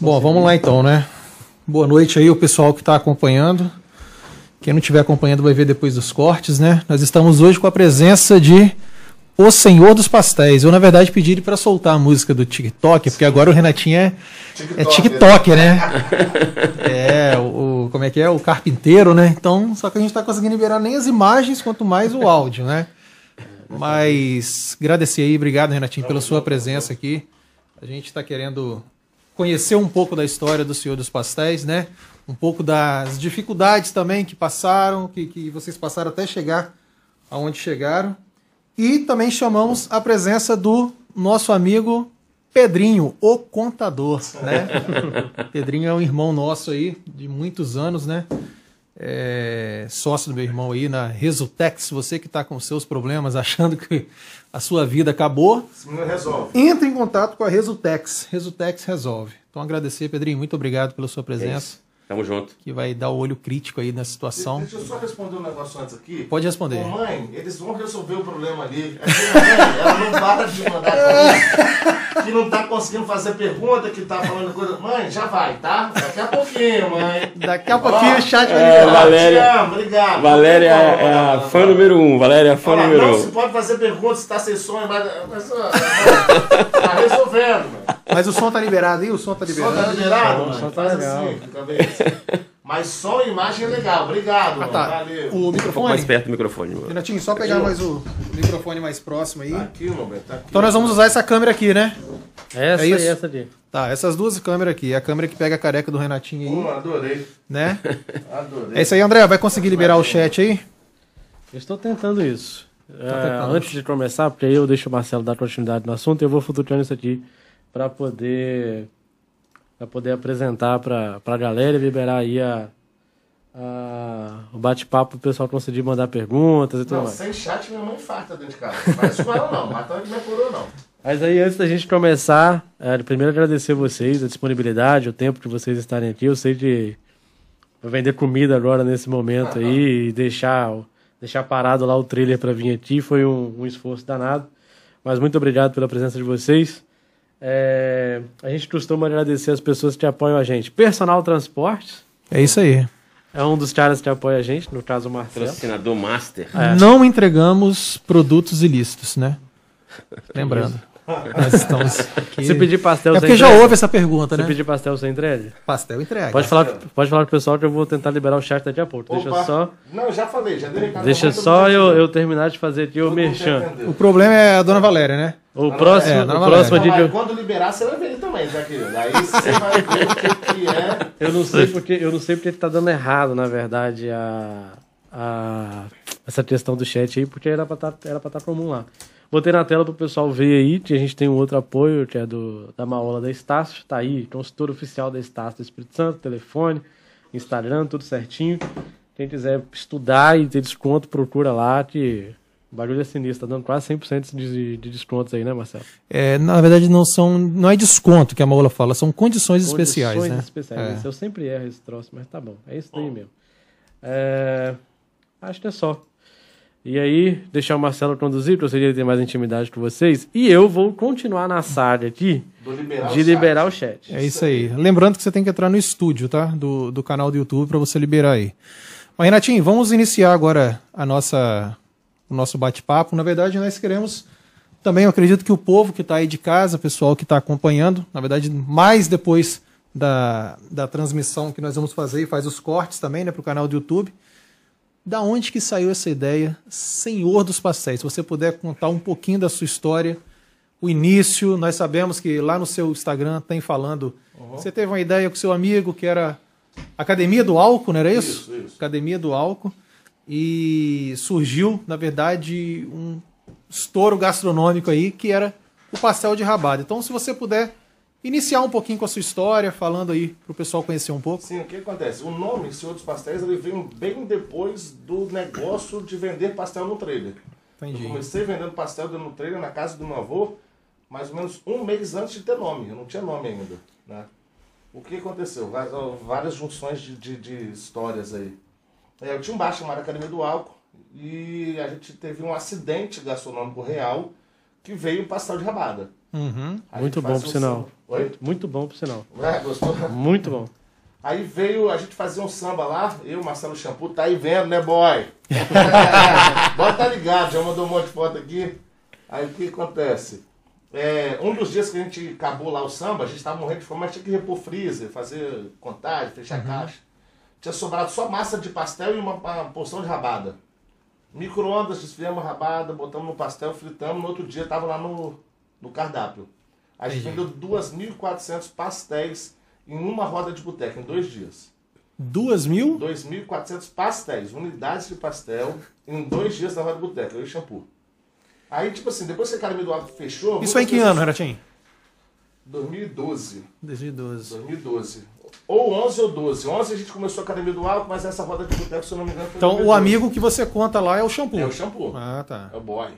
Bom, vamos lá então, né? Boa noite aí o pessoal que está acompanhando. Quem não estiver acompanhando vai ver depois dos cortes, né? Nós estamos hoje com a presença de O Senhor dos Pastéis. Eu, na verdade, pedi ele para soltar a música do TikTok, porque agora o Renatinho é TikTok, é TikTok né? é, o, o, como é que é? O carpinteiro, né? Então, só que a gente está conseguindo liberar nem as imagens, quanto mais o áudio, né? Mas agradecer aí, obrigado, Renatinho, pela sua presença aqui. A gente está querendo conhecer um pouco da história do Senhor dos Pastéis, né? Um pouco das dificuldades também que passaram, que, que vocês passaram até chegar aonde chegaram. E também chamamos a presença do nosso amigo Pedrinho, o contador, né? Pedrinho é um irmão nosso aí de muitos anos, né? É, sócio do meu irmão aí na Resultex, você que está com seus problemas, achando que a sua vida acabou, resolve. entre em contato com a Resultex. Resultex resolve. Então agradecer, Pedrinho, muito obrigado pela sua presença. É Tamo junto. Que vai dar o olho crítico aí na situação. Deixa eu só responder um negócio antes aqui. Pode responder. Ô, mãe, eles vão resolver o problema ali. Mãe, ela não para de mandar coisa. Que não tá conseguindo fazer pergunta, que tá falando coisa. Mãe, já vai, tá? Daqui a pouquinho, mãe. Daqui a pouquinho o chat vai é, Valéria, Te amo, obrigado. Valéria é, é a fã número um. Valéria é a fã Olha, número não um. se pode fazer pergunta se tá sem sonho, mas. mas ó, tá resolvendo, mano. Mas o som tá liberado aí? O som tá O som liberado? tá liberado, mano? O som tá Faz legal. assim, cabeça. Mas som e imagem é legal. Obrigado, Ah, mano. tá. Valeu. O Um pouco mais microfone? perto do microfone. mano. Renatinho, só pegar mais o microfone mais próximo aí. Tá aqui, meu bem, tá aqui. Então nós vamos usar essa câmera aqui, né? Essa É e isso? essa aqui. Tá, essas duas câmeras aqui. A câmera que pega a careca do Renatinho aí, adorei. né? Adorei. É isso aí, André. Vai conseguir liberar o chat aí? Eu estou tentando isso. É, tentando. Antes de começar, porque aí eu deixo o Marcelo dar continuidade no assunto, eu vou futurando isso aqui para poder para poder apresentar para a galera e liberar aí a, a- o bate-papo pro pessoal conseguir mandar perguntas e tudo Não, mais. sem chat minha mãe infarta dentro de casa. Não faz com ela não, mata minha coroa não. Mas aí, antes da gente começar, é, primeiro agradecer vocês, a disponibilidade, o tempo de vocês estarem aqui. Eu sei de vou vender comida agora nesse momento aí e deixar, deixar parado lá o trailer para vir aqui foi um, um esforço danado. Mas muito obrigado pela presença de vocês. É, a gente costuma agradecer as pessoas que apoiam a gente. Personal Transportes É isso aí. é um dos caras que apoia a gente, no caso o Marcelo. Patrocinador Master. Não entregamos produtos ilícitos, né? Lembrando. Nós estamos aqui. Se pedir pastel, É você porque já entrega? houve essa pergunta, Se né? pedir pastel, você entrega? Pastel entrega. Pode falar, pode falar pro pessoal que eu vou tentar liberar o chat daqui a pouco. Deixa só, Não, já falei, já dei recado. deixa só eu, eu terminar de fazer aqui o Todo mundo já merchan. O problema é a dona Valéria, né? O próximo, é, o próximo dia que eu, quando liberar, você vai ver também, já querido. Aí você vai ver o que, que é. eu não sei porque eu não sei porque tá dando errado, na verdade, a, a essa questão do chat aí, porque era pra tá, era pra estar comum lá. Botei na tela pro pessoal ver aí, que a gente tem um outro apoio, que é do da Maola da Estácio, tá aí, consultor oficial da Estácio do Espírito Santo, telefone, Instagram, tudo certinho. Quem quiser estudar e ter desconto, procura lá, que o bagulho é sinistro, tá dando quase 100% de, de descontos aí, né, Marcelo? É, na verdade, não são. Não é desconto que a Maola fala, são condições, especiais, Condições né? especiais. É. Eu sempre erro esse troço, mas tá bom. É isso daí mesmo. É, Acho que é só. E aí, deixar o Marcelo conduzir, para eu seria ter mais intimidade com vocês. E eu vou continuar na saga aqui liberar de o liberar o chat. É isso aí. Lembrando que você tem que entrar no estúdio, tá? Do, do canal do YouTube para você liberar aí. Mas, Renatinho, vamos iniciar agora a nossa, o nosso bate-papo. Na verdade, nós queremos também, eu acredito que o povo que está aí de casa, o pessoal que está acompanhando, na verdade, mais depois da, da transmissão que nós vamos fazer e faz os cortes também, né, para o canal do YouTube. Da onde que saiu essa ideia, Senhor dos Pastéis? Se você puder contar um pouquinho da sua história, o início, nós sabemos que lá no seu Instagram tem falando, você teve uma ideia com seu amigo que era Academia do Álcool, não era isso? Isso, isso. Academia do Álcool. E surgiu, na verdade, um estouro gastronômico aí que era o pastel de rabada. Então, se você puder iniciar um pouquinho com a sua história, falando aí para o pessoal conhecer um pouco. Sim, o que acontece? O nome Senhor dos Pastéis ele veio bem depois do negócio de vender pastel no trailer. Entendi. Eu comecei vendendo pastel no trailer na casa do meu avô, mais ou menos um mês antes de ter nome. Eu não tinha nome ainda. Né? O que aconteceu? Várias, junções de, de, de histórias aí. É, eu tinha um bar chamado Academia do Álcool e a gente teve um acidente gastronômico real que veio um pastel de rabada. Uhum. Muito bom, por um sinal. Oi? Muito bom, por sinal. É, gostou? Muito bom. Aí veio, a gente fazia um samba lá, eu, Marcelo Shampoo, tá aí vendo, né, boy? boy tá ligado, já mandou um monte de foto aqui. Aí o que acontece? É, um dos dias que a gente acabou lá o samba, a gente tava morrendo de fome, mas tinha que repor freezer, fazer contagem, fechar caixa. Tinha sobrado só massa de pastel e uma, uma porção de rabada. Micro-ondas, desfiamos a rabada, botamos no pastel, fritamos, no outro dia tava lá no, no cardápio. A gente vendeu 2.400 pastéis em uma roda de boteca, em dois dias. Duas mil? 2.400 pastéis, unidades de pastel, em dois dias na roda de boteca, eu e shampoo. Aí, tipo assim, depois que a Academia do Alto fechou... Isso foi em que muitas ano, pessoas- Renatinho? 2012. 2012. 2012. Ou 11 ou 12. 11 a gente começou a Academia do Alto, mas essa roda de boteco, se eu não me engano, Então o 2012. amigo que você conta lá é o shampoo. É o shampoo. Ah, tá. É o boy.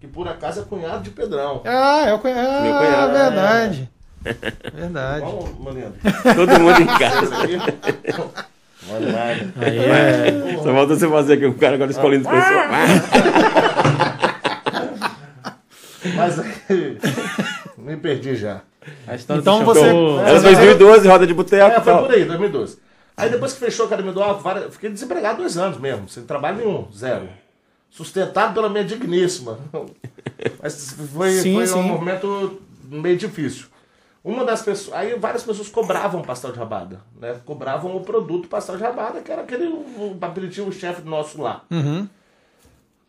Que por acaso é cunhado de Pedrão. Ah, é o cunhado. Ah, Meu cunhado. verdade. Verdade. Vamos, Manendo. Todo mundo em casa. Mano. Aí é. Só falta você fazer aqui, o cara agora escolhendo pessoa. Mas aí. Me perdi já. Então você- Era 2012, roda de boteco É, foi tal. por aí, 2012. Aí depois que fechou a Academia do várias- fiquei desempregado dois anos mesmo, sem trabalho nenhum, zero. Sustentado pela minha digníssima. Mas foi, Sim, foi sim. um momento meio difícil. Uma das pessoas. Aí várias pessoas cobravam pastel de rabada. Né? Cobravam o produto pastel de rabada, que era aquele o, chefe nosso lá. Uhum.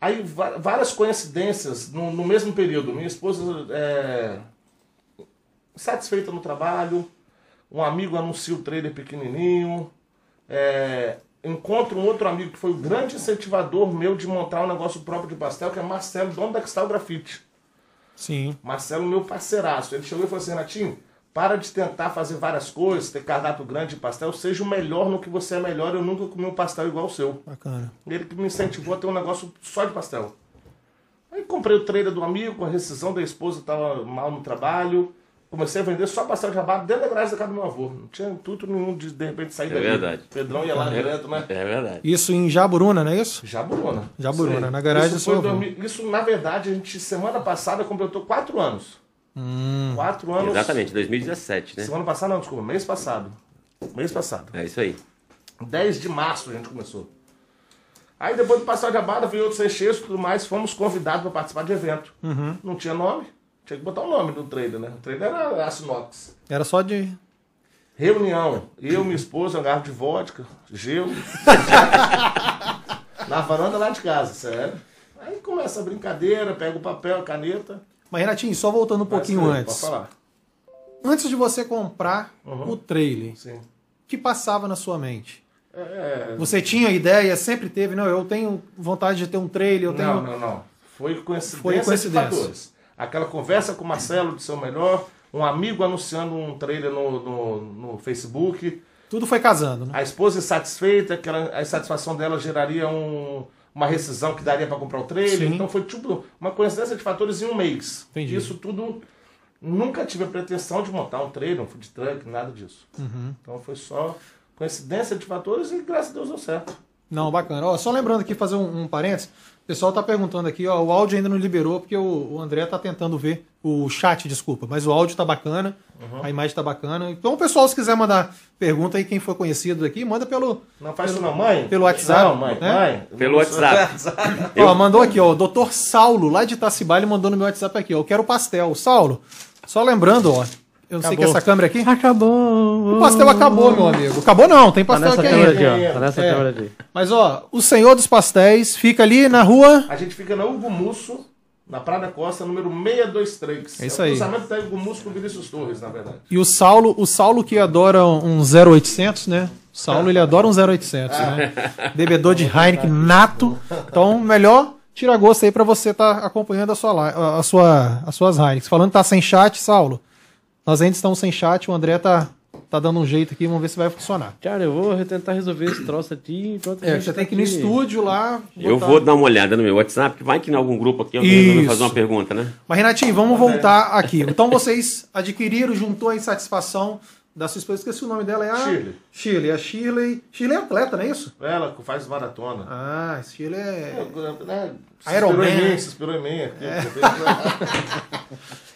Aí várias coincidências no, no mesmo período. Minha esposa é, satisfeita no trabalho, um amigo anuncia o trailer pequenininho, é, encontro um outro amigo que foi o grande incentivador meu de montar um negócio próprio de pastel, que é Marcelo, dono da Cristal Grafite. Sim. Marcelo, meu parceiraço. Ele chegou e falou assim, Renatinho, para de tentar fazer várias coisas, ter cardápio grande de pastel, seja o melhor no que você é melhor. Eu nunca comi um pastel igual o seu. Bacana. Ele que me incentivou a ter um negócio só de pastel. Aí comprei o trailer do amigo, a rescisão da esposa estava mal no trabalho. Comecei a vender só pastel de rabado dentro da grade da casa do meu avô. Não tinha intuito nenhum de de repente sair É dali. verdade. Pedrão ia lá direto, né? É verdade. Isso em Jaburuna, não é isso? Jaburuna. Jaburuna, aí. na garagem do isso, seu foi avô. 2000 isso, na verdade, a gente, semana passada, completou quatro anos. Hum. Quatro anos. Exatamente, 2017, né? Semana passada, não, desculpa, mês passado. Mês passado. É isso aí. 10 de março a gente começou. Aí depois do pastel de abada, veio outros recheios e tudo mais, fomos convidados para participar de evento. Uhum. Não tinha nome, tinha que botar o nome no trailer, né? O trailer era aço inox. Era só de. Reunião, eu, minha esposa, um garfo de vodka, gelo. Na varanda lá de casa, sério. Aí começa a brincadeira, pega o papel, a caneta. Mas, Renatinho, só voltando um pouquinho Vai, antes. Pode falar. Antes de você comprar Uhum. o trailer, Sim. o que passava na sua mente? É, Você tinha ideia, sempre teve, não, eu tenho vontade de ter um trailer, eu tenho. Não, não, não. Foi coincidência, Foi coincidência. Aquela conversa com o Marcelo de seu melhor, um amigo anunciando um trailer no, no, no Facebook, Tudo foi casando, né? a esposa insatisfeita, que ela- a insatisfação dela geraria um- uma rescisão que daria para comprar o trailer. Sim. Então foi tipo uma coincidência de fatores em um mês. Entendi. Isso tudo. Nunca tive a pretensão de montar um trailer, um food truck, nada disso. Uhum. Então foi só coincidência de fatores e graças a Deus deu certo. Não, bacana. Ó, só lembrando aqui, fazer um, um parênteses. O pessoal tá perguntando aqui, ó, o áudio ainda não liberou, porque o, o André tá tentando ver o chat, desculpa, mas o áudio tá bacana, Uhum. a imagem tá bacana. Então, o pessoal, se quiser mandar pergunta aí, quem for conhecido aqui, manda pelo. Não faz isso não, mãe? pelo WhatsApp, Não, mãe. né? mãe. Pelo WhatsApp. Ó, mandou aqui, ó, o doutor Saulo, lá de Itacibá, ele mandou no meu WhatsApp aqui, ó, eu quero pastel. Saulo, só lembrando, ó, eu não sei que Acabou. essa câmera aqui. Acabou! O pastel acabou, meu amigo. Acabou não, tem Tá pastel nessa aqui câmera ainda. aqui, ó. Tá nessa É. câmera aqui. Mas, ó, o Senhor dos Pastéis fica ali na rua. A gente fica na Hugo Musso, na Praia da Costa, número 623. É isso o aí. cruzamento da Hugo Musso com Vinícius Torres, na verdade. E o Saulo, o Saulo que adora um 0800, né? O Saulo ele adora um 0800, né? Bebedor de Heineken nato. Então, melhor tira gosto aí pra você estar acompanhando a sua, a sua, as suas Heineken. Falando que tá sem chat, Saulo. Nós ainda estamos sem chat, o André tá, tá dando um jeito aqui, vamos ver se vai funcionar. Cara, eu vou tentar resolver esse troço aqui É, gente você tá tem que ir no estúdio lá. Eu botar- vou dar uma olhada no meu WhatsApp, que vai que em algum grupo aqui alguém resolveu Isso. fazer uma pergunta, né? Mas, Renatinho, vamos voltar aqui. Então, vocês adquiriram, juntou a insatisfação Da sua esposa, esqueci o nome dela, é a... Shirley. Shirley, a Shirley... Shirley é atleta, não é isso? Ela faz maratona. Ah, Shirley é... É, se Iron inspirou em mim, se inspirou em mim. aqui,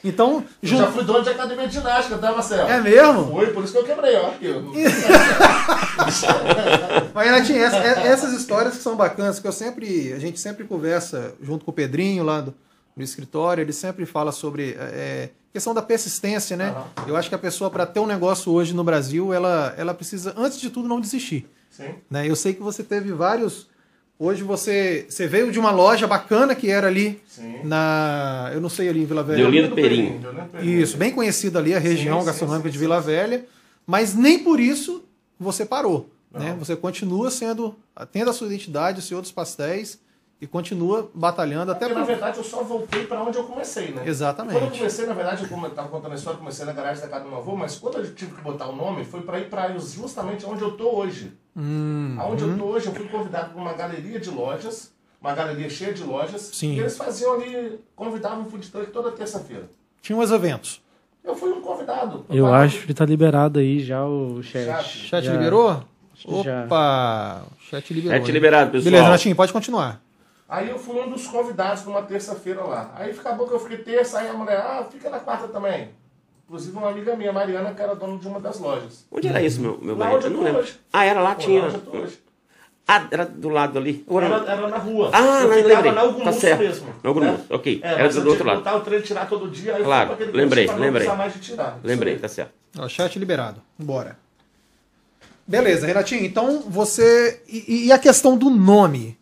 Então, Eu jun- já fui dono de academia de ginástica, tá, Marcelo? É mesmo? Foi, por isso que eu quebrei, ó. Mas, Renatinho, essa- é- essas histórias que são bacanas, que eu sempre, a gente sempre conversa junto com o Pedrinho lá do, no escritório, ele sempre fala sobre é, questão da persistência, né? Eu acho que a pessoa, para ter um negócio hoje no Brasil, ela, ela precisa, antes de tudo, não desistir. Sim. né? Eu sei que você teve vários. Hoje você, você veio de uma loja bacana que era ali Sim. na. Eu não sei ali em Vila Velha. Deolino Perim. Perim. Isso, bem conhecida ali, a região sim, gastronômica sim, de Vila. Velha, mas nem por isso você parou. Né? Você continua sendo, tendo a sua identidade, o dos pastéis, e continua batalhando até Porque, na por... verdade, eu só voltei para onde eu comecei, né? Exatamente. Quando eu comecei, na verdade, eu como eu tava contando a história, eu comecei na garagem da casa do meu avô, mas quando eu tive que botar o nome, foi para ir para justamente onde eu tô hoje. Hum, Aonde uhum. eu tô hoje, eu fui convidado para uma galeria de lojas, uma galeria cheia de lojas, Sim. e eles faziam ali, convidavam o food truck toda terça-feira. Tinha uns eventos. Eu fui um convidado. Eu acho que tá liberado aí já o chat. Chat. Chat Já. liberou? já. Opa! Chat liberou. Chat liberado, pessoal. Beleza, Renatinho, pode continuar. Aí eu fui um dos convidados numa terça-feira lá. Aí acabou que eu fiquei terça, aí a mulher, ah, fica na quarta também. Inclusive uma amiga minha, Mariana, que era dona de uma das lojas. Onde era isso, meu, meu Lá onde eu Eu não lembro. hoje. Ah, era lá, Pô, tinha. lá eu hoje. Ah, era do lado ali. Era- Era, na rua. Ah, eu não, ficava lembrei. na Tá certo. mesmo. Na Algumus, né? ok. É, Era do eu outro lado. botar o trem tirar todo dia. Aí eu Claro, lembrei, lembrei. Não mais de tirar. Lembrei, tá certo. Ó, chat liberado. Bora. Beleza, Renatinho. Então você. E, e a questão do nome?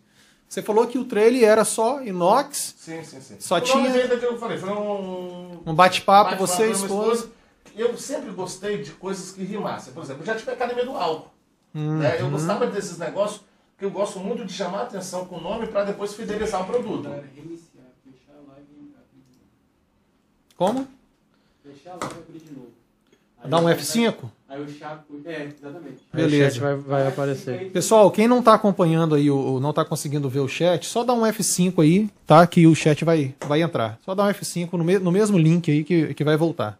Você falou que o trailer era só inox, Sim, sim, sim. Só o tinha- que eu falei. Foi um... um bate-papo, bate-papo você e esposa. Eu sempre gostei de coisas que rimassem. Por exemplo, eu já tive a academia do álcool. Uhum. né? Eu gostava desses negócios, porque eu gosto muito de chamar a atenção com o nome para depois fidelizar o produto. Reiniciar, fechar a live e abrir de novo. Como? Fechar a live e abrir de novo. Aí Dá um o chat F5? Aí o chat. É, exatamente. Aí o Beleza. chat vai, vai aparecer. Pessoal, quem não tá acompanhando aí, ou não tá conseguindo ver o chat, só dá um F5 aí, tá? Que o chat vai, vai entrar. Só dá um F5 no, me- no mesmo link aí que, que vai voltar.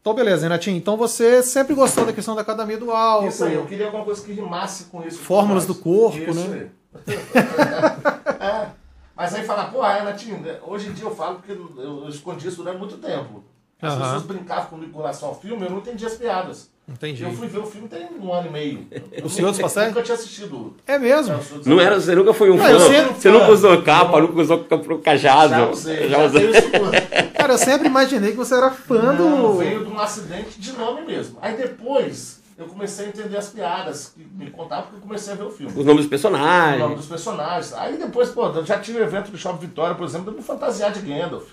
Então, beleza, Renatinho. Então você sempre gostou da questão da academia do álcool. Isso aí, eu queria alguma coisa que rimasse com isso. Fórmulas do corpo, isso né? Aí. É. Mas aí falar, pô, Ana Natinho, hoje em dia eu falo porque eu, eu escondi isso durante muito tempo. As Aham. pessoas brincavam comigo com relação ao filme, eu não entendia as piadas. Entendi. Eu fui ver o filme tem um ano e meio. Eu Senhor dos nunca- Pastéis? Nunca tinha assistido. É mesmo. O Não era, você nunca foi um Não, fã. eu sempre- Você nunca usou capa, nunca usou ca- cajado. Já usei, Já tudo. Cara, eu sempre imaginei que você era fã Não, do. veio de um acidente de nome mesmo. Aí depois eu comecei a entender as piadas que me contavam porque eu comecei a ver o filme. Os nomes dos O personagens. nome dos personagens. Aí depois, pô, eu já tive evento do Shopping Vitória, por exemplo, de me fantasiar de Gandalf.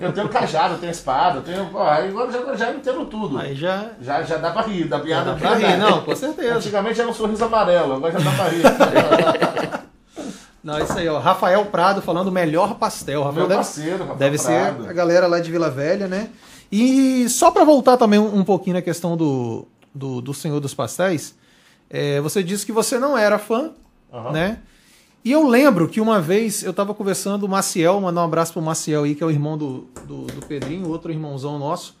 Eu tenho cajado, eu tenho espada, eu tenho. Pô, aí agora já, já entendo tudo. Aí já. Já, já dá pra rir, da piada pra rir, não, com certeza. Antigamente era um sorriso amarelo, agora já dá pra rir. Não, isso aí, ó. Rafael Prado falando melhor pastel. Rafael Meu deve, parceiro, Rafael deve Prado. ser a galera lá de Vila Velha, né? E só pra voltar também um, um pouquinho na questão do, do, do Senhor dos Pastéis, é, você disse que você não era fã, Aham. né? E eu lembro que uma vez eu tava conversando, o Maciel, mandar um abraço pro Maciel aí, que é o irmão do, do, do Pedrinho, outro irmãozão nosso.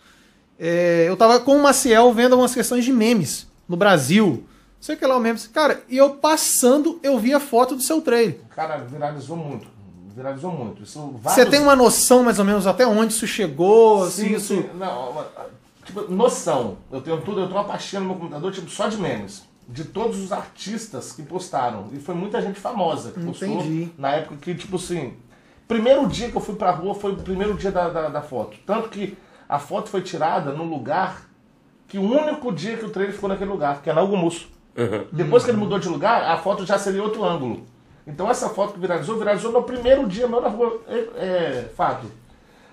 É, eu tava com o Maciel vendo algumas questões de memes no Brasil. Não sei o que lá o memes. Cara, e eu passando, eu vi a foto do seu trailer. Cara, viralizou muito. Viralizou muito. Isso, Você vários- tem uma noção mais ou menos até onde isso chegou? se Sim, isso... sim. Não, tipo, noção. Eu tenho tudo, eu tenho uma pastinha no meu computador, tipo, só de memes. De todos os artistas que postaram. E foi muita gente famosa que postou. Entendi. Na época que, tipo assim. Primeiro dia que eu fui pra rua foi o primeiro dia da, da, da foto. Tanto que a foto foi tirada num lugar que o único dia que o trailer ficou naquele lugar, que é na Algumus. Uhum. Depois que ele mudou de lugar, a foto já seria outro ângulo. Então essa foto que viralizou, viralizou no primeiro dia meu na rua. É, é fato.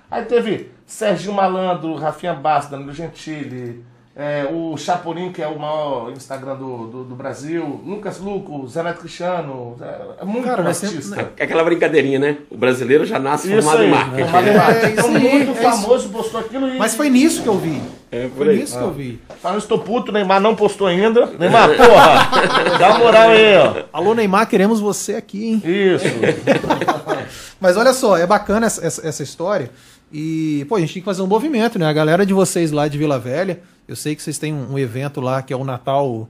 Aí teve Serginho Malandro, Rafinha Bastos, Danilo Gentili, é, o Chapolin, que é o maior Instagram do, do, do Brasil, Lucas Luco, Zé Neto Cristiano, é, é muito Cara, artista. É aquela brincadeirinha, né? O brasileiro já nasce Isso formado aí, em marketing. formado em É, marketing. isso Então, muito é famoso postou aquilo e... Mas foi nisso que eu vi. É, Foi aí. nisso que eu vi. Falando, estou puto, Neymar não postou ainda. Neymar, porra! dá uma moral aí, ó. Alô, Neymar, queremos você aqui, hein? Isso. Mas olha só, é bacana essa, essa, essa história. E, pô, a gente tem que fazer um movimento, né? A galera de vocês lá de Vila Velha, Eu sei que vocês têm um, um evento lá que é o Natal,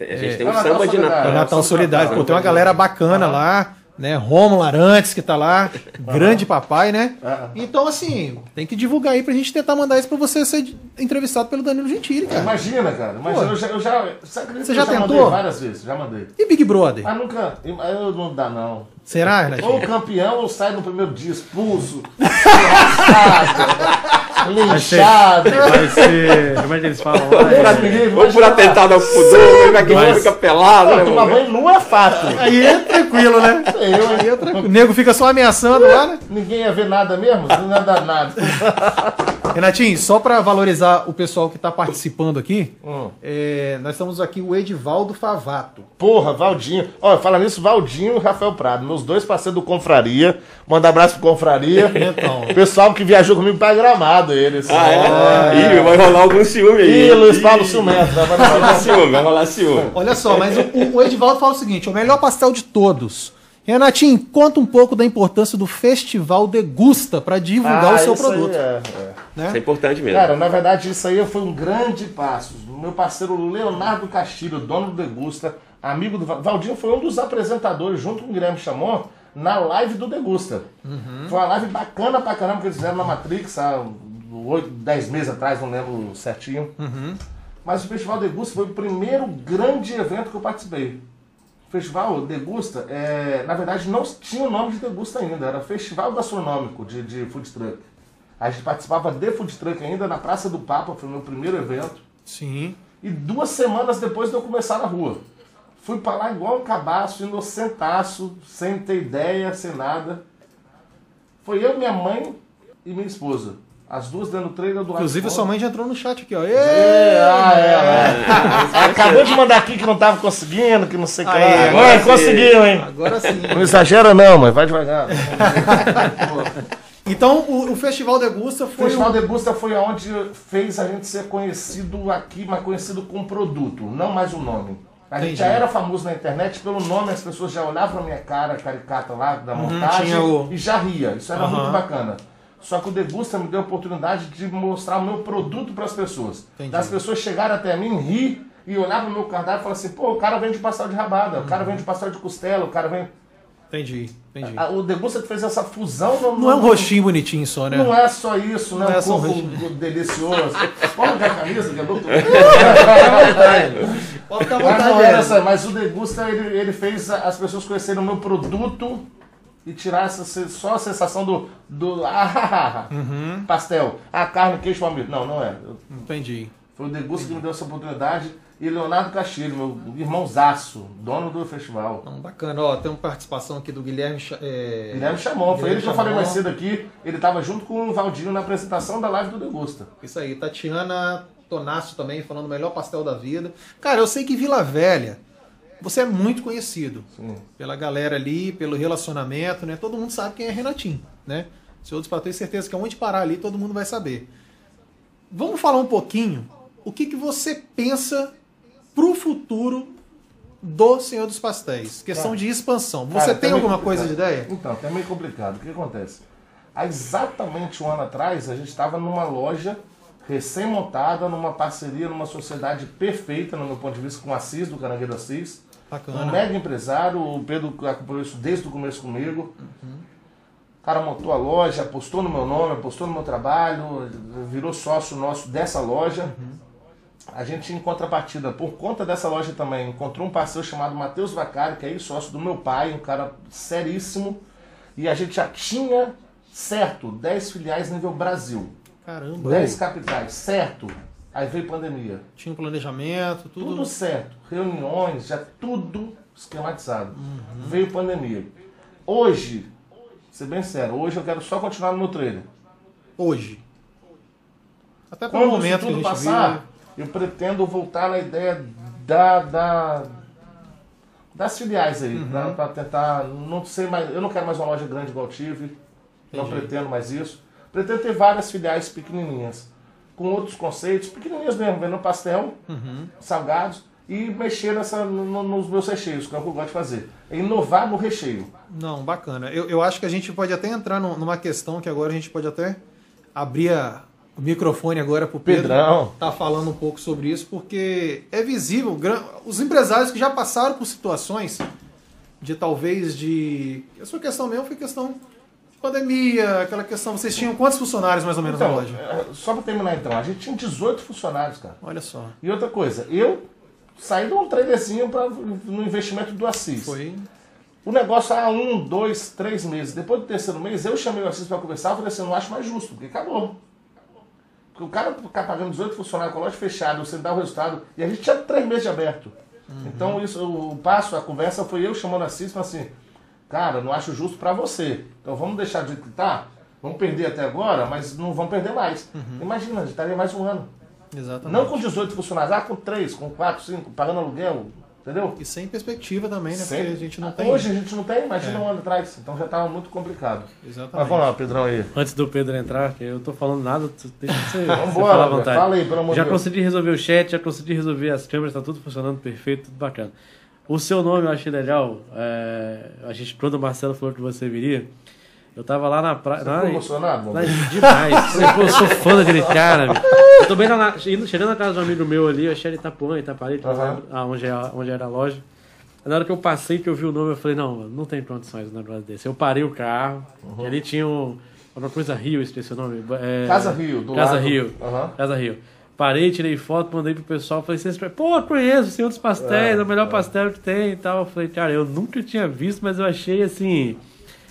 A gente tem É um o Natal samba de Solidário. é o Natal. Natal Solidário. Natal. Pô, tem uma galera bacana lá, né? Romulo Arantes que tá lá, grande papai, né? Aham. Então, assim, tem que divulgar aí pra gente tentar mandar isso pra você ser entrevistado pelo Danilo Gentili, cara. Imagina, cara. Imagina, Pô. eu já, eu já, você já eu já tentou? mandei várias vezes, já mandei. E Big Brother? Mas nunca, eu não dá não. Será, Ou Renatinho? o campeão ou sai no primeiro dia expulso, linchado. Vai ser. Como é que eles falam? Pra É, ninguém, Vamos por atentado ao pudor, vai que Mas- fica pelado, né? Não, tomar banho nu é fato. Aí é tranquilo, né? Eu? Aí é tranquilo. O nego fica só ameaçando lá, né? Ninguém ia ver nada mesmo? Não ia dar nada. Renatinho, só pra valorizar o pessoal que tá participando aqui, Hum. é, nós estamos aqui o Edivaldo Favato. Porra, Valdinho. Ó, fala nisso, Valdinho e Rafael Prado, meus dois parceiros do Confraria. Manda abraço pro Confraria. Então. Pessoal que viajou comigo pra Gramado, eles. Ah, é? Ih, vai rolar algum ciúme aí. Ih, Luiz Paulo Ciumento. Vai rolar ciúme, vai rolar ciúme. Olha só, mas o, o Edivaldo fala o seguinte: o melhor pastel de todos. Renatinho, conta um pouco da importância do Festival Degusta para divulgar Ah, o seu isso aí produto. é, é. né? Isso é importante mesmo. Cara, na verdade, isso aí foi um grande passo. Meu parceiro Leonardo Castilho, dono do Degusta, amigo do Val- Valdinho, foi um dos apresentadores, junto com o Guilherme Chamon, na live do Degusta. Foi uma live bacana pra caramba que eles fizeram na Matrix há 8, 10 meses atrás, não lembro certinho. Mas o Festival Degusta foi o primeiro grande evento que eu participei. Festival Degusta, é, na verdade, não tinha o nome de Degusta ainda, era Festival Gastronômico de, de Food Truck. A gente participava de Food Truck ainda na Praça do Papa, foi o meu primeiro evento. Sim. E duas semanas depois de eu começar na rua. Fui pra lá igual um cabaço, inocentaço, sem ter ideia, sem nada. Foi eu, minha mãe e minha esposa. As duas dando trailer do Inclusive, a sua mãe já entrou no chat aqui, ó. Ê! É, ah, é, é. Acabou de mandar aqui que não tava conseguindo, que não sei o que Aí, lá. agora sim. conseguiu, hein? Agora sim. Não exagera não, mãe, vai devagar. Então, o, o Festival Degusta O foi. Festival o- Degusta foi onde fez a gente ser conhecido aqui, mas conhecido com produto, não mais o nome. A gente Entendi. já era famoso na internet pelo nome, as pessoas já olhavam pra minha cara, caricata lá da montagem, tinha o- e já ria. Isso era Aham. muito bacana. Só que o Degusta me deu a oportunidade de mostrar o meu produto para as pessoas. Entendi. Das pessoas chegarem até mim, rir e olhar pro meu cardápio e falar assim: pô, o cara vende pastel de rabada, o cara vende pastel de costela, o cara vem. Entendi, entendi. O Degusta fez essa fusão. No, Não é um rostinho bonitinho só, né? não é só isso, Não né? é um só um corpo delicioso. Pode pegar a camisa, que é doutor. Pode ficar à Mas não vontade. era é. essa, mas o Degusta, ele, ele fez as pessoas conhecerem o meu produto e tirar essa, só a sensação do, do ah, Uhum. pastel, a carne, queijo, palmito. Não, não é. Eu- Entendi. Foi o Degusta que me deu essa oportunidade. E Leonardo Castilho, meu irmãozaço, dono do festival. Então, bacana. Ó, tem uma participação aqui do Guilherme. É... Guilherme chamou, foi ele que eu falei Chamon. mais cedo aqui. Ele estava junto com o Valdinho na apresentação da live do Degusta. Isso aí, Tatiana Tonasso também, falando o melhor pastel da vida. Cara, eu sei que Vila Velha, você é muito conhecido Sim. pela galera ali, pelo relacionamento, né? Todo mundo sabe quem é Renatinho, né? Se outros para ter certeza que aonde parar ali, todo mundo vai saber. Vamos falar um pouquinho o que, que você pensa pro futuro do Senhor dos Pastéis. Questão Cara, de expansão. Você Cara, tem meio alguma coisa de ideia? Então, é meio complicado. O que acontece? Há exatamente um ano atrás, a gente estava numa loja recém-montada, numa parceria, numa sociedade perfeita, no meu ponto de vista, com o Assis, do Carangueiro Assis. Bacana. Um mega empresário, o Pedro acompanhou isso desde o começo comigo. O cara montou a loja, apostou no meu nome, apostou no meu trabalho, virou sócio nosso dessa loja. A gente, em contrapartida, por conta dessa loja também, encontrou um parceiro chamado Matheus Vacari, que é sócio do meu pai, um cara seríssimo. E a gente já tinha, certo, 10 filiais nível Brasil. Caramba. 10 capitais, certo. Aí veio pandemia. Tinha um planejamento, tudo. Tudo certo. Reuniões, já tudo esquematizado. Veio pandemia. Hoje, ser bem sério, hoje eu quero só continuar no meu trailer. hoje. Até pelo Quando momento que tudo gente passar, vive. eu pretendo voltar na ideia da, da- das filiais aí, Uhum. para tentar, não sei mais, eu não quero mais uma loja grande igual eu tive, não Entendi. pretendo mais isso. Pretendo ter várias filiais pequenininhas, com outros conceitos, pequenininhas mesmo, vendendo pastel, Uhum. salgados e mexer nessa, no- no- nos meus recheios, que é o que eu gosto de fazer. É inovar no recheio. Não, bacana. Eu, eu acho que a gente pode até entrar num- numa questão que agora a gente pode até abrir a, o microfone agora pro Pedro. Pedrão. Tá falando um pouco sobre isso, porque é visível. Os empresários que já passaram por situações de talvez de. A sua questão mesmo foi questão pandemia, aquela questão. Vocês tinham quantos funcionários mais ou menos na Então, loja? é, só pra terminar então, a gente tinha 18 funcionários, cara. Olha só. E outra coisa, eu saí de um trailerzinho pra, no investimento do Assis. Foi. O negócio há um, dois, três meses. Depois do terceiro mês, eu chamei o Assis pra conversar. Eu falei assim: não acho mais justo, porque acabou. Porque o cara ficar pagando 18 funcionários com a loja fechada, você dá o resultado. E a gente tinha três meses de aberto. Então, isso, o passo, a conversa foi eu chamando o Assis e falando assim: cara, eu não acho justo pra você. Então vamos deixar que tá. Vamos perder até agora, mas não vamos perder mais. Imagina, a gente estaria mais um ano. Exatamente. Não com 18 funcionários, ah, com 3, com 4, 5, pagando aluguel, entendeu? E sem perspectiva também, né? Sempre. Porque a gente não tem. Hoje a gente não tem, imagina É. um ano atrás. Então já estava muito complicado. Exatamente. Mas vamos lá, Pedrão aí. Antes do Pedro entrar, que eu tô falando nada, deixa você, você Vambora, falar à vontade. Fala aí, pelo amor já de Deus. consegui resolver o chat, já consegui resolver as câmeras, tá tudo funcionando perfeito, tudo bacana. O seu nome eu achei legal. é, a gente, quando o Marcelo falou que você viria, eu tava lá na praia. Você ficou emocionado, mano? demais. Eu sou fã daquele cara. Eu tô bem lá na, indo- chegando na casa de um amigo meu ali, eu achei ele Itapuã, lembro ah, onde, é, onde era a loja. Na hora que eu passei, que eu vi o nome, eu falei, não, mano, não tem condições um negócio desse. Eu parei o carro, e ali tinha um, uma coisa Rio, eu esqueci o nome. é, Casa Rio, do Casa lado. Rio. Aham. Casa Rio. Parei, tirei foto, mandei pro pessoal, falei, vocês, pô, conheço o Senhor dos Pastéis, é, o melhor pastel que tem e tal. Eu falei, cara, eu nunca tinha visto, mas eu achei, assim,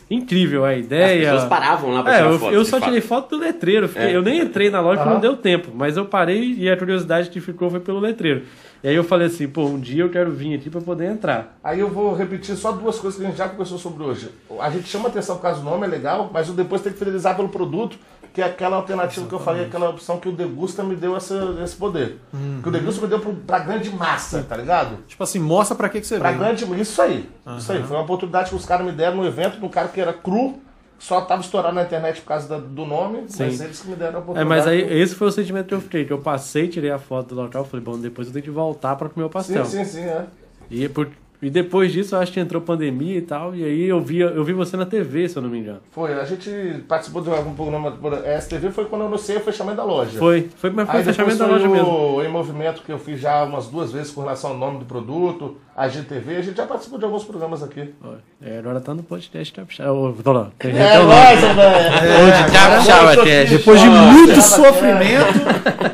incrível a As ideia. pessoas paravam lá pra É, tirar eu, foto. eu só fato. tirei foto do letreiro. fiquei- É. Eu nem entrei na loja porque não deu tempo. Mas eu parei e a curiosidade que ficou foi pelo letreiro. E aí eu falei assim, pô, um dia eu quero vir aqui pra poder entrar. Aí eu vou repetir só duas coisas que a gente já conversou sobre hoje. A gente chama atenção por causa do nome, é legal, mas o depois tem que fidelizar pelo produto, que é aquela alternativa que eu falei, aquela opção que o Degusta me deu essa, esse poder. Que o Degusta me deu pro, pra grande massa, tá ligado? Tipo assim, mostra pra que, que você Pra veio. grande. Isso aí. Isso aí. Foi uma oportunidade que os caras me deram no evento, de um cara que era cru, só tava estourado na internet por causa do nome, Sim. mas eles que me deram a É, oportunidade. mas aí esse foi o sentimento que eu fiquei, que eu passei, tirei a foto do local, falei, bom, depois eu tenho que voltar pra comer o pastel. Sim, sim, sim, é. E, por- e depois disso, acho que entrou pandemia e tal, e aí eu vi, eu vi você na TV, se eu não me engano. Foi, a gente participou de algum programa por STV, foi quando eu anunciei o fechamento da loja. Foi, foi, mas foi Aí o fechamento da loja foi mesmo. o Em Movimento que eu fiz já umas duas vezes com relação ao nome do produto, a GTV, a gente já participou de alguns programas aqui. Ó, É, agora tá no podcast Capixaba. Ô, tô lá, tem É até o nome. nóis, André! Hoje Capixaba Cast. Depois de Nossa, muito tava sofrimento,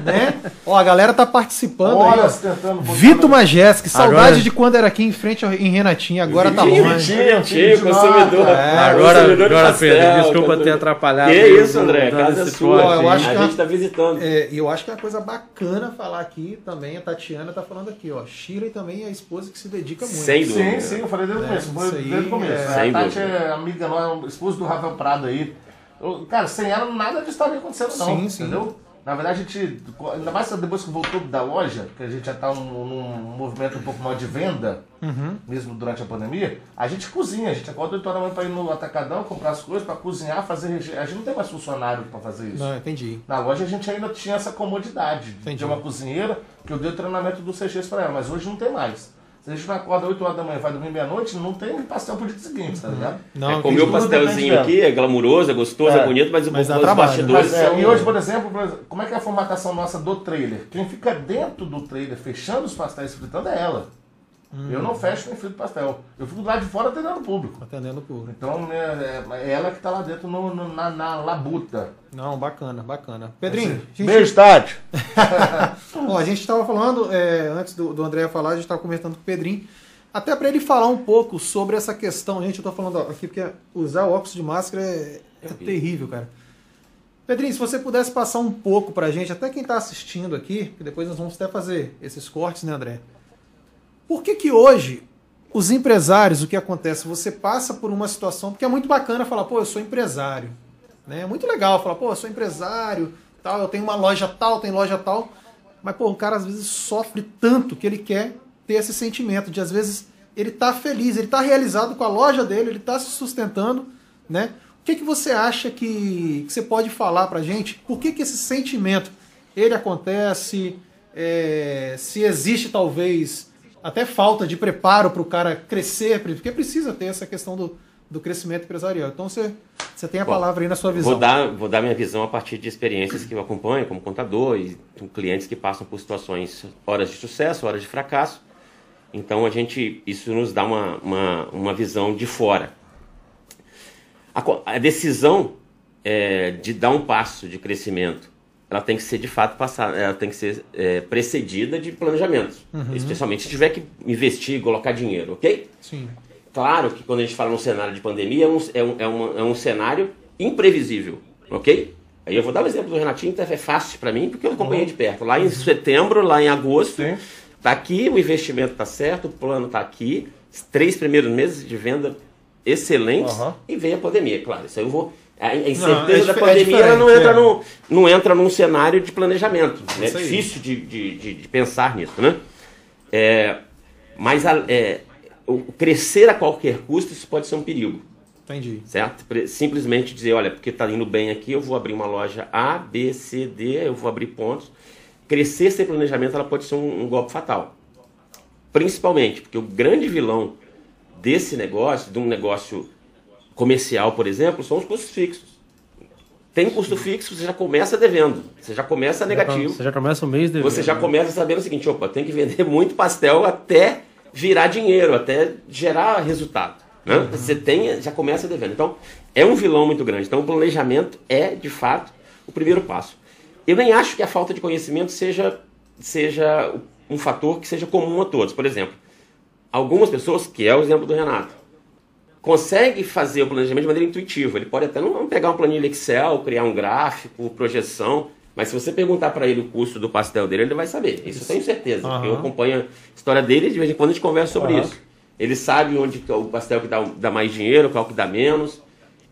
né? Ó, a galera tá participando aí. Horas ó. tentando... Vitor Majeski, saudade Agora- de quando era aqui em frente ao, em Renatinho, agora tá Vitinho, longe. Vitinho, de consumidor. É, Agora, consumidor de agora pastel, Pedro, desculpa consumidor- ter atrapalhado. Que aí, isso, André, casa é sua. corte eu aí. acho a que- gente tá visitando. É, e eu acho que é uma coisa bacana falar aqui também, a Tatiana tá falando aqui, ó. Shirley também é a esposa que se dedica muito. Sem dúvida. Sim, sim, eu falei desde o É, começo. Foi desde o começo. é. A Sem Tati é amiga nossa, esposa do Rafael Prado aí. Eu- cara, sem ela nada disso estaria acontecendo, não. Sim, sim. Entendeu? Na verdade, a gente, ainda mais depois que voltou da loja, que a gente já tá num, num movimento um pouco maior de venda, Uhum. mesmo durante a pandemia, a gente cozinha, a gente acorda 8 horas da manhã pra ir no atacadão, comprar as coisas, pra cozinhar, fazer recheio. A gente não tem mais funcionário pra fazer isso. Não, entendi. Na loja a gente ainda tinha essa comodidade de Entendi. ter uma cozinheira que eu dei o treinamento dos CGs pra ela, mas hoje não tem mais. Se a gente não acorda 8 horas da manhã e vai dormir meia-noite, não tem pastel pro dia seguinte, tá ligado? Não, É, comer o pastelzinho aqui, é glamuroso, é gostoso, é, É. bonito, mas, Mas o- bastidores Mas, é, são... e hoje, por exemplo, por exemplo, como é que é a formatação nossa do trailer? Quem fica dentro do trailer, fechando os pastéis fritando é ela. Eu não fecho nem frito pastel. Eu fico do lado de fora atendendo o público. Atendendo o público. Então é, é ela que tá lá dentro no- no- na, na labuta. Não, bacana, bacana. Pedrinho, a gente, Beijo, Tati! ó, a gente tava falando, é, antes do, do André falar, a gente tava comentando com o Pedrinho, até para ele falar um pouco sobre essa questão. Gente, eu tô falando aqui porque usar o óculos de máscara é, é terrível, cara. Pedrinho, se você pudesse passar um pouco pra gente, até quem tá assistindo aqui, que depois nós vamos até fazer esses cortes, né, André? Por que que hoje os empresários, o que acontece? Você passa por uma situação, porque é muito bacana falar, pô, eu sou empresário. Né? É muito legal falar, pô, eu sou empresário, tal, eu tenho uma loja tal, tenho loja tal. Mas, pô, o cara às vezes sofre tanto que ele quer ter esse sentimento de, às vezes, ele tá feliz, ele tá realizado com a loja dele, ele tá se sustentando, né? O que, que você acha que, que você pode falar pra gente? Por que, que esse sentimento, ele acontece? É, se existe, talvez, até falta de preparo para o cara crescer, porque precisa ter essa questão do, do crescimento empresarial. Então você, você tem a Bom, palavra aí na sua visão. Vou dar, vou dar minha visão a partir de experiências que eu acompanho como contador e com clientes que passam por situações, horas de sucesso, horas de fracasso. Então a gente, isso nos dá uma, uma, uma visão de fora. A, a decisão é, de dar um passo de crescimento, ela tem que ser de fato passada, ela tem que ser é, precedida de planejamento, especialmente se tiver que investir, colocar dinheiro, ok? Sim. Claro que quando a gente fala num cenário de pandemia, é um, é um, é uma- é um cenário imprevisível, ok? Aí eu vou dar o exemplo do Renatinho, que é fácil para mim, porque eu acompanhei de perto. Lá em setembro, lá em agosto, Sim. tá aqui, o investimento tá certo, o plano tá aqui, os três primeiros meses de venda excelentes, Aham. e veio a pandemia, claro. Isso aí eu vou. A a Não, incerteza é da é pandemia ela não, entra é. no, não entra num cenário de planejamento. né? É difícil de, de, de, pensar nisso, né? É, mas a- é, o crescer a qualquer custo, isso pode ser um perigo, Entendi. certo? Simplesmente dizer, olha, porque está indo bem aqui, eu vou abrir uma loja A, B, C, D, eu vou abrir pontos. Crescer sem planejamento, ela pode ser um, um golpe fatal. Principalmente porque o grande vilão desse negócio, de um negócio comercial, por exemplo, são os custos fixos. Tem custo fixo, você já começa devendo, você já começa negativo. Você já começa o mês devendo. Você já né? começa sabendo o seguinte, opa, tem que vender muito pastel até virar dinheiro, até gerar resultado. Né? Você tem, já começa devendo. Então, é um vilão muito grande. Então, o planejamento é, de fato, o primeiro passo. Eu nem acho que a falta de conhecimento seja, seja um fator que seja comum a todos. Por exemplo, algumas pessoas, que é o exemplo do Renato, consegue fazer o planejamento de maneira intuitiva. Ele pode até não pegar um planilha Excel, criar um gráfico, projeção, mas se você perguntar para ele o custo do pastel dele, ele vai saber. Isso eu tenho certeza. porque Eu acompanho a história dele e de vez em quando a gente conversa sobre Aham. isso. Ele sabe onde é o pastel que dá, dá mais dinheiro, qual que dá menos,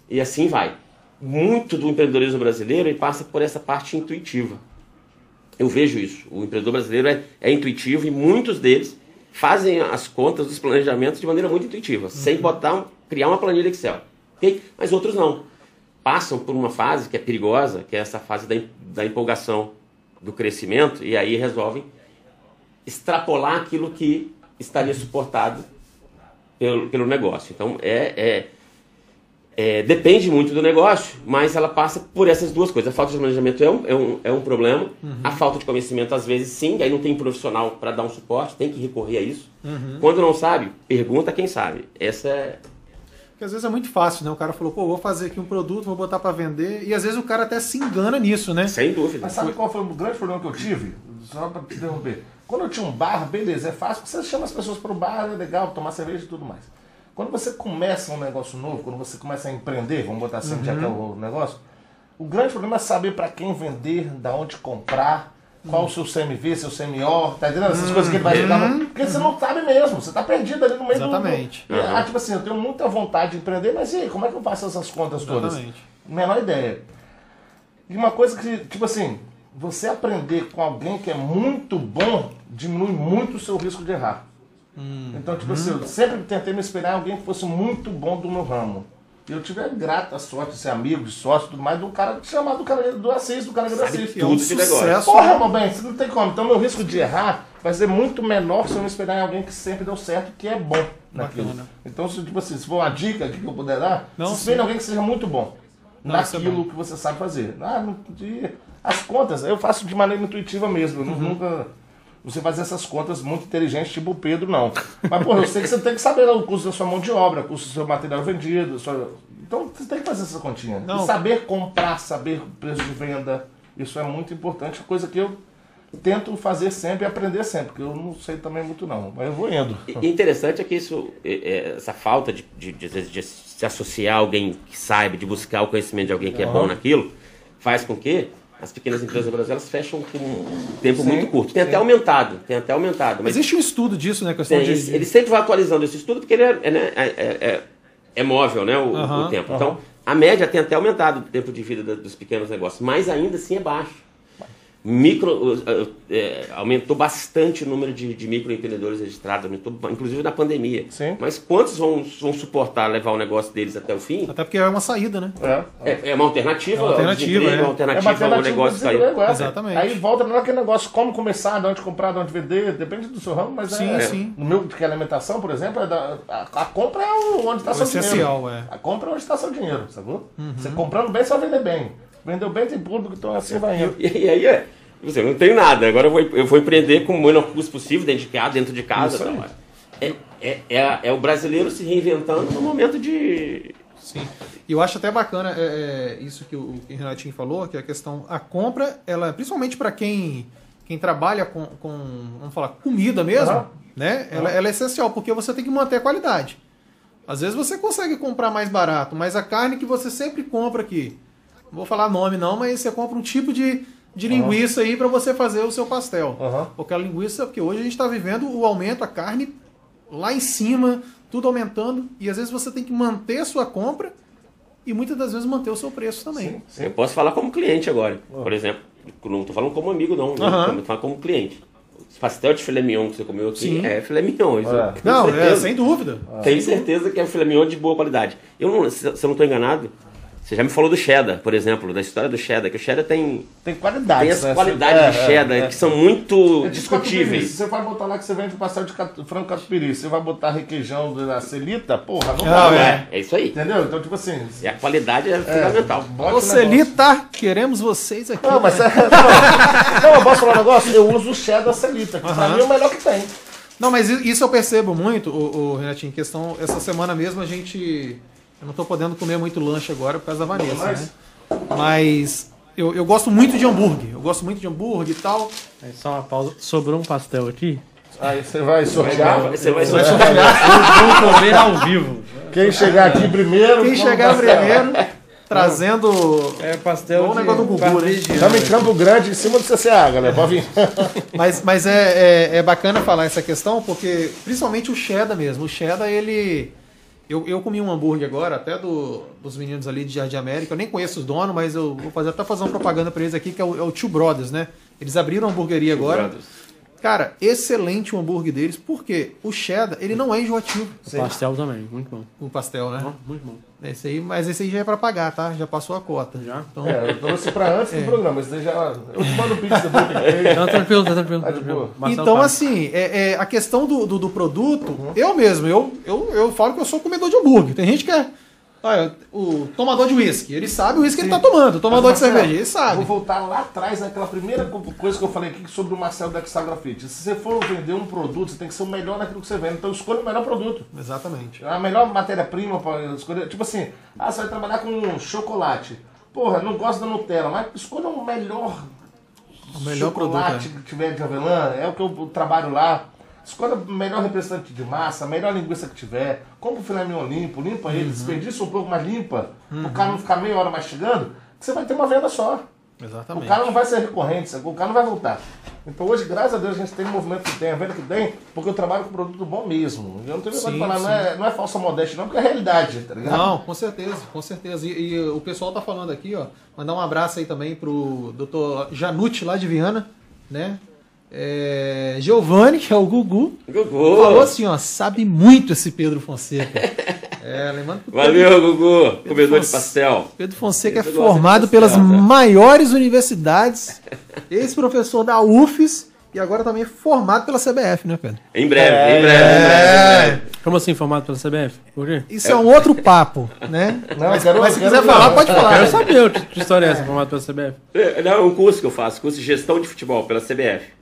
e assim vai. Muito do empreendedorismo brasileiro ele passa por essa parte intuitiva. Eu vejo isso. O empreendedor brasileiro é, é intuitivo e muitos deles fazem as contas dos planejamentos de maneira muito intuitiva, sem botar um- criar uma planilha Excel. ok? Mas outros não. Passam por uma fase que é perigosa, que é essa fase da, da empolgação do crescimento, e aí resolvem extrapolar aquilo que estaria suportado pelo, pelo negócio. Então, é, é, é, depende muito do negócio, mas ela passa por essas duas coisas. A falta de planejamento é um, é um, é um problema, a falta de conhecimento, às vezes, sim, aí não tem profissional para dar um suporte, tem que recorrer a isso. Quando não sabe, pergunta quem sabe. Essa é. Porque às vezes é muito fácil, né? O cara falou, pô, vou fazer aqui um produto, vou botar pra vender. E às vezes o cara até se engana nisso, né? Sem dúvida. Mas sabe qual foi o grande problema que eu tive? Só pra te interromper. Quando eu tinha um bar, beleza, é fácil, porque você chama as pessoas para o bar, é legal, tomar cerveja e tudo mais. Quando você começa um negócio novo, quando você começa a empreender, vamos botar assim, já que é o negócio, o grande problema é saber para quem vender, da onde comprar, qual o seu CMV, seu CMO, tá entendendo? Essas coisas que ele vai te dar. no- Porque você não sabe mesmo, você tá perdido ali no meio do- Exatamente. do. Ah, tipo assim, eu tenho muita vontade de empreender, mas e aí, como é que eu faço essas contas todas? Exatamente. Menor ideia. E uma coisa que, tipo assim, você aprender com alguém que é muito bom diminui muito o seu risco de errar. Então, tipo assim, eu sempre tentei me espelhar em alguém que fosse muito bom do meu ramo. E eu tive a grata sorte de ser amigo, de sócio e tudo mais, do cara chamado do cara do Assis, do cara do Assis. Que é um Tudo de negócio. sucesso. Porra, meu bem, você não tem como. Então, meu risco de errar vai ser muito menor se eu me espelhar em alguém que sempre deu certo, que é bom naquilo. Bacana. Então, se, tipo assim, se for uma dica que eu puder dar, Não, se espelhe em alguém que seja muito bom Não, é naquilo que você sabe fazer. Ah, não, de- as contas, eu faço de maneira intuitiva mesmo. Eu Uhum. nunca. Você faz essas contas muito inteligentes, tipo o Pedro, não. Mas, pô, eu sei que você tem que saber o custo da sua mão de obra, o custo do seu material vendido. sua- Então, você tem que fazer essa continha. Não. E saber comprar, saber o preço de venda, isso é muito importante. Coisa que eu tento fazer sempre e aprender sempre, porque eu não sei também muito, não. Mas eu vou indo. E interessante é que isso, é, é, essa falta de, de, de, de se associar a alguém que saiba, de buscar o conhecimento de alguém que é bom naquilo, faz com que as pequenas empresas brasileiras fecham com um tempo Sim, muito curto. Tem sim. até aumentado, tem até aumentado. Mas Existe um estudo disso, né? Questão tem, de... ele, sempre vai atualizando esse estudo porque ele é, é, né, é, é- é móvel, né, o, Aham, o tempo. Então, a média tem até aumentado o tempo de vida da- dos pequenos negócios, mas ainda assim é baixo. Micro, é, aumentou bastante o número de, de microempreendedores registrados, aumentou, inclusive na pandemia. Sim. Mas quantos vão, vão suportar levar o negócio deles até o fim? Até porque é uma saída, né? É. É, é uma alternativa, É uma alternativa, é. uma É alternativa, uma alternativa ao negócio sair. é. Exatamente. Aí volta naquele negócio, como começar, de onde comprar, de onde vender, depende do seu ramo, mas Sim, é. sim. No meu, que é alimentação, por exemplo, é da- a, a compra é onde está seu dinheiro. essencial, é. A compra é onde está seu dinheiro, sacou? Uhum. Você comprando bem, você vai vender bem. Vendeu bem, tem público, então assim vai indo. E, e aí é. Você não tem nada. Agora eu vou, eu vou empreender com o menor custo possível, dentro de casa, dentro de casa. Tal. É, é, é, é o brasileiro se reinventando no momento de. Sim. E eu acho até bacana é, é, isso que o, que o Renatinho falou, que é a questão, a compra, ela, principalmente para quem, quem trabalha com, com, vamos falar, comida mesmo, Aham. né? Ela, ela é essencial, porque você tem que manter a qualidade. Às vezes você consegue comprar mais barato, mas a carne que você sempre compra aqui, não vou falar nome não, mas você compra um tipo de, de linguiça aí para você fazer o seu pastel. Aham. Porque a linguiça, porque hoje a gente está vivendo o aumento, a carne lá em cima, tudo aumentando, e às vezes você tem que manter a sua compra e muitas das vezes manter o seu preço também. Eu posso falar como cliente agora, por exemplo. Não estou falando como amigo, não. né? Aham. Eu tô falando como cliente. Esse pastel de filé mignon que você comeu aqui Sim. é filé mignon. É. Não, é, certeza. sem dúvida. Tenho certeza que é filé mignon de boa qualidade. Eu não, se, se eu não estou enganado, você já me falou do cheddar, por exemplo, da história do cheddar, que o cheddar tem, Tem qualidade. tem as né? qualidades É, de é, cheddar é. que são muito É discutíveis. você vai botar lá que você vende pastel de catu- frango catupiry, você vai botar requeijão da celita, porra, não Não, dá, é. né? É, é isso aí. Entendeu? Então, tipo assim. E a qualidade é, fundamental. bote Ô o. Celita, queremos vocês aqui. Não, mas né? é. Não, eu posso falar um negócio? Eu uso o cheddar celita, que pra Aham. mim é o melhor que tem. Não, mas isso eu percebo muito, o, o Renatinho, em questão, essa semana mesmo a gente. Eu não tô podendo comer muito lanche agora por causa da Vanessa, Mas- né? Mas eu, eu gosto muito de hambúrguer. Eu gosto muito de hambúrguer e tal. Aí só uma pausa. Sobrou um pastel aqui. Aí você vai sortear. Você vai sortear. Vamos comer ao vivo. Quem chegar aqui primeiro. Quem chegar primeiro, trazendo. É pastel de negócio do Gugu, né? parmegiana. Estamos em Campo Grande, em cima do CCA, galera. Pode vir. Mas, mas é, é, é bacana falar essa questão, porque principalmente o cheddar mesmo. O cheddar, ele. Eu, eu comi um hambúrguer agora, até do, dos meninos ali de Jardim América. Eu nem conheço os donos, mas eu vou fazer, até fazer uma propaganda pra eles aqui, que é o, é o Two Brothers, né? Eles abriram uma hamburgueria agora. Brothers. Cara, excelente o hambúrguer deles, porque o cheddar, ele não é enjoativo, O pastel também, muito bom. o pastel, né? Muito bom. Esse aí, mas esse aí já é pra pagar, tá? Já passou a cota. Já? Então, É, eu trouxe pra antes do programa. Esse daí já. Eu te mando o pix que Tá tranquilo, tá tranquilo. Tá Tá de tranquilo. Então, assim, é, é, a questão do, do, do produto, eu mesmo, eu, eu, eu falo que eu sou comedor de hambúrguer. Tem gente que é. Olha, o tomador de uísque, ele sabe o uísque que ele tá tomando. O tomador de Marcelo, cerveja, ele sabe. Vou voltar lá atrás naquela primeira co- coisa que eu falei aqui sobre o Marcelo da Grafite. Se você for vender um produto, você tem que ser o melhor naquilo que você vende. Então escolha o melhor produto. Exatamente. A melhor matéria-prima para escolher. Tipo assim, ah, você vai trabalhar com chocolate. Porra, não gosto da Nutella, mas escolha o melhor, O melhor chocolate produto. que tiver de avelã. É o que eu trabalho lá. Escolha o melhor representante de massa, a melhor linguiça que tiver. Compra o filé mignon limpo, limpa Uhum. ele, desperdiça um pouco mais limpa. O cara não ficar meia hora mastigando, que você vai ter uma venda só. É. O Exatamente. cara não vai ser recorrente, o cara não vai voltar. Então hoje, graças a Deus, a gente tem o movimento que tem, a venda que tem, porque eu trabalho com produto bom mesmo. Eu não tenho negócio de Sim, falar, não sim. é, não é falsa modéstia, não, porque é realidade, tá ligado? Não, com certeza, com certeza. E, e o pessoal tá falando aqui, ó. Mandar um abraço aí também pro Dr. Janute lá de Viana, né? É, Giovanni, que é o Gugu, Gugu. falou assim, ó, sabe muito esse Pedro Fonseca. É, lembrando que o Pedro- Valeu, Gugu. Comedor de pastel. Pedro Fonseca é Pedro de formado pastel, pelas né? maiores universidades, ex-professor da UFES e agora também é formado pela CBF, né, Pedro? Em breve, É, em breve, em breve. Como assim, formado pela CBF? Por quê? Isso é um outro papo, né? Não, mas, quero- mas se quero quiser falar, pode Quero falar. saber que história é essa, formado pela CBF. É, Não, é um curso que eu faço, curso de gestão de futebol pela CBF.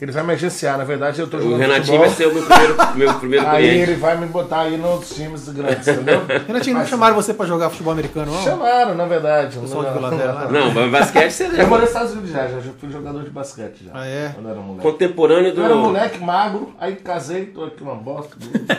Ele vai me agenciar, na verdade eu tô O jogando Renatinho futebol, vai ser o meu primeiro, meu primeiro Aí cliente. ele vai me botar aí nos times grandes, entendeu? Renatinho, não Mas- chamaram você pra jogar futebol americano, não? Chamaram, na verdade. pessoal de lá. Não, mas basquete você Eu lembra. morei nos Estados Unidos já, já fui jogador de basquete já. Ah, é? Quando eu era moleque. Contemporâneo do. Eu era moleque, magro, aí casei, tô aqui uma bosta.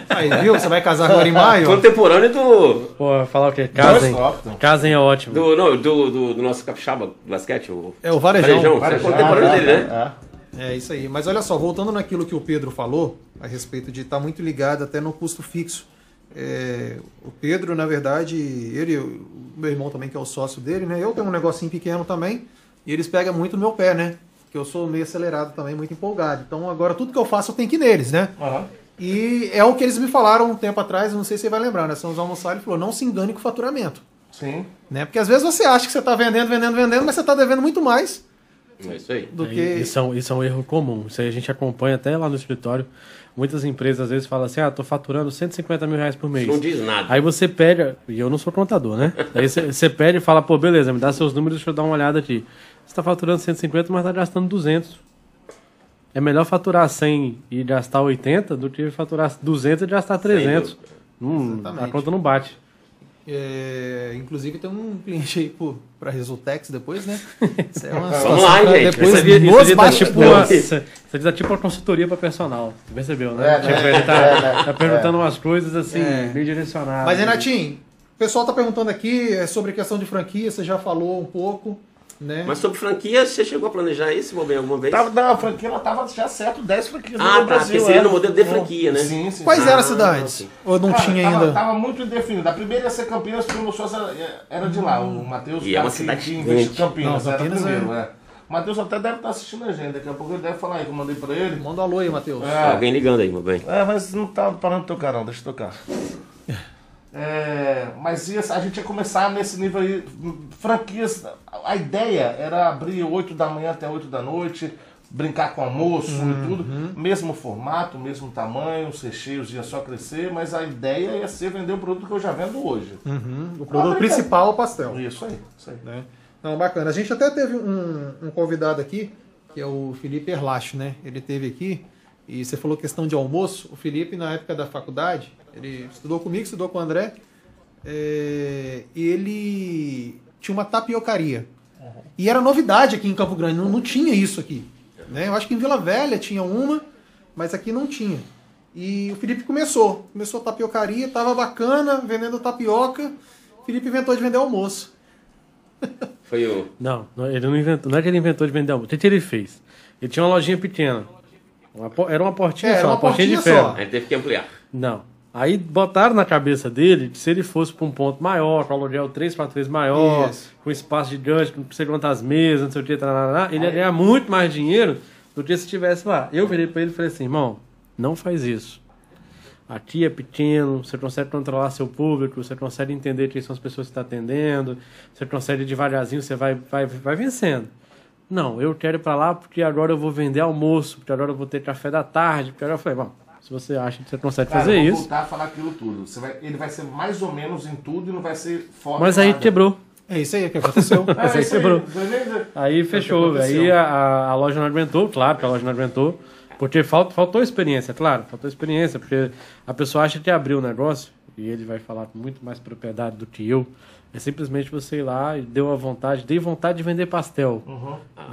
Aí, viu? Você vai casar agora em maio? Contemporâneo do. Pô, falar o quê? Casem. Casem é ótimo. Do, não, do, do, do nosso capixaba do basquete, o. É o Varejão. Varejão, você é contemporâneo dele, né? É. É isso aí. Mas olha só, voltando naquilo que o Pedro falou, a respeito de estar muito ligado até no custo fixo. É, o Pedro, na verdade, ele, o meu irmão também, que é o sócio dele, né? Eu tenho um negocinho pequeno também. E eles pegam muito no meu pé, né? Que eu sou meio acelerado também, muito empolgado. Então agora tudo que eu faço eu tenho que ir neles, né? Aham. E é o que eles me falaram um tempo atrás, não sei se você vai lembrar, né? Vamos almoçar, ele falou, não se engane com o faturamento. Sim. Né? Porque às vezes você acha que você está vendendo, vendendo, vendendo, mas você está devendo muito mais É isso aí. do Aí, que. Isso, é um, isso é um erro comum. Isso aí a gente acompanha até lá no escritório. Muitas empresas às vezes falam assim: ah, tô faturando 150 mil reais por mês. Não diz nada. Aí você pede, e eu não sou contador, né? Aí você, pede e fala, pô, beleza, me dá seus números, deixa eu dar uma olhada aqui. Você tá faturando 150, mas tá gastando 200. É melhor faturar 100 e gastar 80 do que faturar 200 e gastar 300. Hum, a conta não bate. É, inclusive tem um cliente aí para Resultex depois, né? Isso é uma Vamos lá, pra gente. Depois Isso aqui, isso nos tá tipo uma, tá tipo uma consultoria para personal. Você percebeu, né? É, tipo, né? ele tá, É, né? tá perguntando umas coisas assim, É. bem direcionadas. Mas, Renatinho, o pessoal tá perguntando aqui é, sobre a questão de franquia, você já falou um pouco, né? Mas sobre franquia, você chegou a planejar isso, Bobem, alguma vez? Tava, não, a franquia ela tava já certo, 10 franquias Ah, no tá, Brasil. porque seria é. no modelo de franquia, né? Sim, sim. Quais sim. eram Ah, as cidades? Ou não Cara, tinha tava, ainda? Tava muito indefinido. A primeira ia ser Campinas, porque o meu sócio era, era de lá. O Matheus, E é uma cidade que investiu Campinas, Não, era o Campinas primeiro, é. O Matheus até deve estar assistindo a gente. Daqui a pouco ele deve falar aí que eu mandei pra ele. Manda um alô aí, Matheus. É. Alguém ligando aí, Bobem. É, mas não tá parando de tocar não, deixa eu tocar. É, mas ia, a gente ia começar nesse nível aí, franquias, a ideia era abrir 8 da manhã até 8 da noite, brincar com almoço e tudo, mesmo formato, mesmo tamanho, os recheios ia só crescer, mas a ideia ia ser vender o produto que eu já vendo hoje. Uhum. O produto principal é o pastel. Isso aí, isso aí. né? Não, bacana. A gente até teve um, um convidado aqui, que é o Felipe Erlacho, né? Ele teve aqui e você falou questão de almoço. O Felipe, na época da faculdade, ele estudou comigo, estudou com o André, é, ele tinha uma tapiocaria. E era novidade aqui em Campo Grande, não, não tinha isso aqui. Né? Eu acho que em Vila Velha tinha uma, mas aqui não tinha. E o Felipe começou, começou a tapiocaria, tava bacana, vendendo tapioca. O Felipe inventou de vender almoço. Foi o. Não, não, ele não inventou. Não é que ele inventou de vender almoço. O que, que ele fez? Ele tinha uma lojinha pequena. Uma era uma portinha É, era só, uma uma portinha de portinha ferro. só. Aí teve que ampliar. Não. Aí botaram na cabeça dele que se ele fosse para um ponto maior, com aluguel 3x3 maior, Isso. com espaço gigante, com não sei quantas mesas, não sei o que, tarará, ele ia ganhar muito mais dinheiro do que se estivesse lá. Eu virei para ele e falei assim, irmão, não faz isso. Aqui é pequeno, você consegue controlar seu público, você consegue entender quem são as pessoas que está atendendo, você consegue devagarzinho, você vai, vai, vai vencendo. Não, eu quero ir para lá porque agora eu vou vender almoço, porque agora eu vou ter café da tarde, porque agora eu falei, bom, se você acha que você consegue Cara, fazer eu vou isso, voltar a falar aquilo tudo. Você vai, ele vai ser mais ou menos em tudo e não vai ser forte. mas aí quebrou. É isso aí que aconteceu. É, Mas aí isso quebrou. Aí fechou. aconteceu. Aí a, a- a loja não aguentou, claro que a loja não aguentou. Porque falta, faltou experiência, claro, faltou experiência, porque a pessoa acha que abriu o negócio, e ele vai falar com muito mais propriedade do que eu. É simplesmente você ir lá e deu a vontade, dei vontade de vender pastel.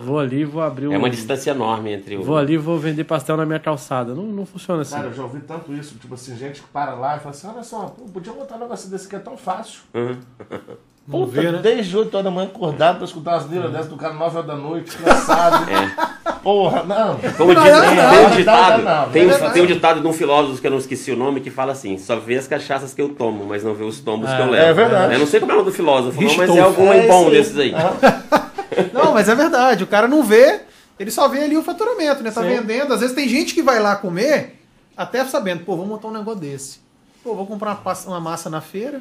Vou ali, vou abrir um. É uma distância enorme entre o. Vou ali, vou vender pastel na minha calçada. Não, não funciona assim. Cara, eu já ouvi tanto isso, tipo assim, gente que para lá e fala assim, olha só, pô, podia botar um negócio desse que é tão fácil. Vamos Puta, ver, né? desde 8 horas da manhã acordado pra escutar as neiras dessas do cara 9 horas da noite, cansado. Porra, não. Como diz, não, tem não, um ditado, não, não, tem, um, tem um ditado de um filósofo que eu não esqueci o nome que fala assim: só vê as cachaças que eu tomo, mas não vê os tombos que eu levo. é verdade. Eu não sei como é o nome do filósofo, não, mas é algum É bom aí. desses aí. Não, mas é verdade. O cara não vê, ele só vê ali o faturamento, né? Tá Sim. vendendo. Às vezes tem gente que vai lá comer, até sabendo, pô, vou montar um negócio desse. Pô, vou comprar uma, massa na feira,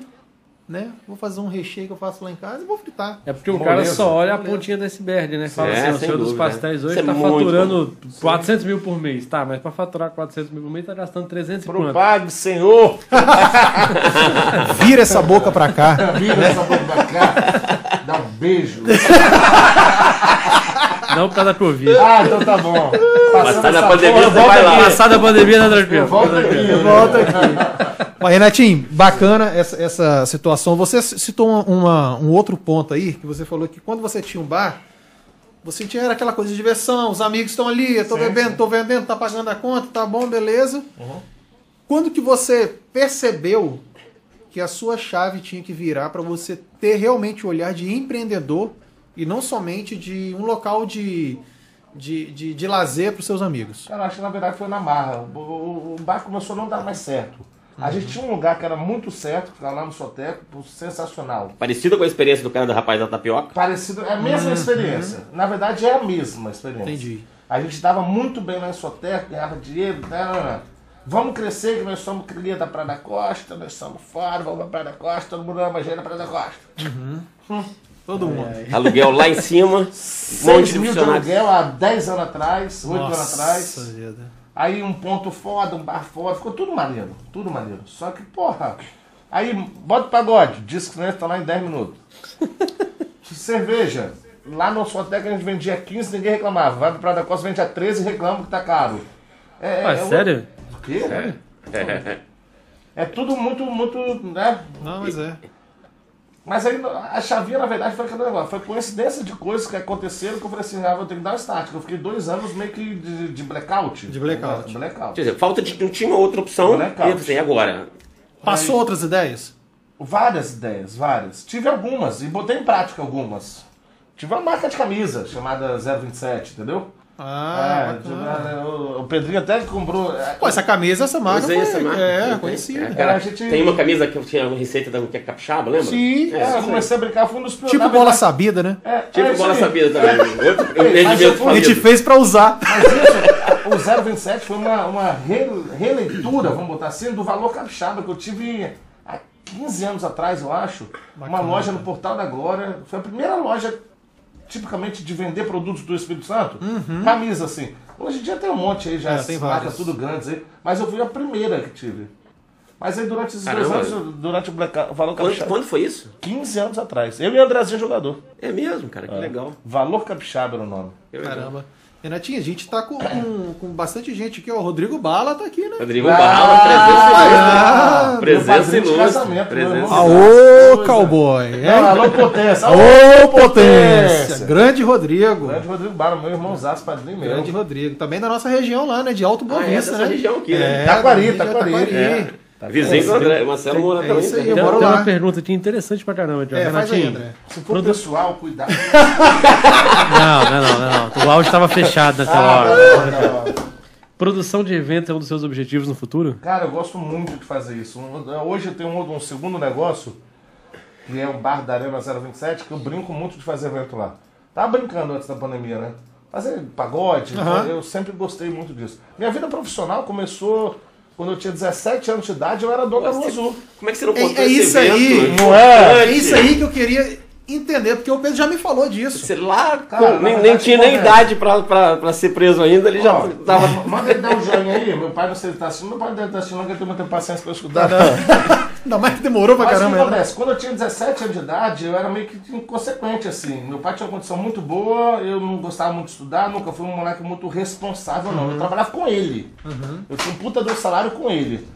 né? Vou fazer um recheio que eu faço lá em casa e vou fritar. É porque o cara só olha a pontinha do iceberg, né? Fala É, assim, o senhor dos pastéis hoje Isso é está muito faturando 400 mil por mês. Tá, mas para faturar 400 mil por mês está gastando 300 e quanto? Propague, Senhor! Vira essa boca pra cá. Vira essa boca pra cá, dá um beijo. Não por causa da Covid. Ah, então tá bom. Passada a pandemia, porra, você volta vai lá. Passada a pandemia, tá Eu tranquilo. volto aqui. Volta aqui. Mas, Renatinho, bacana essa, essa situação. Você citou uma- uma- um outro ponto aí, que você falou que quando você tinha um bar, você tinha era aquela coisa de diversão, os amigos estão ali, eu tô Sim, bebendo, sim. tô vendendo, tá pagando a conta, tá bom, beleza. Quando que você percebeu que a sua chave tinha que virar para você ter realmente o olhar de empreendedor e não somente de um local de, de, de, de lazer para os seus amigos? Cara, acho que na verdade foi na marra. O, o- o bar começou a não dar mais certo. A gente tinha um lugar que era muito certo, que lá no Soteco, sensacional. Parecido com a experiência do cara do rapaz da tapioca. Parecido, é a mesma experiência. Na verdade, é a mesma experiência. Entendi. A gente estava muito bem lá em Soteco, ganhava dinheiro, né, né, né. Vamos crescer, que nós somos cria da Praia da Costa, nós somos fora, vamos pra Praia da Costa, todo mundo ama gente da Praia da Costa. Todo mundo. Aluguel lá em cima, um monte 6 de mil de aluguel há 10 anos atrás, 8 anos Nossa atrás. vida. Aí um ponto foda, um bar foda, ficou tudo maneiro, tudo maneiro. Só que, porra, aí bota o pagode, diz que nós tá lá em 10 minutos. Cerveja, lá no Soteca a gente vendia 15, ninguém reclamava. Vai pra Praia da Costa, vende a 13 e reclama que tá caro. É, Ah, é- é- sério? O quê? É tudo muito, muito, né? Não, mas é. Mas aí a chavinha, na verdade, foi aquele negócio. Foi coincidência de coisas que aconteceram que eu falei assim, ah, vou ter que dar uma start. Eu fiquei dois anos meio que de, de blackout. De blackout. Blackout. Quer dizer, falta de. Não tinha outra opção. Blackout. E agora? Passou outras ideias? Várias ideias, várias. Tive algumas e botei em prática algumas. Tive uma marca de camisa chamada 027, entendeu? Ah, é, bacana. tive- o, o Pedrinho até comprou. é, Pô, essa camisa, essa marca Usei foi, essa marca. é, Eu conhecida. É, cara, A gente- Tem uma camisa que tinha uma receita da que é capixaba, lembra? Sim. É, é, eu comecei a brincar, fui um dos Tipo bola verdade- sabida, né? É, Tipo é bola aí. sabida também. Outro eu A gente fez pra usar. Mas isso, o 027 foi uma, uma re- releitura, vamos botar assim, do valor capixaba que eu tive há 15 anos atrás, eu acho. Uma loja no Portal da Glória. Foi a primeira loja, tipicamente, de vender produtos do Espírito Santo. Camisa, assim. Hoje em dia tem um monte aí, já É, tem marcas várias. tudo grandes aí. Mas eu fui a primeira que tive. Mas aí durante esses Caramba. dois anos, durante o Black o valor Quando, capixaba. quando foi isso? 15 anos atrás. Eu e o Andrezinho jogador. É mesmo, cara, que legal. Valor capixaba era o nome. Caramba. Renatinho, a gente tá com, com, com bastante gente aqui, ó. O Rodrigo Bala tá aqui, né? Rodrigo Ah, Barra, ah, presença ilustre. Presença casamento, ilustre. Presença Aô, cowboy! Não, É? alô, potência. Ô, potência! Grande Rodrigo. Grande Rodrigo Barra, meu irmãozaço, padrinho meu. Grande Rodrigo. Também da nossa região lá, né? De Alto Boa Ah, é Vista, dessa né? região aqui, né? É, Taquari, região Taquari. É. Vizinho do André. Marcelo Moura É também. isso aí, eu Tem, moro tem lá. uma pergunta aqui interessante pra caramba, Diogo. É, faz aí, Renatinho. André. Se for pessoal, cuidado. Não, não, não, não, não. O áudio estava fechado naquela Ah, hora. não, não, não. Produção de evento é um dos seus objetivos no futuro? Cara, eu gosto muito de fazer isso. Hoje eu tenho um, um segundo negócio, que é o Bar da Arena 027, que eu brinco muito de fazer evento lá. Tava brincando antes da pandemia, né? Fazer pagode, Aham. eu sempre gostei muito disso. Minha vida profissional começou quando eu tinha 17 anos de idade, eu era dono da Lua Azul. Como é que você não É- contou é esse isso evento? aí. Não é? É isso aí que eu queria entender, porque o Pedro já me falou disso. Você lá, Cara, nem, nem tinha nem conversa. idade pra, pra, pra ser preso ainda, ele já Ó, tava. Manda ele dar um joinha aí, meu pai não sei se ele tá assistindo, meu pai deve estar assistindo, não, que ele tem muita paciência pra eu escutar. Ainda mais que demorou pra Mas caramba. né? acontece? Quando eu tinha 17 anos de idade, eu era meio que inconsequente, assim. Meu pai tinha uma condição muito boa, eu não gostava muito de estudar, nunca fui um moleque muito responsável, não. Eu trabalhava com ele. Eu tinha um puta do salário com ele.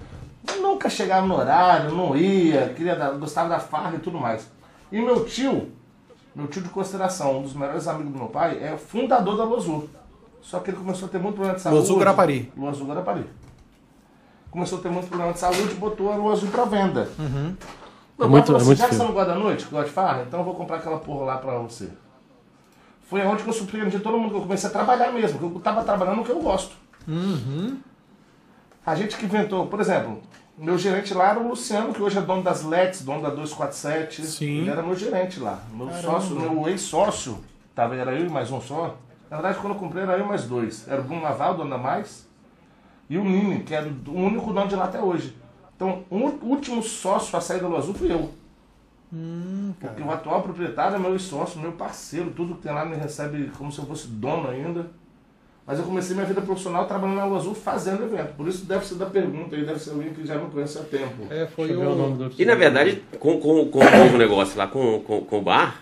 Eu nunca chegava no horário, não ia, queria dar- gostava da farra e tudo mais. E meu tio, meu tio de consideração, um dos melhores amigos do meu pai, é fundador da Azul. Só que ele começou a ter muito problema de saúde. Azul Guarapari. Azul Guarapari. Começou a ter muito problema de saúde e botou a Lua Azul pra venda. Uhum. Meu É muito- falou é assim, muito já que você não gosta da noite, gosta de farra, então eu vou comprar aquela porra lá pra você. Foi onde que eu surpreendi todo mundo, que eu comecei a trabalhar mesmo, que eu tava trabalhando no que eu gosto. A gente que inventou, por exemplo, meu gerente lá era o Luciano, que hoje é dono das LEDs, dono da 247. Sim. Ele era meu gerente lá. Meu sócio, meu ex-sócio, tava, era eu e mais um só. Na verdade, quando eu comprei, era eu e mais dois. Era o Bruno Naval, dono da Mais, e o Nini, que era o único dono de lá até hoje. Então, o último sócio a sair da Lua Azul fui eu. Porque o atual proprietário é meu sócio, meu parceiro, tudo que tem lá me recebe como se eu fosse dono ainda. Mas eu comecei minha vida profissional trabalhando na Lua Azul fazendo evento. Por isso deve ser da pergunta aí, deve ser alguém que já me conhece há tempo. É, foi Deixa ver o nome o. do. E na verdade, com, com, com o novo negócio lá, com, com, com o bar,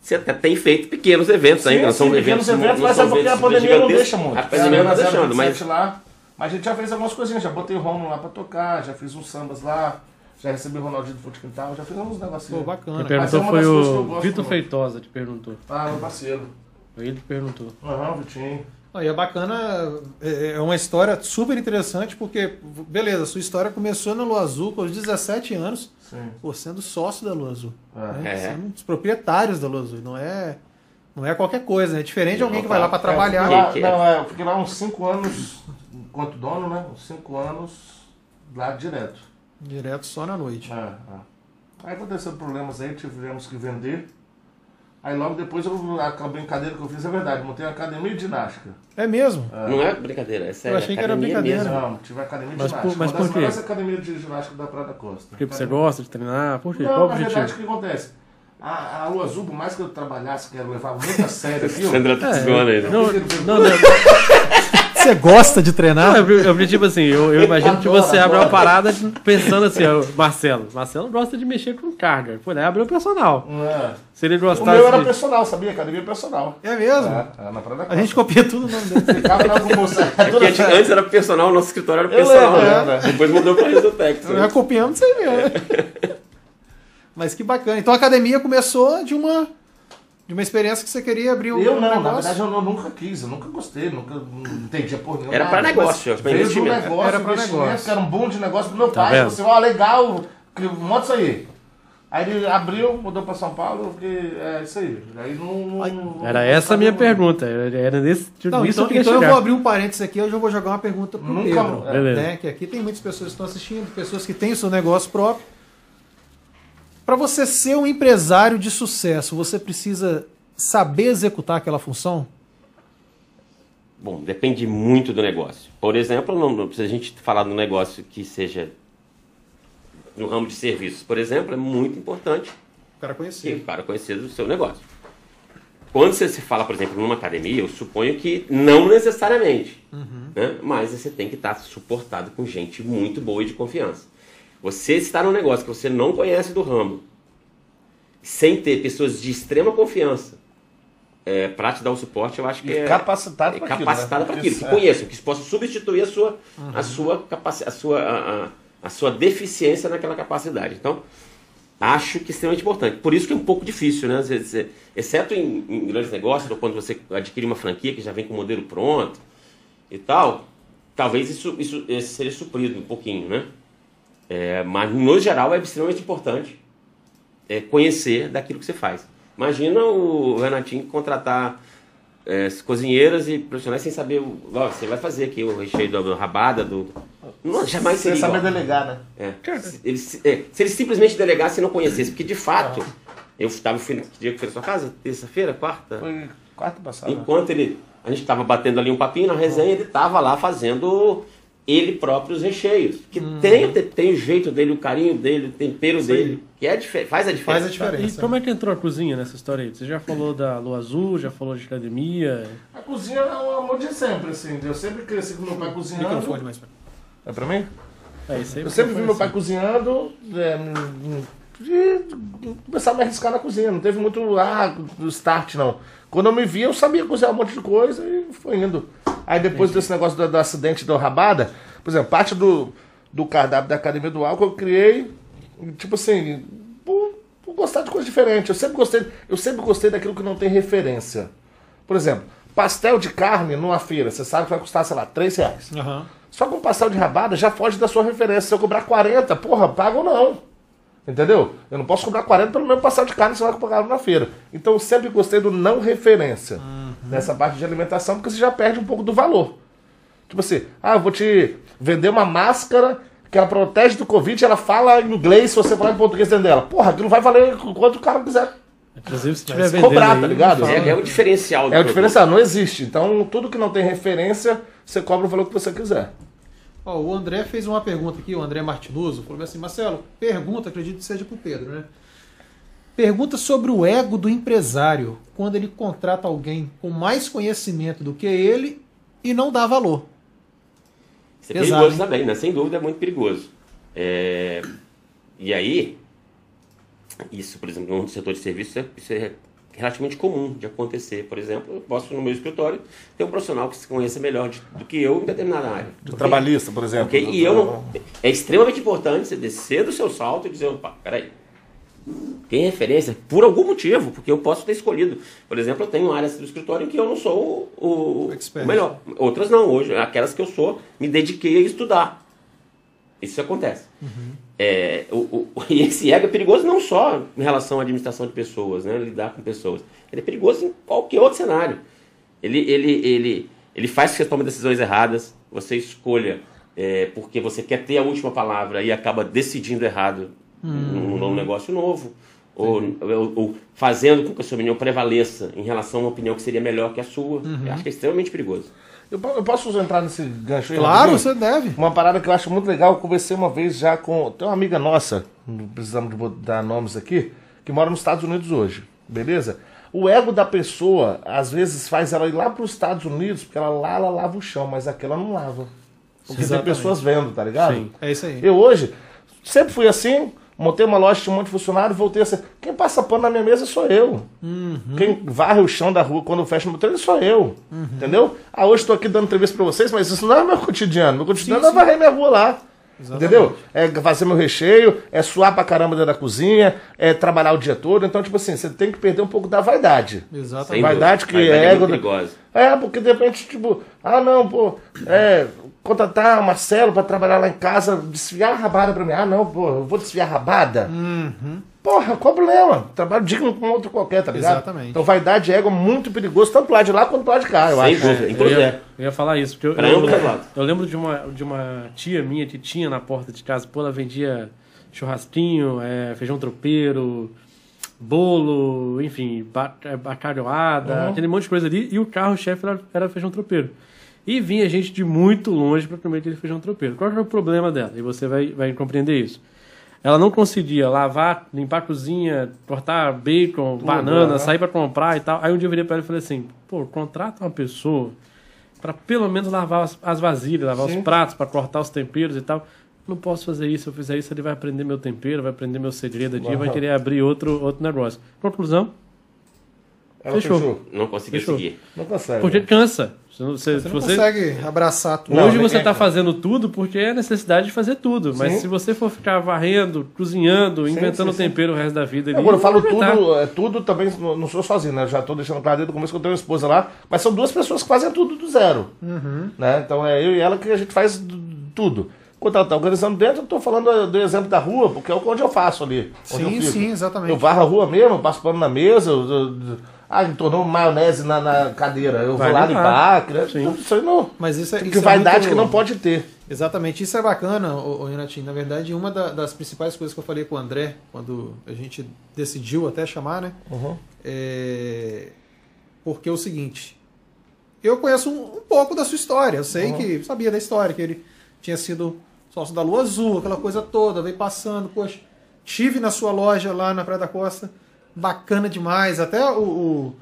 você até tem feito pequenos eventos ainda. são pequenos eventos, eventos, não mas é porque a pandemia não deixa muito. A pandemia não Era tá deixando, 027 mas lá, mas a gente já fez algumas coisinhas, já botei o Romulo lá pra tocar, já fiz uns sambas lá, já recebi o Ronaldinho do Fute Quintal, já fiz uns Pô, negocinhos. Quem bacana. Mas é perguntou uma foi das coisas que eu o gosto Vitor. Feitosa, te perguntou. Ah, meu parceiro. Foi ele que perguntou. Aham, Vitinho. Aí é bacana, é é uma história super interessante, porque, beleza, sua história começou na Lua Azul com os 17 anos, Sim. pô, sendo sócio da Lua Azul. É. né? É. Sendo um dos proprietários da Lua Azul. Não é, não é qualquer coisa, né? É diferente de alguém que vai lá tá. pra trabalhar. É, lá, é? não, é, eu fiquei lá uns 5 anos enquanto dono, né? Uns 5 anos. lá direto. Direto só na noite. É, é. Aí aconteceu problemas aí, tivemos que vender. Aí logo depois eu, a brincadeira que eu fiz é verdade, montei uma academia de ginástica. É mesmo? Não é brincadeira, é sério. achei que era academia brincadeira. mesmo. Não, tive uma academia de Mas por- ginástica. mas uma das por quê? maiores academias de ginástica da Praia da Costa. Porque você gosta de treinar? Por quê? Qual Não, o na objetivo? verdade, o que acontece? A, a Lua Azul, por mais que eu trabalhasse, que eu levava muito a sério aquilo. Sandra tá desgoando aí. né? Não, não, não. Você gosta de treinar? Não, eu, eu, tipo assim, eu, eu imagino que Adoro, você abre uma parada pensando assim, Marcelo. Marcelo gosta de mexer com carga. Foi lá abriu o personal. É. Se ele O gostasse meu era de... personal, sabia? Academia personal. É mesmo? É, é, na Praia da A gente copia tudo no nome dele. Ficava na. Porque antes- era personal, nosso escritório era personal. lembro, né? é. Depois mudou pra Resotex. Já copiamos isso aí mesmo. né? Mas que bacana. Então a academia começou de uma, de uma experiência que você queria abrir um Eu não, na negócio. verdade eu, não- nunca quis, eu nunca gostei, nunca entendia por nenhum. Era pra nada, negócio, investimento. negócio, Era pra investimento, negócio. era um boom de negócio do meu Tá pai. vendo? Falou assim, ó, legal, que- monta isso aí. Aí ele abriu, mudou pra São Paulo, porque é isso aí. Aí não. não- Era não- essa a minha não- pergunta. Era, era nesse tipo Não, nisso então, eu então eu vou abrir um parênteses aqui, eu já vou jogar uma pergunta pro Nunca- Pedro. é. Beleza. Né? Que aqui tem muitas pessoas que estão assistindo, pessoas que têm o seu negócio próprio. Para você ser um empresário de sucesso, você precisa saber executar aquela função? Bom, depende muito do negócio. Por exemplo, não, não- se a gente falar de um negócio que seja no ramo de serviços, por exemplo, é muito importante O que conhecer. o cara conhecer do seu negócio. Quando você se fala, por exemplo, numa academia, eu suponho que não necessariamente, né? mas você tem que estar suportado com gente muito boa e de confiança. Você está num negócio que você não conhece do ramo, sem ter pessoas de extrema confiança é, para te dar o suporte, eu acho que é, capacitado é pra aquilo, capacitado né? para aquilo, que é. conheçam, que possam substituir a sua, a sua, capaci a sua, a, a- a sua deficiência naquela capacidade. Então, acho que é extremamente importante. Por isso que é um pouco difícil, né? Às vezes, é- exceto em, em grandes negócios, ou quando você adquire uma franquia que já vem com o modelo pronto e tal, talvez isso, isso esse seja suprido um pouquinho, né? É, mas no geral é extremamente importante é, conhecer daquilo que você faz. Imagina o Renatinho contratar é, cozinheiras e profissionais sem saber o. Ó, você vai fazer aqui o recheio da rabada, do. Não, jamais Você seria saber igual. delegar, né? É. Se, ele, se, é, se ele simplesmente delegasse e não conhecesse, porque de fato, eu estava que dia que foi na sua casa? Terça-feira, quarta? Foi quarta passada. Enquanto ele. A gente estava batendo ali um papinho na resenha, ele estava lá fazendo ele próprio os recheios. Que tem, tem o jeito dele, o carinho dele, o tempero aí. dele, que é, faz a diferença. Faz a E diferença. como é que entrou a cozinha nessa história aí? Você já falou da Lua Azul, já falou de academia. A cozinha é um amor de sempre, assim. Eu sempre cresci com meu pai cozinhando. Microfone mais pra É pra mim? É isso aí. Eu sempre vi meu pai assim. cozinhando, é, hum, de começar a me arriscar na cozinha. Não teve muito ah, do start, não. Quando eu me vi, eu sabia cozinhar um monte de coisa e foi indo. Aí depois desse negócio do, do acidente da rabada, por exemplo, parte do, do cardápio da Academia do Álcool eu criei, tipo assim, por, por gostar de coisa diferente. Eu sempre gostei, eu sempre gostei daquilo que não tem referência. Por exemplo, pastel de carne numa feira, você sabe que vai custar, sei lá, 3 reais. Aham. Só com um pastel de rabada já foge da sua referência. Se eu cobrar 40, porra, pago ou não. Entendeu? Eu não posso cobrar 40 pelo mesmo pastel de carne que você vai pagar na feira. Então eu sempre gostei do não referência nessa parte de alimentação, porque você já perde um pouco do valor. Tipo assim, ah, eu vou te vender uma máscara que ela protege do Covid, ela fala em inglês, se você falar em português dentro dela. Porra, aquilo vai valer quanto o cara quiser. Inclusive, se tiver cobrar, aí, tá ligado? É, é o diferencial do É o produto. diferencial, não existe. Então tudo que não tem referência, você cobra o valor que você quiser. Ó, o André fez uma pergunta aqui, o André Martinoso, falou assim, Marcelo, pergunta, acredito que seja pro Pedro, né? Pergunta sobre o ego do empresário quando ele contrata alguém com mais conhecimento do que ele e não dá valor. Isso é perigoso hein? também, né? Sem dúvida é muito perigoso. É, E aí, isso, por exemplo, no setor de serviços, é- isso é relativamente comum de acontecer. Por exemplo, eu posso, no meu escritório, ter um profissional que se conheça melhor de- do que eu em determinada área. Ok? Trabalhista, por exemplo. Ok? E eu não. É extremamente importante você descer do seu salto e dizer, opa, peraí. Tem referência por algum motivo, porque eu posso ter escolhido. Por exemplo, eu tenho áreas do escritório em que eu não sou o, o- o melhor. Outras não. Hoje, aquelas que eu sou, me dediquei a estudar. Isso acontece. É, o, o- esse ego é perigoso não só em relação à administração de pessoas, né, lidar com pessoas. Ele é perigoso em qualquer outro cenário. Ele, ele, ele, ele faz que você tome decisões erradas, você escolha é, porque você quer ter a última palavra e acaba decidindo errado num, num negócio novo, ou, ou- ou fazendo com que a sua opinião prevaleça em relação a uma opinião que seria melhor que a sua. Eu acho que é extremamente perigoso. Eu, eu posso entrar nesse gancho aí? Claro, rapidinho? você deve. Uma parada que eu acho muito legal, eu conversei uma vez já com. Tem uma amiga nossa, não precisamos dar nomes aqui, que mora nos Estados Unidos hoje, beleza? O ego da pessoa, às vezes, faz ela ir lá para os Estados Unidos, porque ela lá ela lava o chão, mas aqui ela não lava. Porque Exatamente. tem pessoas vendo, tá ligado? Sim. É isso aí. Eu hoje, sempre fui assim, montei uma loja, tinha um monte de funcionário, voltei a ser. Quem passa pano na minha mesa sou eu. Quem varre o chão da rua quando eu fecho meu treino sou eu. Entendeu? Ah, hoje estou aqui dando entrevista pra vocês, mas isso não é meu cotidiano. Meu cotidiano é varrer minha rua lá. Entendeu? É fazer meu recheio, é suar pra caramba dentro da cozinha, é trabalhar o dia todo. Então, tipo assim, você tem que perder um pouco da vaidade. Exatamente. Vaidade que Vaidade é é perigosa. É, porque de repente, tipo, ah não, pô, é, contratar o Marcelo pra trabalhar lá em casa, desfiar a rabada pra mim. Ah não, pô, eu vou desfiar a rabada? Porra, qual o problema? Trabalho digno com outro qualquer, tá ligado? Exatamente. Então vaidade e ego é muito perigoso, tanto pro lado de lá quanto pro lado de cá, eu Sem acho. dúvida. Em Eu ia, é. eu ia falar isso, porque eu, Pra eu, os lados. eu lembro de uma, de uma tia minha que tinha na porta de casa, pô, ela vendia churrasquinho, é, feijão tropeiro, bolo, enfim, é, bacalhoada, Uhum. aquele monte de coisa ali, e o carro-chefe era, era feijão tropeiro. E vinha gente de muito longe para comer aquele feijão tropeiro. Qual que era o problema dela? E você vai, vai compreender isso. Ela não conseguia lavar, limpar a cozinha, cortar bacon, banana, né? sair para comprar e tal. Aí um dia eu virei para ela e falei assim: pô, contrata uma pessoa para pelo menos lavar as, as vasilhas, lavar Sim. os pratos, para cortar os temperos e tal. Não posso fazer isso. Se eu fizer isso, ele vai aprender meu tempero, vai aprender meu segredo aqui, vai Aham. querer abrir outro, outro negócio. Conclusão, Ela Fechou. fechou. Não conseguiu Fechou. seguir. Não consegue. porque cansa. Você, você, não você- consegue abraçar tudo. Não, Hoje você está fazendo tudo porque é necessidade de fazer tudo. Mas Sim. se você for ficar varrendo, cozinhando, inventando sim, sim. tempero o resto da vida. ali, Agora, eu falo tudo, é, tudo também, não sou sozinho, né? Eu já tô deixando claro desde o começo que eu tenho uma esposa lá, mas são duas pessoas que fazem tudo do zero. Né? Então é eu e ela que a gente faz tudo. Quando ela tá organizando dentro, eu tô falando do exemplo da rua, porque é onde eu faço ali. Sim, sim, exatamente. Eu varro a rua mesmo, passo pano na mesa, eu, eu, ah, tornou maionese na, na cadeira. Eu Vai vou lá limpar. limpar, né? Sim. Isso aí não. Mas isso é, Que isso é vaidade muito- que não pode ter. Exatamente, isso é bacana, ô, ô, Renatinho. Na verdade, uma da- das principais coisas que eu falei com o André, quando a gente decidiu até chamar, né? Uhum. É... Porque é o seguinte, eu conheço um, um pouco da sua história, eu sei Uhum. que, sabia da história, que ele tinha sido sócio da Lua Azul, aquela coisa toda, veio passando, poxa, tive na sua loja lá na Praia da Costa, bacana demais, até o, o,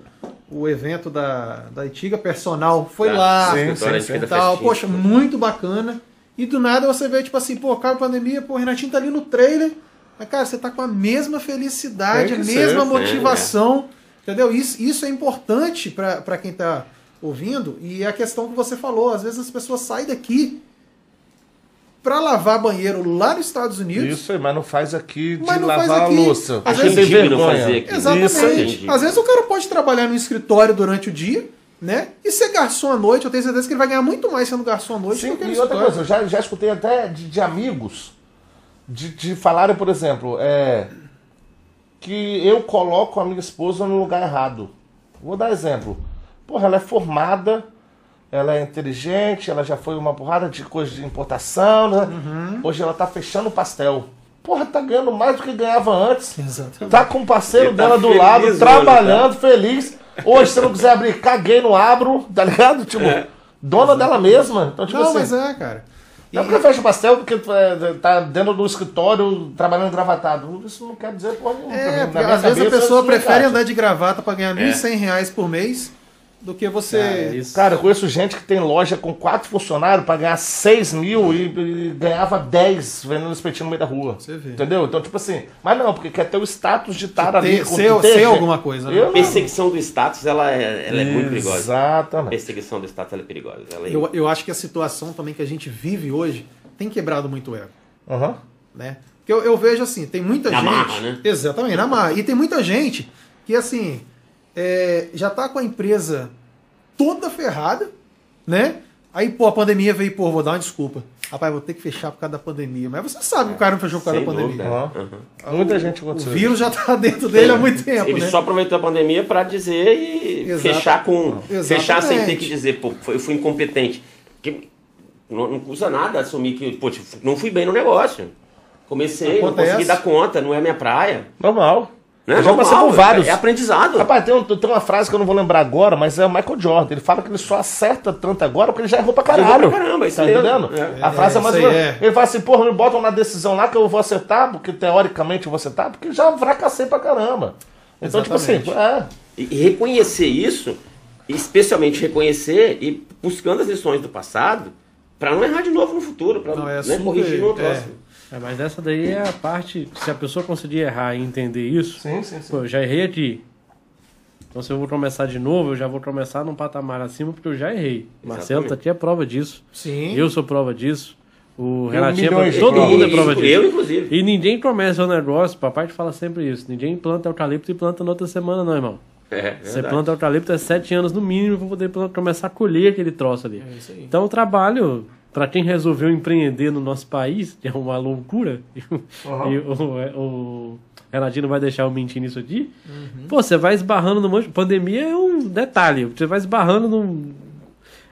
o evento da, da Itiga Personal foi Tá, lá, sim, sim, e tal, festinha. poxa, muito bacana. E do nada você vê, tipo assim, pô, acaba a pandemia, pô, o Renatinho tá ali no trailer. Mas, cara, você tá com a mesma felicidade, a mesma ser, motivação. Entendeu? Isso, isso é importante pra quem tá ouvindo. E é a questão que você falou, às vezes as pessoas saem daqui pra lavar banheiro lá nos Estados Unidos. Isso aí, mas não faz aqui de Mas não faz lavar aqui. a louça. Às vezes- tem vergonha. fazer aqui. Isso aí. Exatamente. Às vezes o cara pode trabalhar no escritório durante o dia, né? E ser garçom à noite, eu tenho certeza que ele vai ganhar muito mais sendo garçom à noite Sim, do que no e outra coisa, eu já, já escutei até de, de amigos de, de falarem, por exemplo, é, que eu coloco a minha esposa no lugar errado. Vou dar exemplo. Porra, ela é formada, ela é inteligente, ela já foi uma porrada de coisa de importação, né? Uhum. Hoje ela tá fechando o pastel. Porra, tá ganhando mais do que ganhava antes. Exatamente. Tá com o parceiro Ele tá dela do lado, hoje, trabalhando, feliz. Hoje, se eu não quiser abrir, caguei, não abro, tá ligado? Tipo, dona dela mesma. Então, tipo Não, assim. mas é, cara. Não é porque fecha o pastel porque é, tá dentro do escritório trabalhando engravatado. Isso não quer dizer porra nenhuma. É, porque às vezes a pessoa não prefere andar de gravata pra ganhar 1.100 reais por mês do que você. Cara, isso- Cara, eu conheço gente que tem loja com quatro funcionários pra ganhar 6 mil e, e ganhava 10 vendendo espetinho no meio da rua. Você vê. Entendeu? Então, tipo assim, mas não, porque quer ter o status de estar ali. com- ser- ter ser alguma coisa, né? Eu perseguição do status, ela é, ela é muito perigosa. A Exatamente. perseguição do status ela é perigosa. Ela é- Eu, eu acho que a situação também que a gente vive hoje tem quebrado muito o ego. Aham. né? Porque eu, eu vejo assim, tem muita Na gente. marra, né? Exatamente, na marra. E tem muita gente que assim é, já tá com a empresa toda ferrada, né? Aí, pô, a pandemia veio, pô, vou dar uma desculpa. Rapaz, vou ter que fechar por causa da pandemia. Mas você sabe que o cara não fechou por causa Sem da pandemia. dúvida. Aham. Muita gente O aconteceu. vírus já tá dentro dele há muito tempo, Ele né? só aproveitou a pandemia pra dizer e Exato. fechar com. Exatamente. Fechar sem ter que dizer, pô, eu fui incompetente. Porque Não, não custa nada assumir que, pô, tipo, não fui bem no negócio. Comecei, não Acontece. consegui dar conta, não é minha praia. Normal. Né? Eu já passei por vários. É aprendizado. Rapaz, tem, um- tem uma frase que eu não vou lembrar agora, mas é o Michael Jordan. Ele fala que ele só acerta tanto agora porque ele já errou pra Já errou caralho. pra caramba, isso tá mesmo. entendendo? É. A frase é, É, mais é. Ele fala assim, porra, me botam na decisão lá que eu vou acertar, porque teoricamente eu vou acertar, porque já fracassei pra caramba. Então, tipo assim, é. E reconhecer isso, especialmente reconhecer e buscando as lições do passado, pra não errar de novo no futuro, pra Não, é né, corrigir no é. próximo. É, mas essa daí é a parte. Se a pessoa conseguir errar e entender isso, Sim, sim, sim. pô, eu já errei aqui. Então se eu vou começar de novo, eu já vou começar num patamar acima porque eu já errei. Marcelo tá aqui é prova disso. Sim. Eu sou prova disso. O Renatinho é Todo mundo é prova disso. Eu, inclusive. E ninguém começa o negócio, papai te fala sempre isso. Ninguém planta eucalipto e planta na outra semana, não, irmão. É, Você verdade. planta eucalipto é sete anos no mínimo para poder começar a colher aquele troço ali. É isso aí. Então o trabalho, para quem resolveu empreender no nosso país, que é uma loucura, e o- e o, é, o Renatinho não vai deixar eu mentir nisso aqui, Uhum. pô, você vai esbarrando no monte. Pandemia é um detalhe, você vai esbarrando num.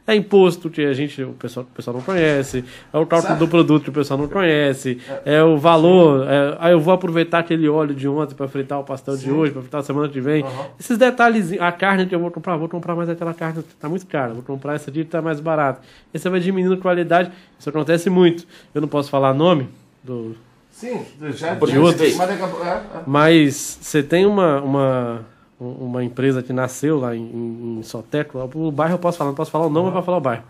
É imposto que a gente, o pessoal, o pessoal não conhece, é o cálculo do produto que o pessoal não conhece, é o valor, é, ah, eu vou aproveitar aquele óleo de ontem para fritar o pastel de hoje, para fritar a semana que vem. Esses detalhes, a carne que eu vou comprar, vou comprar mais aquela carne que tá muito cara, vou comprar essa aqui que tá mais barata. E você vai diminuindo a qualidade, isso acontece muito. Eu não posso falar nome do, Sim, já já- outros. é, é. mas você tem uma, uma, uma empresa que nasceu lá em, em, em Soteco, o bairro eu posso falar, não posso falar o nome, mas vou falar o bairro.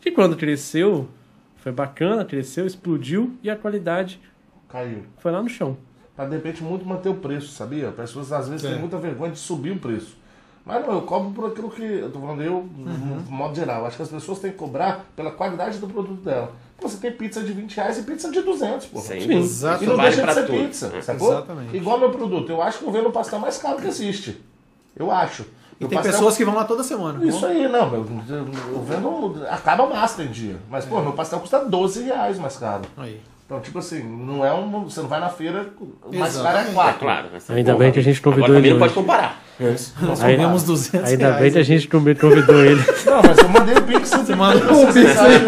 Que quando cresceu, foi bacana, cresceu, explodiu e a qualidade Caiu. foi lá no chão. Pra de repente muito manter o preço, sabia? As pessoas às vezes É. têm muita vergonha de subir o preço. Mas não, eu cobro por aquilo que. Eu tô falando eu, Uhum. no modo geral. Acho que as pessoas têm que cobrar pela qualidade do produto dela. Pô, você tem pizza de 20 reais e pizza de 200, pô. Sim, E Exato. não vale deixa de ser tudo. pizza, É. sacou? Exatamente. Igual meu produto. Eu acho que eu vendo o pastel mais caro que existe. Eu acho. E Meu tem pastel- pessoas que vão lá toda semana. Isso aí, não. Eu, eu, eu vendo. Acaba massa em dia. Mas, pô, meu pastel custa 12 reais mais caro. Aí. Então, tipo assim, não é um. Você não vai na feira, o mais caro é Exatamente. 4. Claro. mas, Ainda pô, bem que a gente convidou agora também ele não hoje. pode comparar. Nós Aí- comemos 200 Ainda bem que a gente convi- convidou ele. Não, mas eu mandei o Pix. Você mandou o Pix aí.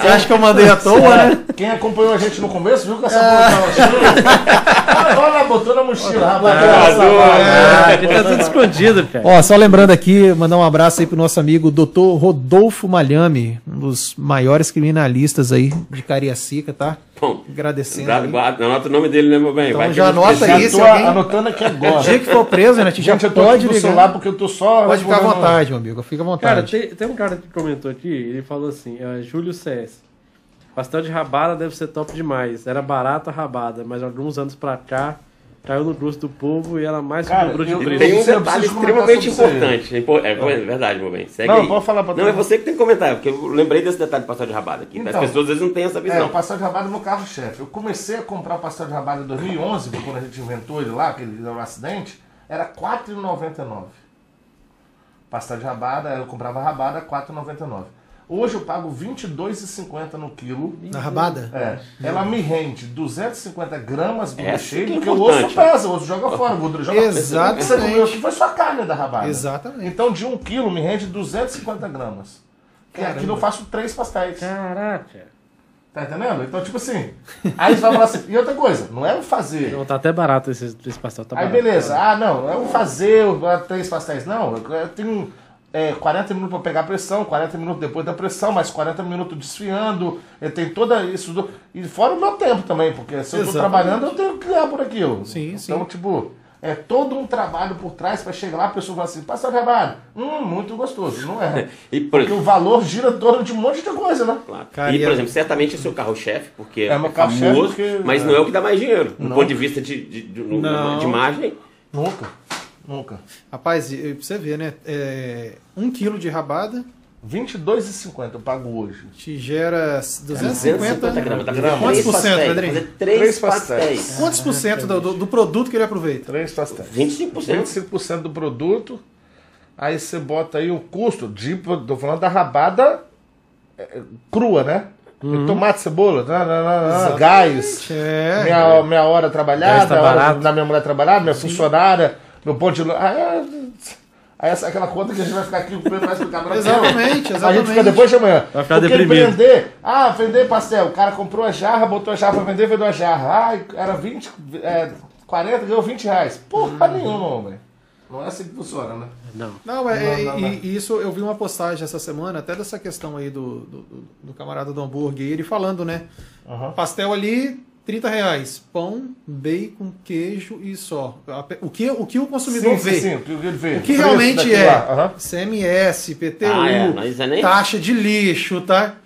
Você acha que eu mandei à toa, né? Quem acompanhou a gente no começo viu que essa porra tava cheia. Olha lá, botou na mochila, rapaz. Ah, a gente tá tudo escondido, cara. Ó, só lembrando aqui, mandar um abraço aí pro nosso amigo Dr. Rodolfo Malhame, um dos maiores criminalistas aí de Cariacica, tá? Bom, Agradecendo. guarda, anota o nome dele, né, meu bem? Então Vai já anota precisa. aí. se tô alguém- anotando aqui O agora. dia que for preso, né? Já Gente, eu tô pode ligar. celular porque eu tô só. Pode ficar à vontade, meu amigo. Fica à Cara, vontade. tem, tem um cara que comentou aqui, ele falou assim, é, Júlio CS. Pastel de rabada deve ser top demais. Era barato a rabada, mas alguns anos pra cá caiu no gosto do povo e era mais que Cara, dobrou de eu- preço. Tem um detalhe extremamente importante. Impo- É, é verdade, meu bem. Segue Não, aí. pode falar pra Não, tu. é você que tem que comentar, porque eu lembrei desse detalhe do pastel de rabada aqui. Então, As pessoas às vezes não têm essa É, visão. o pastel de rabada é meu carro-chefe. Eu comecei a comprar o pastel de rabada em 2011, quando a gente inventou ele lá, que ele deu um acidente, era R$ 4,99. Pastel de rabada, eu comprava rabada, R$ 4,99. Hoje eu pago R$ 22,50 no quilo. Na rabada? É, ela me rende 250 gramas que é porque o osso pesa, o osso joga fora, o gordura joga Exatamente. Você comeu aqui foi só carne da rabada. Exatamente. Então de 1 quilo me rende 250 gramas. Que Caramba. aquilo eu faço três pastéis. Caraca. Tá entendendo? Então, tipo assim. Aí você vai falar assim. E outra coisa, não é o fazer. Não, tá até barato esse, esse pastel. Tá Aí barato. beleza. Ah, não, não é o fazer três pastéis. Não, eu tenho é, 40 minutos para pegar a pressão, 40 minutos depois da pressão, mais 40 minutos desfiando. Eu tenho toda isso. do- E fora o meu tempo também, porque se eu tô Exatamente. trabalhando, eu tenho que ganhar por aquilo. Sim, então, sim. tipo. É todo um trabalho por trás para chegar lá, a pessoa fala assim, de trabalho, hum, muito gostoso, não é? E, por Porque o valor gira em torno de um monte de coisa, né? Claro. E, por a- exemplo, certamente é seu carro-chefe, porque É é, famoso, porque- mas não é o que dá mais dinheiro. Do ponto de vista de, de, de, Não. de imagem, Nunca, nunca. Rapaz, e- pra você ver, né? É, um quilo de rabada 22,50 eu pago hoje. te gera 250 250 gramas. Gramas. fazer Quantos por cento, Pedrinho? fazer três, Três pastéis. pastéis. Quantos por cento do, produto que ele aproveita? Três pastéis. 25%. 25% do produto. Aí você bota aí o custo de. Tô falando da rabada é, crua, né? Tomate, cebola, né, né, né, gás. É. Minha, minha hora trabalhada, tá hora da minha mulher trabalhada, minha funcionária, meu ponto de. Ah, é, Aí essa, aquela conta que a gente vai ficar aqui com o preço mais explicar pra Exatamente, A gente exatamente. fica depois de amanhã. Vai ficar Porque deprimido. vender, ah, vender pastel. O cara comprou a jarra, botou a jarra pra vender, vendeu a jarra. Ah, era 20, é, 40, ganhou 20 reais. Porra nenhuma, homem. Não é assim que funciona, né? Não. Não, é, Não, não, e, não. e isso eu vi uma postagem essa semana, até dessa questão aí do, do, do- camarada do hambúrguer, ele falando, né? Aham. Pastel ali, 30 reais. Pão, bacon, queijo e só. O que o, que o consumidor Sim, vê? sim, sim, o que ele vê. O que Preço realmente é lá, aham. CMS, PTU, Ah, é, mas é nem- taxa de lixo, tá?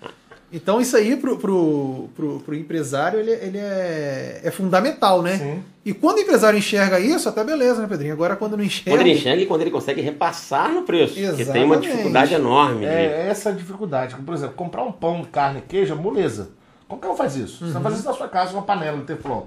Então isso aí pro, pro, pro, pro empresário ele, ele é, é fundamental, né? Sim. E quando o empresário enxerga isso, até beleza, né, Pedrinho? Agora quando não enxerga. Quando ele enxerga e quando ele consegue repassar no preço. Porque tem uma Exatamente. dificuldade enorme. de- É essa a dificuldade. Por exemplo, comprar um pão, carne, queijo, é moleza. Qualquer um faz isso. Você vai fazer isso na sua casa, uma panela de teflon.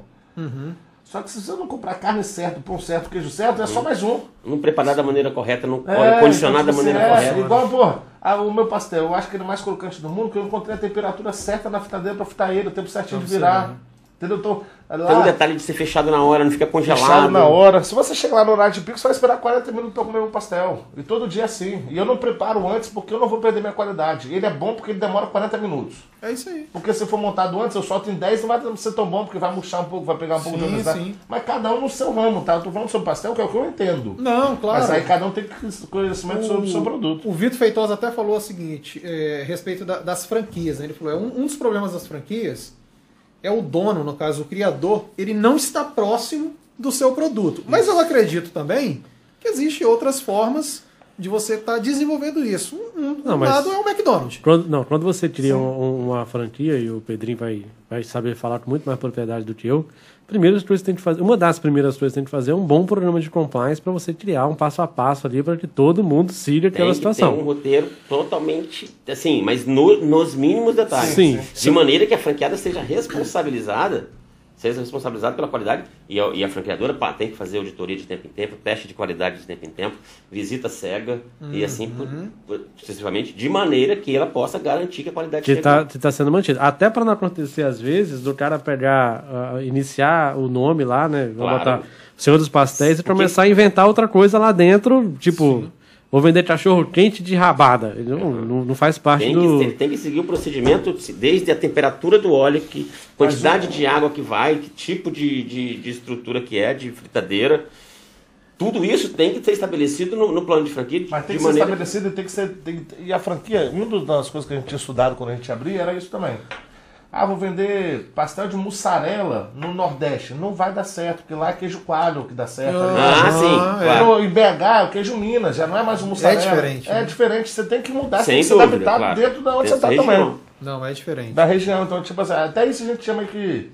Só que se você não comprar carne certa, pão certo, queijo certo, é só mais um. Não preparar da maneira correta, não É, condicionar da então, tipo maneira assim, é, correta. Igual, pô, o meu pastel, eu acho que ele é mais crocante do mundo, porque eu encontrei a temperatura certa na fritadeira pra fritar ele, o tempo certinho de virar. Entendeu? Tô, lá, Tem um detalhe de ser fechado na hora, não fica congelado. fechado na hora. Se você chegar lá no horário de pico, você vai esperar 40 minutos pra comer um pastel. E todo dia é assim. E eu não preparo antes porque eu não vou perder minha qualidade. Ele é bom porque ele demora 40 minutos. É isso aí. Porque se for montado antes, eu solto em 10, não vai ser tão bom, porque vai murchar um pouco, vai pegar um pouco de Sim, umidade. sim. Mas cada um no seu ramo, tá? Eu tô falando sobre pastel, que é o que eu entendo. Não, claro. Mas aí cada um tem conhecimento sobre o seu produto. O Vitor Feitosa até falou o seguinte, é, a respeito da- das franquias. né? Ele falou, é, um, um dos problemas das franquias é o dono, no caso o criador, ele não está próximo do seu produto. Mas eu acredito também que existem outras formas de você estar desenvolvendo isso. Um, um Não, mas- lado é o McDonald's. Quando, não, quando você cria um- uma franquia, e o Pedrinho vai, vai saber falar com muito mais propriedade do que eu, primeiras coisas que tem que fazer, uma das primeiras coisas que tem que fazer é um bom programa de compliance para você criar um passo a passo ali para que todo mundo siga Tem aquela que ter um situação. roteiro totalmente, assim, mas no- nos mínimos detalhes. Sim. De maneira que a franqueada seja responsabilizada, seja responsabilizada pela qualidade, e a, e a franqueadora pá, tem que fazer auditoria de tempo em tempo, teste de qualidade de tempo em tempo, visita cega, e assim por- sucessivamente, de maneira que ela possa garantir que a qualidade Que está tá sendo mantido. Até para não acontecer, às vezes, do cara pegar, ah, iniciar o nome lá, né? Vou Claro. botar Senhor dos Pastéis e começar a inventar outra coisa lá dentro, tipo, vou vender cachorro quente de rabada. Não, não, não faz parte Tem do. que, ele tem que seguir o procedimento desde a temperatura do óleo, que quantidade de água que vai, que tipo de, de, de estrutura que é, de fritadeira. Tudo isso tem que ser estabelecido no, no plano de franquia. Mas tem de que ser maneira... estabelecido e tem que ser. tem- e a franquia, uma das coisas que a gente tinha estudado quando a gente abria era isso também. Ah, vou vender pastel de mussarela no Nordeste. Não vai dar certo, porque lá é queijo coalho que dá certo. ali. Ah, sim, é. claro. Em BH, é o queijo Minas, já não é mais o mussarela. É diferente, É né? diferente, você tem que mudar, você Sem tem que se dúvida, adaptar claro. dentro da onde você tá da também. região. Não, é diferente. Da região, então, tipo assim, até isso a gente chama que.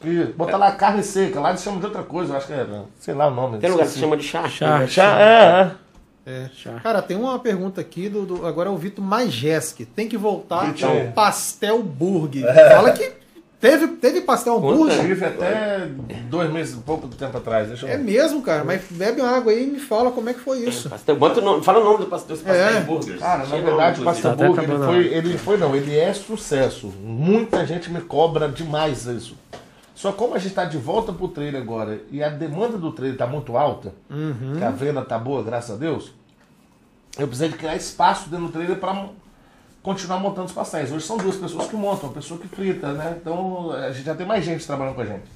que botar lá carne seca, lá eles chamam de outra coisa, eu acho que é, sei lá o nome. Tem lugar que se chama de chá. Chá. Chá, é, é. É. Cara, tem uma pergunta aqui do, do- agora é o Vitor Majeski. Tem que voltar Vitor. ao pastel burger. Fala que teve, teve pastel burger. Tive até dois meses, pouco tempo atrás. Deixa eu É mesmo, cara. Mas bebe uma água aí e me fala como é que foi isso. Pastel, bota o nome, fala o nome do pastel, dos pastéis É. burgers. Cara, na verdade, o Pastel Tá Burger, ele foi, ele foi, não, ele é sucesso. Muita gente me cobra demais isso. Só como a gente está de volta pro trailer agora e a demanda do trailer está muito alta, que a venda tá boa, graças a Deus, eu precisei de criar espaço dentro do trailer para continuar montando os pastéis. Hoje são duas pessoas que montam, uma pessoa que frita, né? Então a gente já tem mais gente trabalhando com a gente.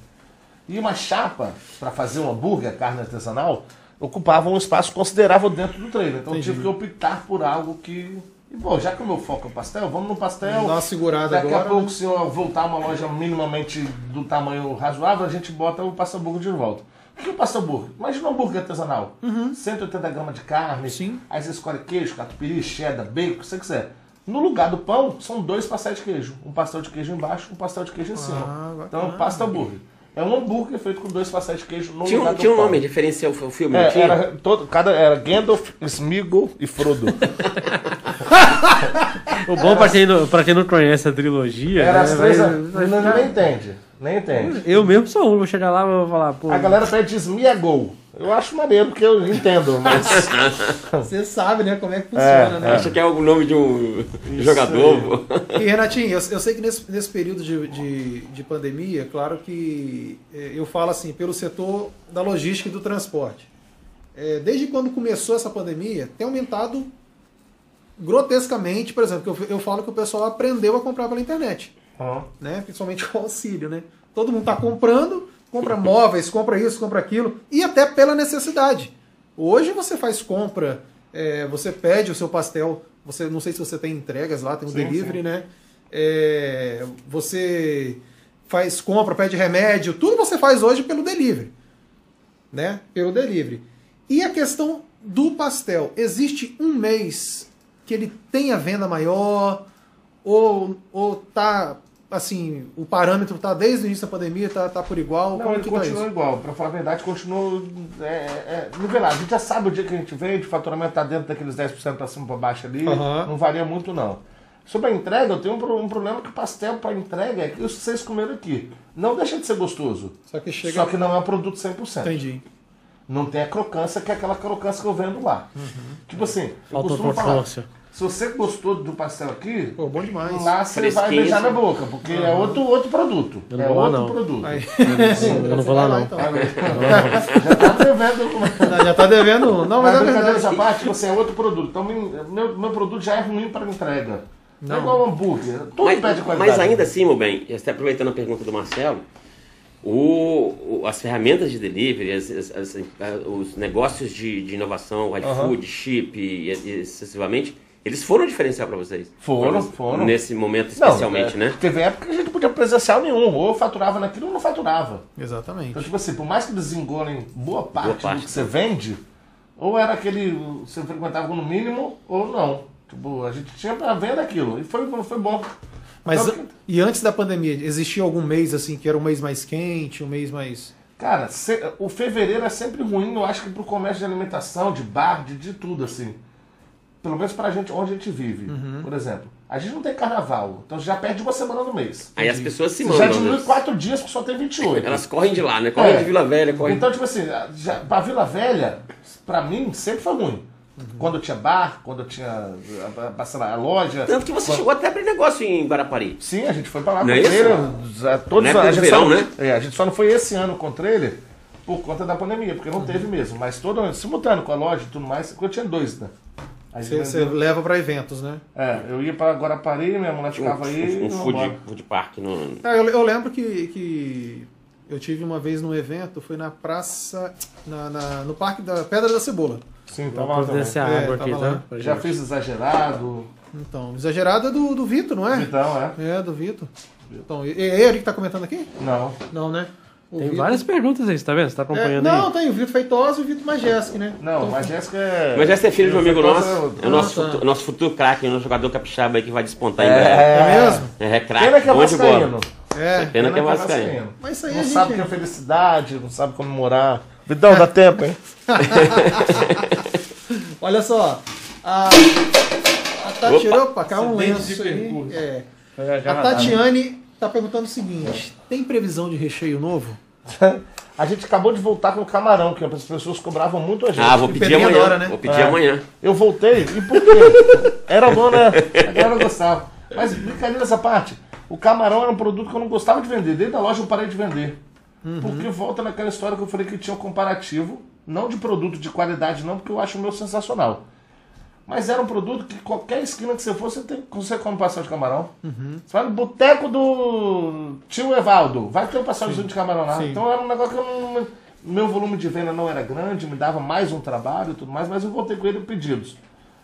E uma chapa para fazer um hambúrguer, carne artesanal, ocupava um espaço considerável dentro do trailer. Então eu tive que optar por algo que. E, bom, já que o meu foco é o pastel, vamos no pastel. Dar uma segurada Daqui agora, a pouco, né? se eu voltar a uma loja minimamente do tamanho razoável, a gente bota o pastel burger de volta. O que é o pastel burger? Imagina um hambúrguer artesanal. 180 gramas de carne. Uhum. Sim. Aí você escolhe queijo, catupiry, cheddar, bacon, o que você quiser. No lugar do pão, são dois pastéis de queijo. Um pastel de queijo embaixo um pastel de queijo em cima. Ah, então, pastel burger. É um hambúrguer feito com dois pastéis de queijo no Tinha, lugar um- do tinha um pão. nome diferencial o filme, não É, era, todo, cada, era Gandalf, Smeagol e Frodo. O bom pra quem, não, pra quem não conhece a trilogia. Era né, as três. vai- não, vai não, ficar- nem entende. Nem entende. Eu mesmo sou um, vou chegar lá e vou falar, pô. A galera pede Smeagol. Eu acho maneiro, porque eu entendo, mas. Você sabe, né, como é que funciona, né? Acha que é o nome de um jogador. pô. E Renatinho, eu, eu sei que nesse, nesse período de, de, de pandemia, claro que eh, eu falo assim, pelo setor da logística e do transporte. é, desde quando começou essa pandemia, tem aumentado grotescamente. Por exemplo, que eu, eu falo que o pessoal aprendeu a comprar pela internet, Ó. né? Principalmente com auxílio, né? Todo mundo está comprando, compra móveis, compra isso, compra aquilo, e até pela necessidade. Hoje você faz compra, é, você pede o seu pastel, você não sei se você tem entregas lá, tem um Sim, delivery, sim. né? É, você faz compra, pede remédio, tudo você faz hoje pelo delivery, né? Pelo delivery. E a questão do pastel, existe um mês que ele tem a venda maior ou ou tá assim, o parâmetro tá desde o início da pandemia, tá, tá por igual? Não, ele que tá continua isso? igual. Pra falar a verdade, continua é, é, nivelado. A gente já sabe o dia que a gente vende, o faturamento tá dentro daqueles 10% pra cima pra baixo ali. Aham. Não varia muito, não. Sobre a entrega, eu tenho um, um problema que o pastel para entrega é que vocês comeram aqui. Não deixa de ser gostoso. Só que chega. Só que não é um produto 100%. Entendi. Não tem a crocância que é aquela crocância que eu vendo lá. Tipo assim, eu Faltou costumo falar. Se você gostou do pastel aqui, Pô, bom demais. lá você vai beijar na sim. boca, porque é outro, outro produto. Eu não é vou lá, outro não. produto. Aí. Eu não vou lá, não. então. Já tá devendo é. Já tá devendo um. Não, mas Mas é brincadeira verdade. essa parte, assim, é outro produto. Então meu, meu, produto já é ruim para entrega. Não. Não. é igual hambúrguer. Tudo Mas, pede qualidade. mas ainda assim, meu bem, até aproveitando a pergunta do Marcelo, o, as ferramentas de delivery, as- as- as- os negócios de, de inovação, o iFood, chip e, e excessivamente, eles foram diferencial para vocês? Foram, Pra- foram. Nesse momento Não, especialmente, é, né? Teve época que a gente não podia presencial nenhum. Ou faturava naquilo ou não faturava. Exatamente. Então, tipo assim, por mais que desengolem boa parte, Boa parte, do que você vende, ou era aquele. Você frequentava no mínimo, ou não. Tipo, a gente tinha pra venda aquilo. E foi, foi bom. Mas Então, e antes da pandemia, existia algum mês assim que era um mês mais quente, um mês mais. Cara, se- o fevereiro é sempre ruim, eu acho que pro comércio de alimentação, de bar, de, de tudo, assim. Pelo menos pra gente, onde a gente vive. Uhum. Por exemplo, a gente não tem carnaval, então já perde uma semana no mês. Aí as pessoas se Você já mandam. diminui né? quatro dias porque só tem 28. Elas correm de lá, né? Correm É. de Vila Velha, correm. Então, tipo assim, já, pra Vila Velha, pra mim, sempre foi ruim. Uhum. Quando eu tinha bar, quando eu tinha, a, a, sei lá, a loja. Tanto que você Quando- chegou até a abrir negócio em Guarapari. Sim, a gente foi pra lá Não com é isso? trailer. já- Todos, a gente verão, só, né? É, a gente só não foi esse ano com o trailer por conta da pandemia, porque não teve mesmo. Mas todo simultâneo com a loja e tudo mais, porque eu tinha dois, né? Aí Você, você leva pra eventos, né? É, eu ia pra Guarapari, minha mulher ficava aí. Um, e um vamos food, food park. No... Ah, eu, eu lembro que, que eu tive uma vez num evento, foi na praça, na, na- no Parque da Pedra da Cebola. Sim, tava lá também. providenciar É, aqui, tava tá? Já gente. fiz exagerado. Então, exagerada é do, do Vitor, não é? Então, é. É, do Vitor. Então, é ele que tá comentando aqui? Não. Não, né? O Tem Vitor- várias perguntas aí, você tá vendo? Você tá É, acompanhando não, aí? tem o Vitor Feitosa e o Vitor Majeski, né? Não, Então, mas Jéssica é. Mas esse é filho de um amigo nosso. É o nosso, Ah, tá. futuro, nosso futuro craque, o nosso jogador capixaba aí que vai despontar em breve. É mesmo? É, craque, Pena que é vascaíno. É. Pena que é vascaíno. Mas isso aí Não sabe o que gente... é felicidade, não sabe comemorar. Vidão, dá tempo, hein? Olha só. A, a Tati... Opa. Opa, caiu um lenço aí. É. Já A Tatiane tá perguntando o seguinte: tem previsão de recheio novo? A gente acabou de voltar com o camarão, que as pessoas cobravam muito a gente. Ah, vou pedir amanhã. adora, né? Vou pedir É. amanhã. Eu voltei, e por quê? Era bom, né? A galera gostava. Mas brincadeira essa parte. O camarão era um produto que eu não gostava de vender. Dentro da loja eu parei de vender. Porque volta naquela história que eu falei que tinha um comparativo, não de produto de qualidade, não, porque eu acho o meu sensacional. Mas era um produto que qualquer esquina que você for, você, tem, você come pastel de camarão. Você vai no boteco do tio Evaldo, vai ter um pastelzinho de camarão lá. Sim. Então era um negócio que eu não. Meu volume de venda não era grande, me dava mais um trabalho e tudo mais, mas eu voltei com ele pedidos.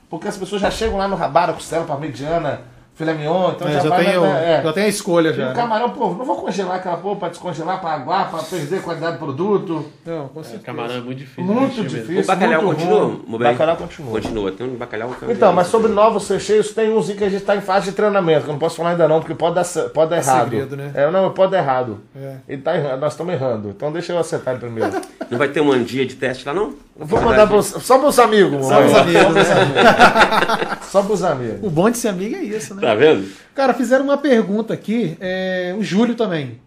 Porque as pessoas já chegam lá no rabara, costela, parmegiana, filé mignon, então É, já, já, vai tem na- o- é. já tem a escolha E já. o né? camarão, pô, não vou congelar aquela porra pra descongelar, pra aguar, pra perder a qualidade do produto. Não, com certeza. Camarão é muito difícil. Muito mesmo. difícil. O bacalhau muito continua, ruim. Mubem? Bacalhau continua. Continua, tem um bacalhau que eu Então, mas sobre novos recheios, tem uns aí que a gente está em fase de treinamento, que eu não posso falar ainda não, porque pode dar, pode dar errado. segredo, né? É, não, pode dar errado. É. Ele tá errando, nós estamos errando. Então deixa eu acertar ele primeiro. Não vai ter um dia de teste lá, não? Eu Vou mandar pros, só pros amigos. Só pros amigos, Só né? amigos. Só pros amigos. O bom de ser amigo é isso, né? Tá vendo? Cara, fizeram uma pergunta aqui, é, o Júlio também.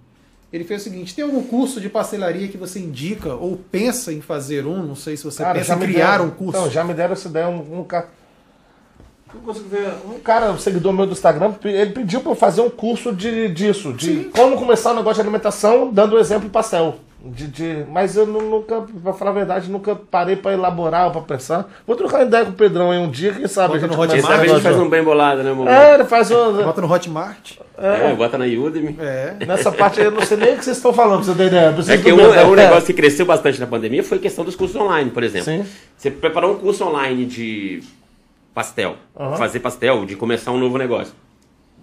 Ele fez o seguinte: tem algum curso de pastelaria que você indica ou pensa em fazer um? Não sei se você Cara, pensa já em me criar deram- um curso. Então, já me deram essa ideia. Um, um cara. Eu consigo ver. Um cara, um seguidor meu do Instagram, ele pediu pra eu fazer um curso de, disso, de Sim. como começar um negócio de alimentação, dando o exemplo em pastel. De, de- mas eu nu- nunca, pra falar a verdade, nunca parei pra elaborar ou pra pensar. Vou trocar uma ideia com o Pedrão aí um dia, quem sabe Bota a gente no Hotmart, a gente faz um bem bolado, né, Mumu? É, ele faz uma... Bota no Hotmart. É, bota na Udemy. É. Nessa parte aí eu não sei nem o que vocês estão falando, pra você ter ideia. É que um, é um negócio que cresceu bastante na pandemia foi a questão dos cursos online, por exemplo. Sim. Você preparou um curso online de pastel, Aham. fazer pastel, de começar um novo negócio.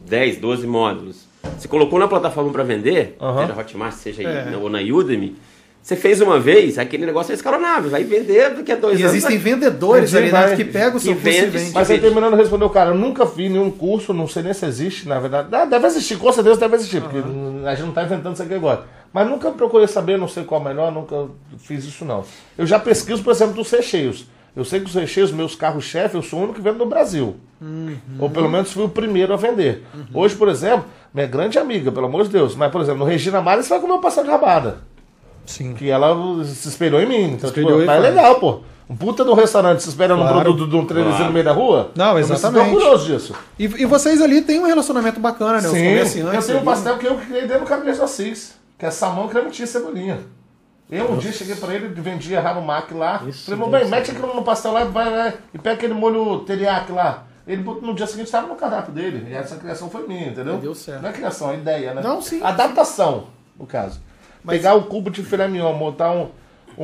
10, 12 módulos. Você colocou na plataforma para vender, Aham. seja Hotmart, seja É. aí, ou na Udemy. Você fez uma vez, aquele negócio é escalonável, vai vender daqui a dois E anos. existem vai- vendedores ali, né? vai. Que pegam o seu Que curso e vende. Mas aí terminando de responder o cara, eu nunca vi nenhum curso, não sei nem se existe, na verdade. Ah, deve existir, com certeza deve existir, porque a gente não está inventando isso aqui agora. Mas nunca procurei saber, não sei qual é melhor, nunca fiz isso não. Eu já pesquiso, por exemplo, dos recheios. Eu sei que os recheios, meus carros-chefe, eu sou o único que vendo no Brasil. Ou pelo menos fui o primeiro a vender. Hoje, por exemplo, minha grande amiga, pelo amor de Deus, mas, por exemplo, no Regina Mara, você vai comer um pastel de rabada. Sim. Que ela se espelhou em mim. Então, espelhou tipo, mas é legal, pô. Um puta um restaurante se espera num Claro. produto de um trailerzinho no meio da rua. Não, Eu me exatamente. orgulhoso disso. E, e vocês ali têm um relacionamento bacana, né? Os Sim, comerciantes. eu tenho um pastel que eu criei dentro do do Assis, que é salmão, crementinha e cebolinha. Eu um dia cheguei pra ele, vendia rabo mac lá. Isso falei, meu bem, mete aquilo no pastel lá vai, vai, e pega aquele molho teriyaki lá. Ele no dia seguinte, estava no cardápio dele. E essa criação foi minha, entendeu? Deu certo. Não é criação, é ideia, né? Não, sim. Adaptação, no caso. Pegar o cubo de filé mignon, montar um,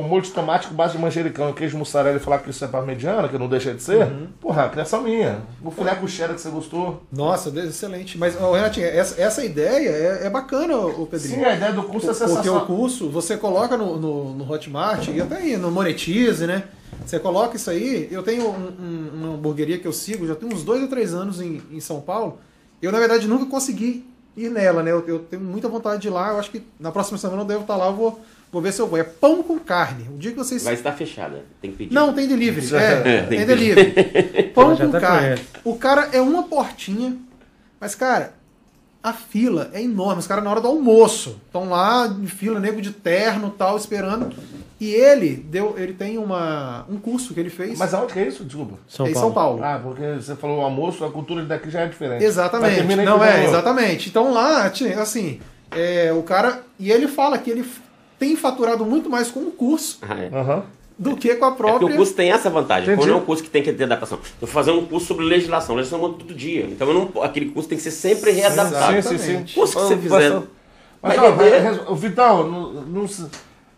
um molho de tomate com base de manjericão e queijo mussarela e falar que isso é parmegiana, que não deixa de ser. Uhum. Porra, criação minha. O filé com cheddar que você gostou. Nossa, excelente. Mas, ô, Renatinho, essa, essa ideia é, é bacana, o Pedrinho. Sim, a ideia do curso é Porque o sensacional. curso, você coloca no, no, no Hotmart e até aí no Monetize, né? Você coloca isso aí. Eu tenho um- um- uma hamburgueria que eu sigo, já tem uns dois ou três anos em, em São Paulo. Eu, na verdade, nunca consegui ir nela, né? Eu, eu tenho muita vontade de ir lá. Eu acho que na próxima semana eu devo estar lá. Eu vou, vou ver se eu vou. É pão com carne. O dia que vocês. Vai estar fechada, tem que pedir. Não, tem delivery. É, É, tem tem delivery. Pão com até carne. conhece. O cara é uma portinha, mas, cara, a fila é enorme. Os caras na hora do almoço estão lá em fila, nego de terno tal, esperando. E ele deu, ele tem uma, um curso que ele fez Mas aonde que é isso? Desculpa. São em Paulo. São Paulo. Ah, porque você falou o almoço, a cultura daqui já é diferente. Exatamente. Não é, vou- exatamente. Então lá, assim, é, o cara. E ele fala que ele tem faturado muito mais com o curso Ah, é. Do que com a É porque própria. o curso tem essa vantagem. Entendi. Quando não é um curso que tem que ter adaptação. Eu vou fazer um curso sobre legislação. Legislação muda todo dia. Então eu não, aquele curso tem que ser sempre readaptado. Sim, sim, sim. Curso que você fizer. Mas, Vai ó, o Vitão, não, não se-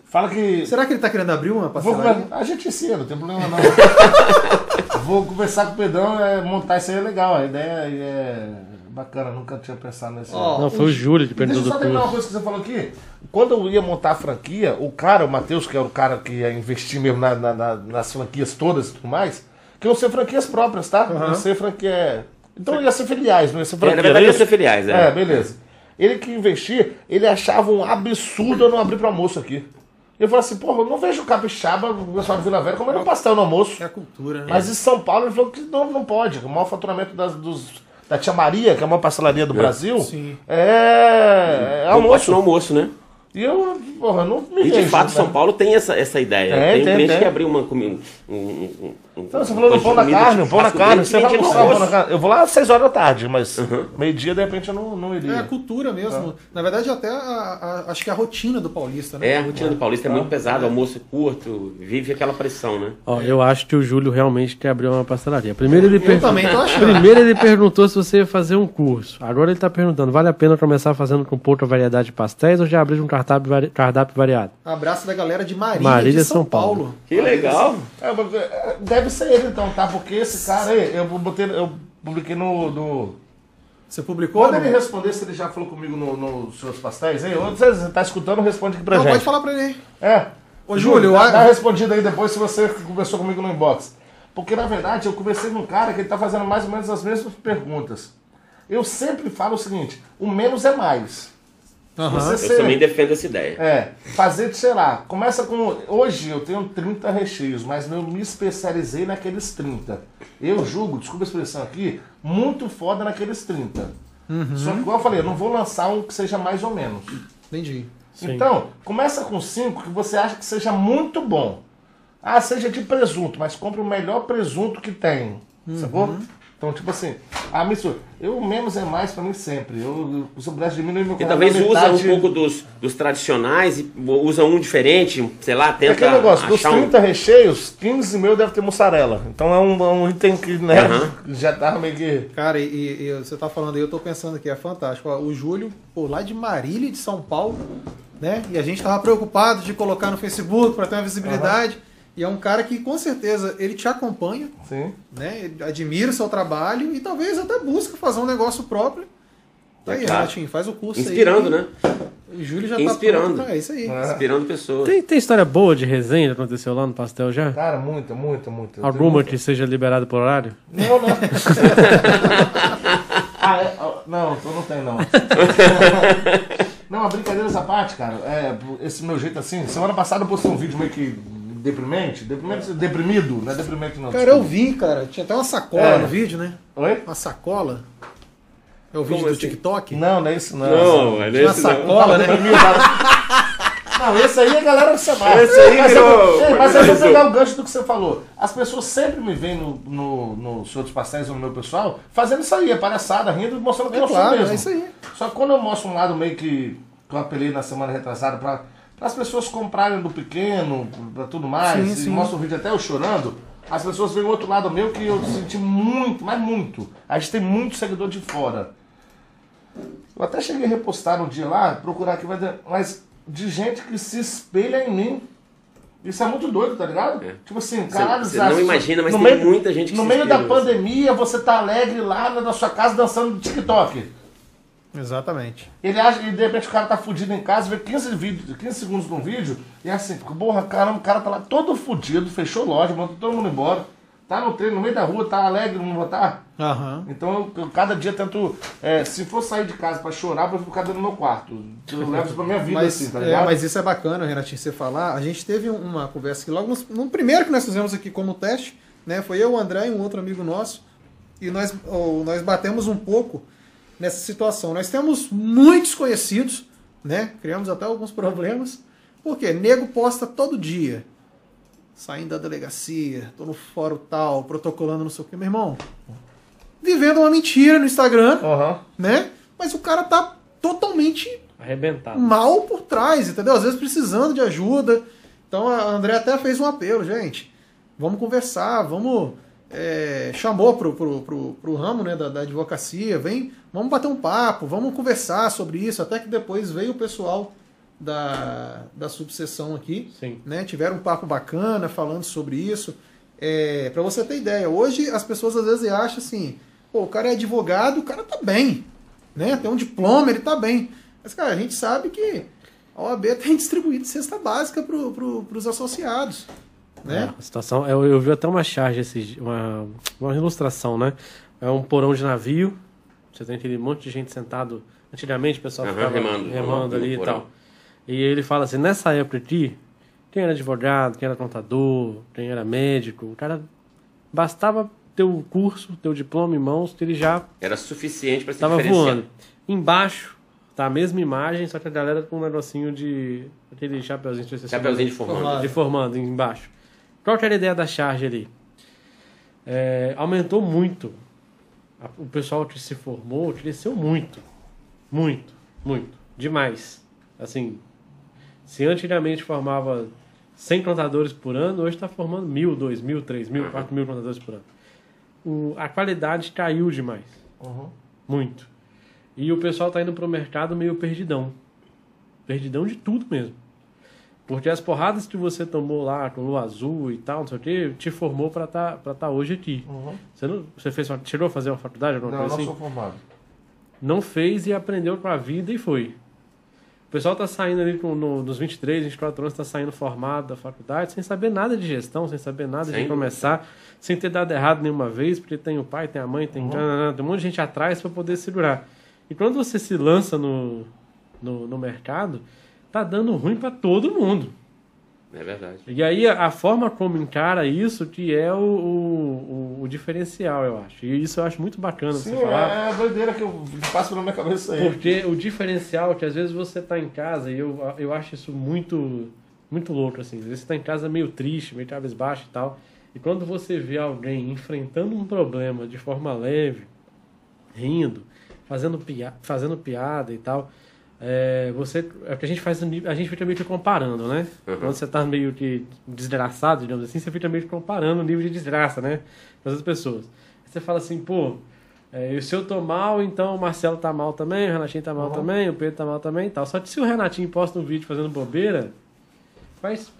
fala que. Será que ele tá querendo abrir uma conver- A gente ensina, não tem problema não. Vou conversar com o Pedrão, é, montar isso aí é legal. A ideia é bacana, nunca tinha pensado nesse. Ó, Não, foi o Júlio que E Deixa perguntou eu do só terminar uma coisa que você falou aqui. Quando eu ia montar a franquia, o cara, o Matheus, que é o cara que ia investir mesmo na- na- na- nas franquias todas e tudo mais, que iam ser franquias próprias, tá? Não ia ser franquia. Então ia ser filiais, não ia ser É, franquia. na verdade, não ia ser filiais. É. É, beleza. Ele que investia, ele achava um absurdo eu não abrir pro almoço aqui. Eu falei assim, porra, eu não vejo capixaba, o pessoal de Vila Velha comendo pastel no almoço. É a cultura, né? Mas em São Paulo ele falou que não, não pode. O maior faturamento das, dos, da Tia Maria, que é a maior pastelaria do Brasil, Sim. é, é Almoço almoço. no almoço, né? E eu, porra, não me E de fato, né? São Paulo tem essa, essa ideia. É, tem um tem, cliente tem. que abriu uma comida. Um, um, um, Então, você falou do pão na comida carne, de pão na carne, você vai almoçar o pão na carne. Eu vou lá às 6 horas da tarde, mas meio-dia de repente eu não, não É iria. a cultura mesmo. Na verdade, até a- a- acho que a rotina do paulista, né? É, a rotina do Paulista é muito pesada, almoço é curto, vive aquela pressão, né? Ó, eu acho que o Júlio realmente quer abrir uma pastelaria. Primeiro ele, Eu per- também tô achando. Primeiro ele perguntou se você ia fazer um curso. Agora ele está perguntando, vale a pena começar fazendo com pouca variedade de pastéis ou já abrir um cardápio, vari- cardápio variado? Abraço da galera de Marília, Marília, de São, São Paulo. Paulo. Que legal! É, é, deve ser ele então, tá? Porque esse cara aí, eu botei, eu publiquei no. no... Você publicou? Não? ele responder se ele já falou comigo nos no seus pastéis, aí, ou você tá escutando, responde aqui pra Não, gente. pode falar pra ele aí. É. Ô, Júlio, dá, a- dá respondida aí depois se você conversou comigo no inbox. Porque na verdade eu conversei com um cara que ele tá fazendo mais ou menos as mesmas perguntas. Eu sempre falo o seguinte: o menos é mais. Aham. Você Eu ser- também defendo essa ideia. É, fazer, sei lá, começa com. Hoje eu tenho 30 recheios, mas eu me especializei naqueles 30. Eu julgo, desculpa a expressão aqui, muito foda naqueles 30. Só que, igual eu falei, eu não vou lançar um que seja mais ou menos. Entendi. Sim. Então, começa com 5 que você acha que seja muito bom. Ah, seja de presunto, mas compre o melhor presunto que tem. Sacou? Então, tipo assim, a mistura. Eu menos é mais pra mim sempre. Eu, eu se eu pudesse diminuir meu E talvez usa um pouco dos, dos tradicionais e usa um diferente, sei lá, É tenta aquele negócio, dos achar um... 30 recheios, 15 mil deve ter mussarela. Então é um, é um item que né, Aham. já tá meio que. Cara, e, e- você tá falando aí, eu tô pensando aqui, é fantástico. Ó, o Júlio, pô, lá de Marília, de São Paulo, né? E a gente tava preocupado de colocar no Facebook para ter uma visibilidade. E é um cara que com certeza ele te acompanha, Sim. né? Ele admira o seu trabalho e talvez até busca fazer um negócio próprio. Tá É aí, claro. Renatinho, faz o curso Inspirando, aí. né? O Júlio já tá Inspirando. pronto pra- É isso aí. É. Inspirando pessoas. Tem, tem história boa de resenha que aconteceu lá no pastel já? Cara, muita, muita, muita. Eu Alguma tenho que seja liberada por horário? Não, não. ah, é, não, então não tem, não. não, a brincadeira essa parte, cara, é, esse meu jeito assim, semana passada eu postei um vídeo meio que deprimente, deprimente, deprimido, não é deprimente não. Cara, eu vi, cara. Tinha até uma sacola É. no vídeo, né? Oi? Uma sacola. É o vídeo Como do assim? TikTok? Não, não é isso não. Não, mas Tinha uma esse não. sacola, né? Deprimido, cara. Não, esse aí a galera se amarra. Esse aí mas, virou- eu, é, mas eu vou pegar o gancho do que você falou. As pessoas sempre me veem no, no, no Senhor dos Pastéis ou no meu pessoal fazendo isso aí, é palhaçada, rindo, mostrando que É eu sou claro, mesmo. é isso aí. Só que quando eu mostro um lado meio que, que eu apelei na semana retrasada pra, as pessoas comprarem do pequeno, pra tudo mais, Sim, e sim. mostro o vídeo até eu chorando, as pessoas veem o outro lado meu que eu senti muito, mas muito. A gente tem muito seguidor de fora. Eu até cheguei a repostar no dia lá, procurar aqui, mas, mas de gente que se espelha em mim. Isso é muito doido, tá ligado? É. Tipo assim, Você- caralho, você acha- não imagina, mas no tem meio- muita gente que No se meio da você. pandemia, você tá alegre lá na sua casa dançando no TikTok. Exatamente. Ele acha e de repente o cara tá fudido em casa, vê 15, vídeos, 15 segundos no vídeo, e é assim, porra, caramba, o cara tá lá todo fudido, fechou loja, mandou todo mundo embora, tá no treino, no meio da rua, tá alegre, não tá? Aham. Então eu, cada dia tento, é, se for sair de casa pra chorar, eu vou ficar dentro do meu quarto. Eu levo isso pra minha vida, Mas, assim, tá é, ligado? mas isso é bacana, Renatinho, você falar. A gente teve uma conversa aqui logo no, no primeiro que nós fizemos aqui como teste, né? Foi eu, o André e um outro amigo nosso. E nós, oh, nós batemos um pouco nessa situação. Nós temos muitos conhecidos, né? Criamos até alguns problemas. Por quê? Nego posta todo dia. Saindo da delegacia, tô no fórum tal, protocolando não sei o que, meu irmão. Vivendo uma mentira no Instagram, Aham. né? Mas o cara tá totalmente Arrebentado. mal por trás, entendeu? Às vezes precisando de ajuda. Então a André até fez um apelo, gente. Vamos conversar, vamos. É, chamou pro, pro, pro, pro ramo né, da, da advocacia, vem, vamos bater um papo, vamos conversar sobre isso, até que depois veio o pessoal da, da subseção aqui, Sim. né? Tiveram um papo bacana falando sobre isso. É, para você ter ideia, hoje as pessoas às vezes acham assim, pô, o cara é advogado, o cara tá bem, né? Tem um diploma, ele tá bem. Mas, cara, a gente sabe que a OAB tem distribuído cesta básica pro, pro, pros associados, né? É, a situação, eu, eu vi até uma charge, esse, uma, uma ilustração, né? É um porão de navio, você tem aquele monte de gente sentado. Antigamente o pessoal Aham, ficava remando, remando, ali e tal. E ele fala assim, nessa época aqui, quem era advogado, quem era contador, quem era médico, o cara bastava ter o curso, ter o diploma em mãos, que ele já Era suficiente para se Tava voando. Embaixo, tá a mesma imagem, só que a galera com um negocinho de. aquele chapeuzinho, Chapeuzinho de formando. De formando embaixo. Qual que era a ideia da charge ali? É, aumentou muito. O pessoal que se formou cresceu muito. Muito, muito. Demais. Assim, se antigamente formava 100 contadores por ano, hoje está formando mil, dois mil, três mil, quatro mil contadores por ano. O- a qualidade caiu demais. Uhum. Muito. E o pessoal tá indo pro mercado meio perdidão. Perdidão de tudo mesmo. Porque as porradas que você tomou lá com lua azul e tal, não sei o que, te formou pra tá, pra tá hoje aqui. Uhum. Você, não, você fez, chegou a fazer uma faculdade, alguma Não, eu coisa não assim? sou formado. Não fez e aprendeu com a vida e foi. O pessoal tá saindo ali com, no, nos 23, 24 anos, tá saindo formado da faculdade, sem saber nada de gestão, sem saber nada Sem de começar, sem ter dado errado nenhuma vez, porque tem o pai, tem a mãe, tem, tem um monte de gente atrás para poder segurar. E quando você se lança no, no, no mercado, tá dando ruim para todo mundo. É verdade. E aí a, forma como encara isso que é o, o, o- diferencial, eu acho. E isso eu acho muito bacana Sim, você falar. é a doideira que eu passo pela minha cabeça aí. Porque o diferencial é que às vezes você tá em casa, e eu, eu acho isso muito muito louco, assim. Às vezes você tá em casa meio triste, meio cabisbaixo e tal. E quando você vê alguém enfrentando um problema de forma leve, rindo, fazendo, pia fazendo piada e tal, é, você, é porque a gente faz nível- a gente fica meio que comparando, né? Quando você tá meio que desgraçado, digamos assim, você fica meio que comparando o nível de desgraça, né? Das outras pessoas. Você fala assim, pô, é, se eu tô mal, então o Marcelo tá mal também, o Renatinho tá mal também, o Pedro tá mal também e tal. Só que se o Renatinho posta um vídeo fazendo bobeira, faz.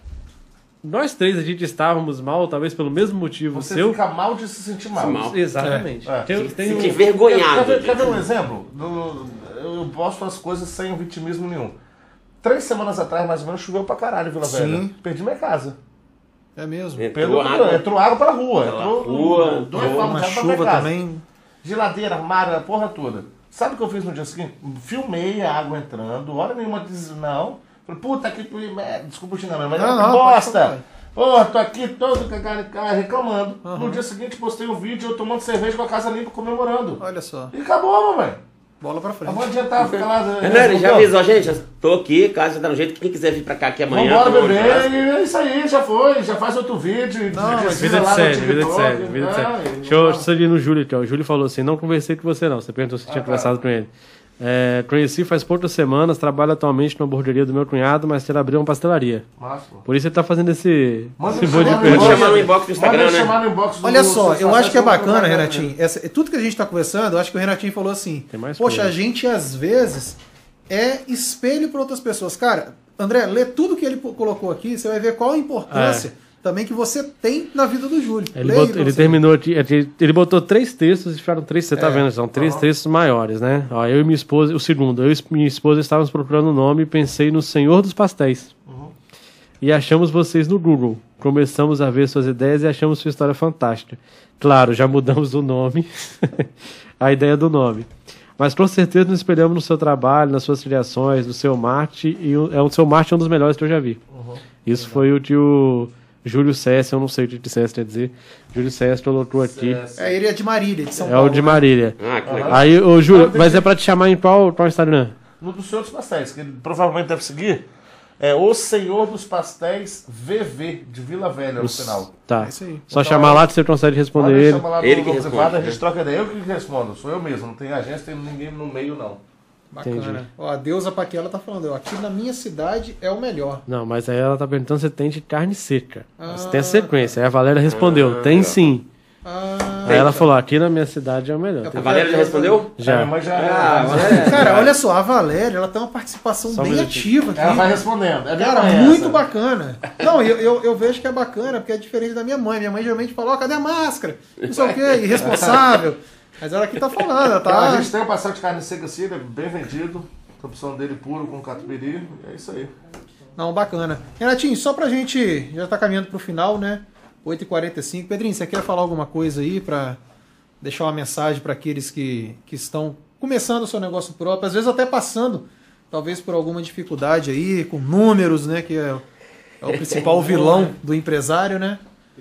Nós três a gente estávamos mal, talvez pelo mesmo motivo Você seu. fica mal de se sentir mal. mal. Exatamente. É. Tem- tem Se um- te envergonhado. Quer, ver- quer ver um exemplo? Do- eu posto as coisas sem vitimismo nenhum. Três semanas atrás, mais ou menos, choveu pra caralho Vila Sim. Velha. Perdi minha casa. É mesmo. Pelo, Entrou água. entrou água pra rua. Pela entrou rua, dois entrou Uma chuva minha casa. também. Geladeira, armário, a porra toda. Sabe o que eu fiz no dia seguinte? Filmei a água entrando, hora nenhuma diz não. Falei, puta que desculpa o xingamento, mas Não, que não, falar. bosta! Porra, tô aqui todo reclamando. Aham. No dia seguinte postei um vídeo eu tomando cerveja com a casa limpa comemorando. Olha só. E acabou, mamãe. Bola pra Eu frente. vou adiantar, ficar lá. Não, ele já avisou, gente, eu tô aqui, casa já tá no jeito, quem quiser vir pra cá aqui amanhã. Vambora, bebê, e é isso aí, já foi, já faz outro vídeo. Não, Vida de série, vida de série, vida de é, série. e- Deixa eu, deixa eu ir no Júlio aqui, ó. O Júlio falou assim: não conversei com você, não. Você perguntou se tinha Ah, conversado tá. com ele. É, conheci faz poucas semanas, trabalho atualmente na borderia do meu cunhado, mas ele abriu uma pastelaria. Pô. Por isso ele tá fazendo esse, Manda esse de chamar no Pode pergunta. chamar no inbox do Instagram, Manda né? chamar no inbox do Olha só, eu acho que é bacana, Renatinho. Essa, tudo que a gente tá conversando, eu acho que o Renatinho falou assim: Tem mais Poxa, coisa. a gente às vezes é espelho para outras pessoas. Cara, André, lê tudo que ele colocou aqui, você vai ver qual a importância também que você tem na vida do Júlio. Ele, botou- ele terminou aqui, aqui- ele botou três textos e ficaram três, você tá É. vendo? São três textos maiores, né? Ó, eu e minha esposa, o segundo, eu e minha esposa estávamos procurando o nome e pensei no Senhor dos Pastéis. E achamos vocês no Google. Começamos a ver suas ideias e achamos sua história fantástica. Claro, já mudamos o nome, a ideia do nome. Mas com certeza nos espelhamos no seu trabalho, nas suas criações, no seu marte, e o, é o seu marte é um dos melhores que eu já vi. Isso foi o tio Júlio César, eu não sei o que o César quer dizer. Júlio César colocou aqui. É, ele é de Marília, de São É Paulo. o de né? Marília. Ah, que legal. Aí, ô Júlio, Ah, mas é pra te chamar em qual, qual Instagram? No do Senhor dos Pastéis, que ele provavelmente deve seguir. É o Senhor dos Pastéis VV, de Vila Velha, no final. Tá. É isso aí. Só Então, chamar lá que você consegue responder ele. lá Ele que responde, privado, a né? gente troca ideia. Eu que respondo, sou eu mesmo, não tem agência, tem ninguém no meio, não. Bacana. Entendi. Ó, a deusa Paquela tá falando, ó, aqui na minha cidade é o melhor. Não, mas aí ela tá perguntando se tem de carne seca. Ah, se tem a sequência. Aí a Valéria respondeu, Ah, tem sim. Ah, Aí ela falou, aqui na minha cidade é o melhor. É A Valéria já respondeu? Já. minha mãe já. Ah, Valéria. Cara, olha só, a Valéria, ela tem uma participação Só um bem minutinho. ativa aqui. Ela vai respondendo. É Cara, muito essa. bacana. Não, eu, eu, eu vejo que é bacana, porque é diferente da minha mãe. Minha mãe geralmente fala, ó, cadê a máscara? Não sei o quê, irresponsável. Mas ela aqui tá falando, Então, a tá. gente tem um pastel de carne seca assim, ele é bem vendido. Opção dele puro com catupiry. É isso aí. Não, bacana. Renatinho, só pra gente. Já tá caminhando pro final, né? 8h45. Pedrinho, você quer falar alguma coisa aí pra deixar uma mensagem pra aqueles que, que estão começando o seu negócio próprio, às vezes até passando, talvez por alguma dificuldade aí, com números, né? Que é, é o principal vilão do empresário, né?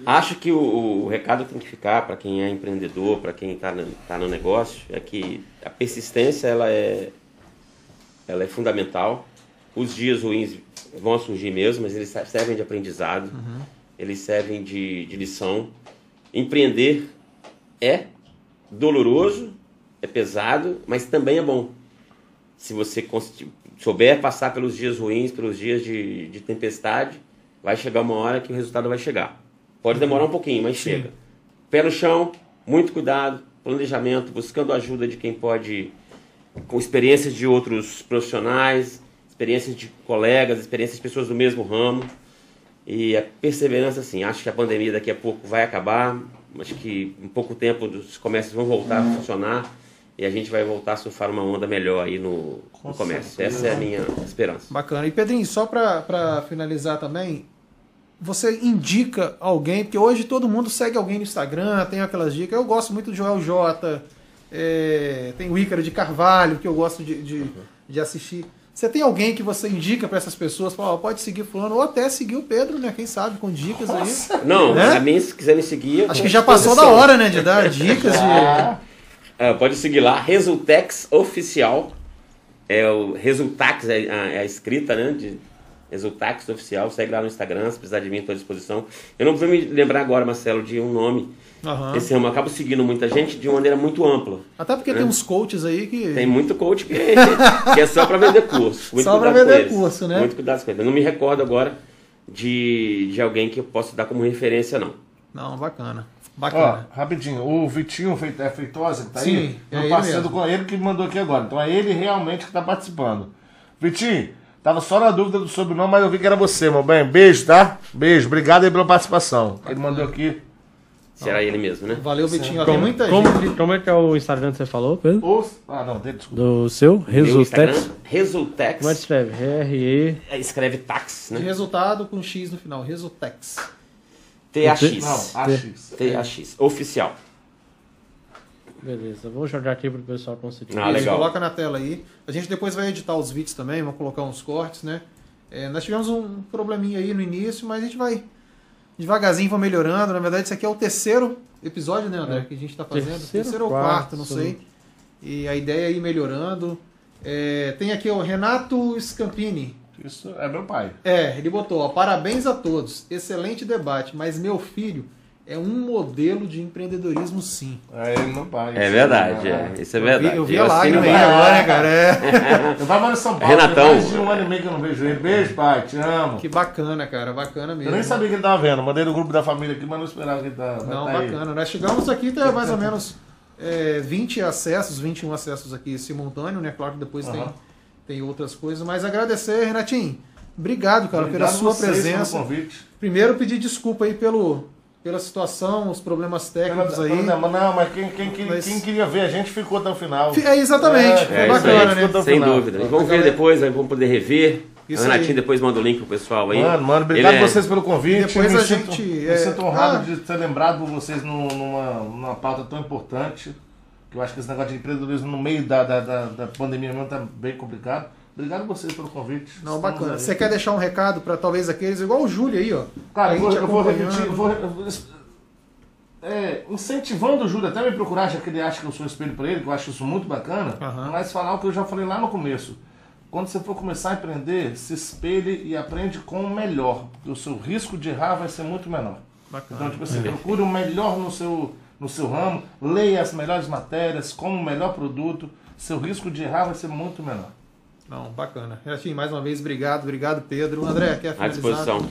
Acho que o, o recado tem que ficar para quem é empreendedor, para quem está no, tá no negócio, é que a persistência ela é, ela é fundamental. Os dias ruins vão surgir mesmo, mas eles servem de aprendizado, eles servem de, de lição. Empreender é doloroso, é pesado, mas também é bom. Se você souber passar pelos dias ruins, pelos dias de, de tempestade, vai chegar uma hora que o resultado vai chegar. Pode demorar um pouquinho, mas chega. Pé no chão, muito cuidado, planejamento, buscando ajuda de quem pode, com experiências de outros profissionais, experiências de colegas, experiências de pessoas do mesmo ramo. E a perseverança, assim, acho que a pandemia daqui a pouco vai acabar, acho que em pouco tempo os comércios vão voltar a funcionar e a gente vai voltar a surfar uma onda melhor aí no, no comércio. Essa é a minha esperança. Bacana. E Pedrinho, só pra finalizar também, você indica alguém, porque hoje todo mundo segue alguém no Instagram, tem aquelas dicas. Eu gosto muito do Joel J, é, tem o Ícaro de Carvalho, que eu gosto de, de, de assistir. Você tem alguém que você indica pra essas pessoas, fala, pode seguir fulano, ou até seguir o Pedro, né? Quem sabe, com dicas aí. Não, Né? a mim, se quiser me seguir. Acho que já passou da disposição. hora, né, de dar dicas de. Ah, pode seguir lá, Resultex Oficial. É o Resultax, é a, é a escrita, né? De Exultax Oficial, segue lá no Instagram, se precisar de mim, estou à disposição. Eu não vou me lembrar agora, Marcelo, de um nome. Aham. Esse ramo, eu acabo seguindo muita gente de uma maneira muito ampla. Até porque tem uns coaches aí que. Tem muito coach que, que é só para vender curso. Muito Só com vender curso, né? Muito cuidado com eles. Eu não me recordo agora de, de alguém que eu possa dar como referência, não. Não, bacana. Ó, Bacana. rapidinho, o Vitinho é Feitosa que tá Sim, aí? é eu passando mesmo. com ele que mandou aqui agora. Então é ele realmente que tá participando. Vitinho, tava só na dúvida do sobrenome, mas eu vi que era você, meu bem. Beijo, tá? Beijo, obrigado aí pela participação. Ele mandou aqui. Será ele mesmo, né? Valeu, Vitinho. Tem Como, muita como, gente. como é que é o Instagram que você falou, Pedro? Os... Ah, não, dele, desculpa. Do seu? Resultex? Resultex. Como é que escreve? R-E... É, Escreve tax, De né? resultado com X no final. Resultex. TAX. Não, AX. TAX. Oficial. Beleza, vou jogar aqui pro pessoal conseguir. Ah, Isso, legal. Coloca na tela aí. A gente depois vai editar os vídeos também, vamos colocar uns cortes, né? É, nós tivemos um probleminha aí no início, mas a gente vai devagarzinho, vai melhorando. Na verdade, esse aqui é o terceiro episódio, né, André? Que a gente tá fazendo. Terceiro, Terceiro, ou quarto, quarto, não sei. E a ideia é ir melhorando. É, tem aqui o Renato Scampini. Isso é meu pai. É, ele botou, ó, parabéns a todos. Excelente debate, mas meu filho é um modelo de empreendedorismo sim. É ele, meu pai. É verdade, é. Isso é Eu vi, verdade. eu vi a lágrima aí agora, né, cara? É. Eu tava em São Paulo, Renatão. mais de um ano e meio que eu não vejo ele. Beijo, pai, te amo. Que bacana, cara, bacana mesmo. Eu nem sabia que ele tava vendo. Mandei no grupo da família aqui, mas não esperava que ele tava. Não, tá aí. bacana. Nós chegamos aqui, tem mais ou menos é, 20 acessos, 21 acessos aqui simultâneo, né? Claro que depois tem, tem outras coisas. Mas agradecer, Renatinho. Obrigado, cara, Obrigado pela sua vocês presença. Pelo convite. Primeiro, pedir desculpa aí pelo, pela situação, os problemas técnicos Pela- aí. Não, não, mas quem, quem, quem, Mas- quem queria ver a gente ficou até o final. É, exatamente, É, foi É isso bacana, aí, né? Sem final. dúvida. E vamos ver depois, aí vamos poder rever. Isso o Renatinho aí. depois manda o link pro pessoal aí. Mano, mano, obrigado Ele é- vocês pelo convite. Depois me a sinto, gente, Me é, sinto honrado ah. de ter lembrado por vocês num- numa, numa pauta tão importante. Que eu acho que esse negócio de empreendedorismo no meio da, da, da, da pandemia mesmo tá bem complicado. Obrigado vocês pelo convite. Não, Estamos bacana. aí. Você quer deixar um recado para talvez aqueles, igual o Júlio aí, ó. Cara, eu vou, eu vou repetir, eu vou, é, incentivando o Júlio até me procurar, já que ele acha que eu sou espelho para ele, que eu acho isso muito bacana, Aham. mas falar o que eu já falei lá no começo. Quando você for começar a empreender, se espelhe e aprende com o melhor, porque o seu risco de errar vai ser muito menor. Bacana. Então, tipo assim, procure o melhor no seu, no seu ramo, leia as melhores matérias, como o melhor produto, seu risco de errar vai ser muito menor. Não, bacana. Renatinho, mais uma vez, obrigado, obrigado, Pedro. André, quer À finalizar? disposição.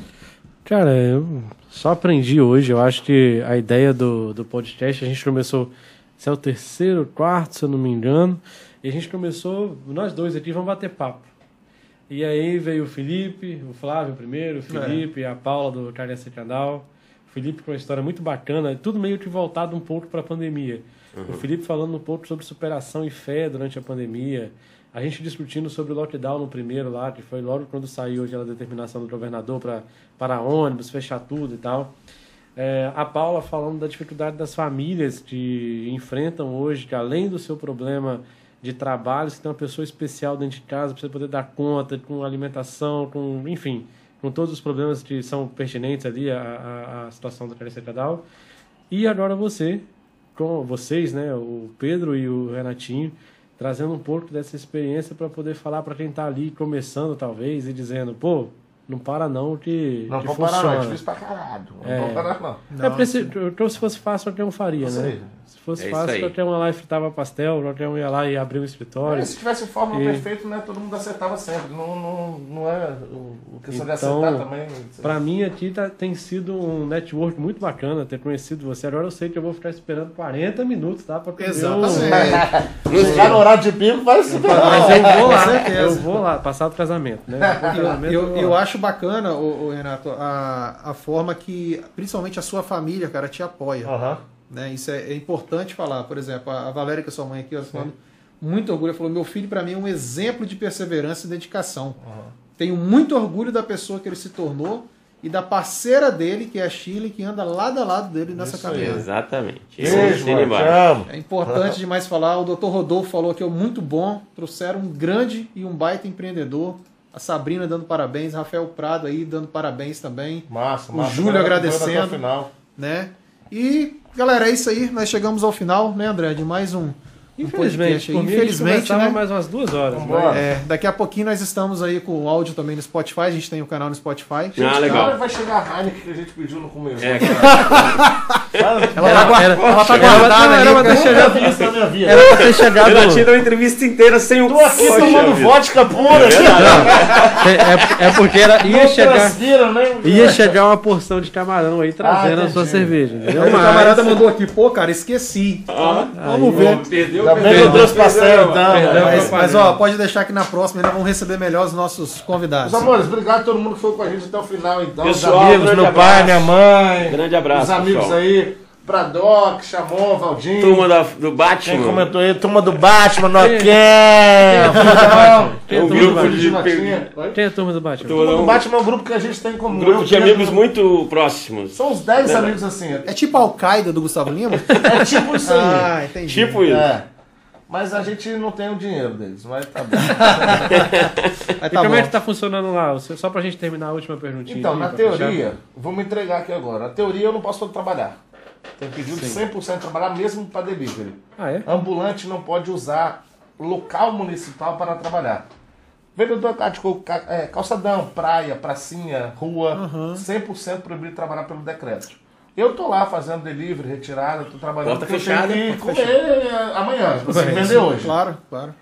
Cara, eu só aprendi hoje. Eu acho que a ideia do, do podcast, a gente começou. Esse é o terceiro, quarto, se eu não me engano. E a gente começou, nós dois aqui, vamos bater papo. E aí veio o Felipe, o Flávio primeiro, o Felipe, a Paula do Carência Canal. O Felipe com uma história muito bacana, tudo meio que voltado um pouco para a pandemia. O Felipe falando um pouco sobre superação e fé durante a pandemia. A gente discutindo sobre o lockdown no primeiro lá, que foi logo quando saiu aquela determinação do governador para para ônibus, fechar tudo e tal. É, a Paula falando da dificuldade das famílias que enfrentam hoje, que além do seu problema de trabalho, você tem uma pessoa especial dentro de casa para você poder dar conta com alimentação, com enfim, com todos os problemas que são pertinentes ali à, à, situação da carência cadal. E agora você, com vocês, né, o Pedro e o Renatinho, trazendo um pouco dessa experiência para poder falar para quem está ali começando talvez e dizendo, pô, não para não que, Não que pode parar, não. É difícil pra caralho. Não É. parar, não. É porque se, se fosse fácil, qualquer um faria, Isso né? aí. Se fosse É fácil, qualquer um ia lá e fritava pastel, qualquer um ia lá e abria um escritório. É, se tivesse fórmula E- perfeita, né, todo mundo acertava sempre. Não, não, não é o, questão de Então, acertar também. Pra mim aqui tá, tem sido um network muito bacana ter conhecido você. Agora eu sei que eu vou ficar esperando 40 minutos, tá? Pra comer Exatamente. Chegar no horário de pico, vai se Mas eu vou lá, Com certeza. eu vou lá, passar do casamento, né? Do casamento, Eu, vou eu lá. acho bacana, o, Renato, a, a forma que, principalmente a sua família, cara, te apoia. Aham. Né? Isso é, é importante falar. Por exemplo, a, a Valéria, que é sua mãe aqui, ela falando muito orgulho, ela falou: meu filho, para mim, é um exemplo de perseverança e dedicação. Tenho muito orgulho da pessoa que ele se tornou e da parceira dele, que é a Shirley, que anda lado a lado dele nessa Isso caminhada. Exatamente. Embaixo. amo. É importante demais falar. O Dr. Rodolfo falou que é muito bom. Trouxeram um grande e um baita empreendedor. A Sabrina dando parabéns, Rafael Prado aí dando parabéns também, Massa, O massa. Júlio Galera, agradecendo. até o final. né? E galera, é isso aí. Nós chegamos ao final, né, André, de mais um Infelizmente, mim, Infelizmente, né? mais umas duas horas. É, daqui a pouquinho nós estamos aí com o áudio também no Spotify. A gente tem o canal no Spotify. Ah, Agora legal. vai chegar a Heineken que a gente pediu no começo. É, Ela, tá, Era- ela tá guardada não, era ali. pra ter chegado-. Era pra ter chegado. Eu tinha uma entrevista inteira sem o Tô aqui Poxa tomando vida. vodka pura. É, é porque era, ia Não chegar. né? Ia chegar uma porção de camarão aí trazendo Ah, a sua cerveja. Aí o camarada mandou aqui, pô, cara, esqueci. Vamos ver. Perdeu, Que eu trouxe pastel, então. Perdão. Mas, mas, ó, pode deixar que na próxima ainda vão receber melhor os nossos convidados. Meus amores, obrigado a todo mundo que foi com a gente até o final, então. Pessoal, Os amigos, meu pai, abraço. minha mãe. Grande abraço, Os amigos pessoal. aí. Pradoc, Chamon, Valdinho. Turma da, do Quem Batman. comentou aí? Turma do Batman. Quem É é um a turma do grupo Batman? de, Notinha. Oi? Quem é a turma do Batman? Turma do Batman é um grupo que a gente tem como um grupo de amigos muito próximos. São uns 10 amigos assim. É tipo a Al-Qaeda do Gustavo Lima? É tipo isso aí. ah, entendi. Tipo isso. É. Mas a gente não tem o dinheiro deles, mas tá bom. E tá como é bom. que tá funcionando lá? Só pra gente terminar a última perguntinha. Então, na teoria, vou me entregar aqui agora. Na teoria eu não posso trabalhar. Tem pedido de 100% trabalhar mesmo para delivery. Ah, é? Ambulante não pode usar local municipal para trabalhar. Vendedor é, calçadão, praia, pracinha, rua, 100% proibido trabalhar pelo decreto. Eu tô lá fazendo delivery, retirada, tô trabalhando Porta eu fechada, tenho que comer é, amanhã, você É, vender sim, hoje. Claro, claro.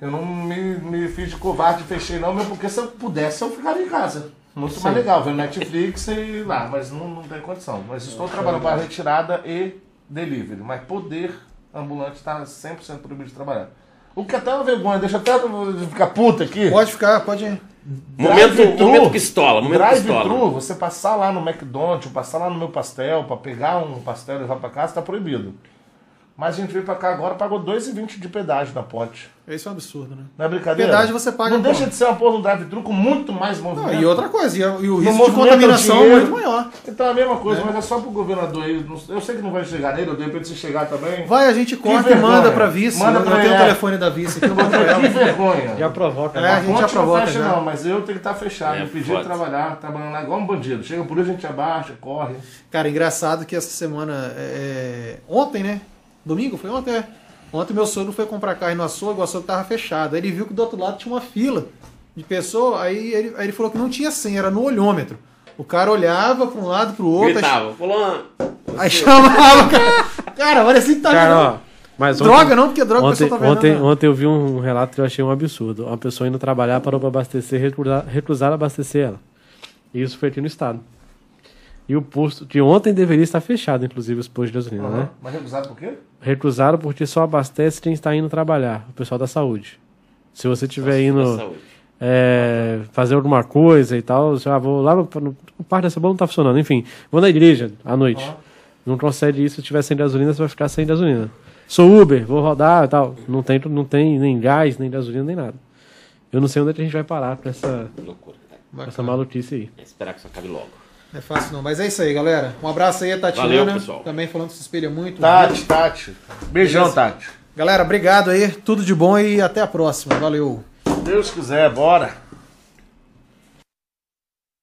Eu não me, me fiz de covarde e fechei não, mesmo porque se eu pudesse eu ficaria em casa. Muito mais legal, vendo Netflix e lá, mas não, não tem condição. Mas estou trabalhando para retirada e delivery. Mas poder ambulante está 100% proibido de trabalhar. O que até é uma vergonha, deixa até eu ficar puta aqui. Pode ficar, pode ir. Momento, momento pistola, momento pistola. Drive-thru, você passar lá no McDonald's, ou passar lá no meu pastel, para pegar um pastel e levar para casa, está proibido. Mas a gente veio para cá agora, pagou 2,20 de pedágio na ponte. Isso é um absurdo, né? Não é brincadeira? Pedágio você paga Não deixa de ser uma porra no drive-thru com muito mais Não, movimento. e outra coisa, e, e o No risco de contaminação é é muito maior. Então é a mesma coisa, mas é só pro governador aí. não- Eu sei que não vai chegar nele, eu de repente se chegar também. Vai, a gente corta e manda pra vice. Manda pra eu tenho o ele. telefone da vice aqui, eu mando pra Que vergonha. Já provoca. É, né? a gente já provoca não fecha já. não, mas eu tenho que estar fechado. É, pedir foda. trabalhar, trabalhando lá igual um bandido. Chega por isso, a gente abaixa, corre. Cara, engraçado que essa semana. é, Ontem, né? Domingo? Foi ontem, é. Ontem meu sogro foi comprar carne no açougue, o açougue tava fechado. Aí ele viu que do outro lado tinha uma fila de pessoa, aí ele, aí ele falou que não tinha senha, era no olhômetro. O cara olhava pra um lado, pro outro, aí, Gritava, fulano. aí chamava, cara. Cara, parecia que tá Cara, ó. Mas ontem, Droga não, porque droga a ontem, pessoa tá vendo. ontem, né? ontem eu vi um relato que eu achei um absurdo. Uma pessoa indo trabalhar, parou pra abastecer, recusar, recusaram abastecer ela. E isso foi aqui no estado. E o posto, que ontem deveria estar fechado, inclusive, os postos de gasolina, né? Mas recusado por quê? Recusaram porque só abastece quem está indo trabalhar, o pessoal da saúde. Se você estiver Da indo é, fazer alguma coisa e tal, você, ah, vou lá no, no, no parque dessa bola não tá funcionando, enfim, vou na igreja à noite. Não concede isso, se tiver sem gasolina, você vai ficar sem gasolina. Sou Uber, vou rodar e tal. Não tem, não tem nem gás, nem gasolina, nem nada. Eu não sei onde é que a gente vai parar com essa, Loucura. com essa maluquice aí. É esperar que isso acabe logo. Não é fácil não, mas é isso aí, galera. Um abraço aí a Tatiana. Valeu, pessoal. Também falando que se espelha muito. Tati, Tati. Beijão, Tati. Galera, obrigado aí. Tudo de bom e até a próxima. Valeu. Se Deus quiser, bora.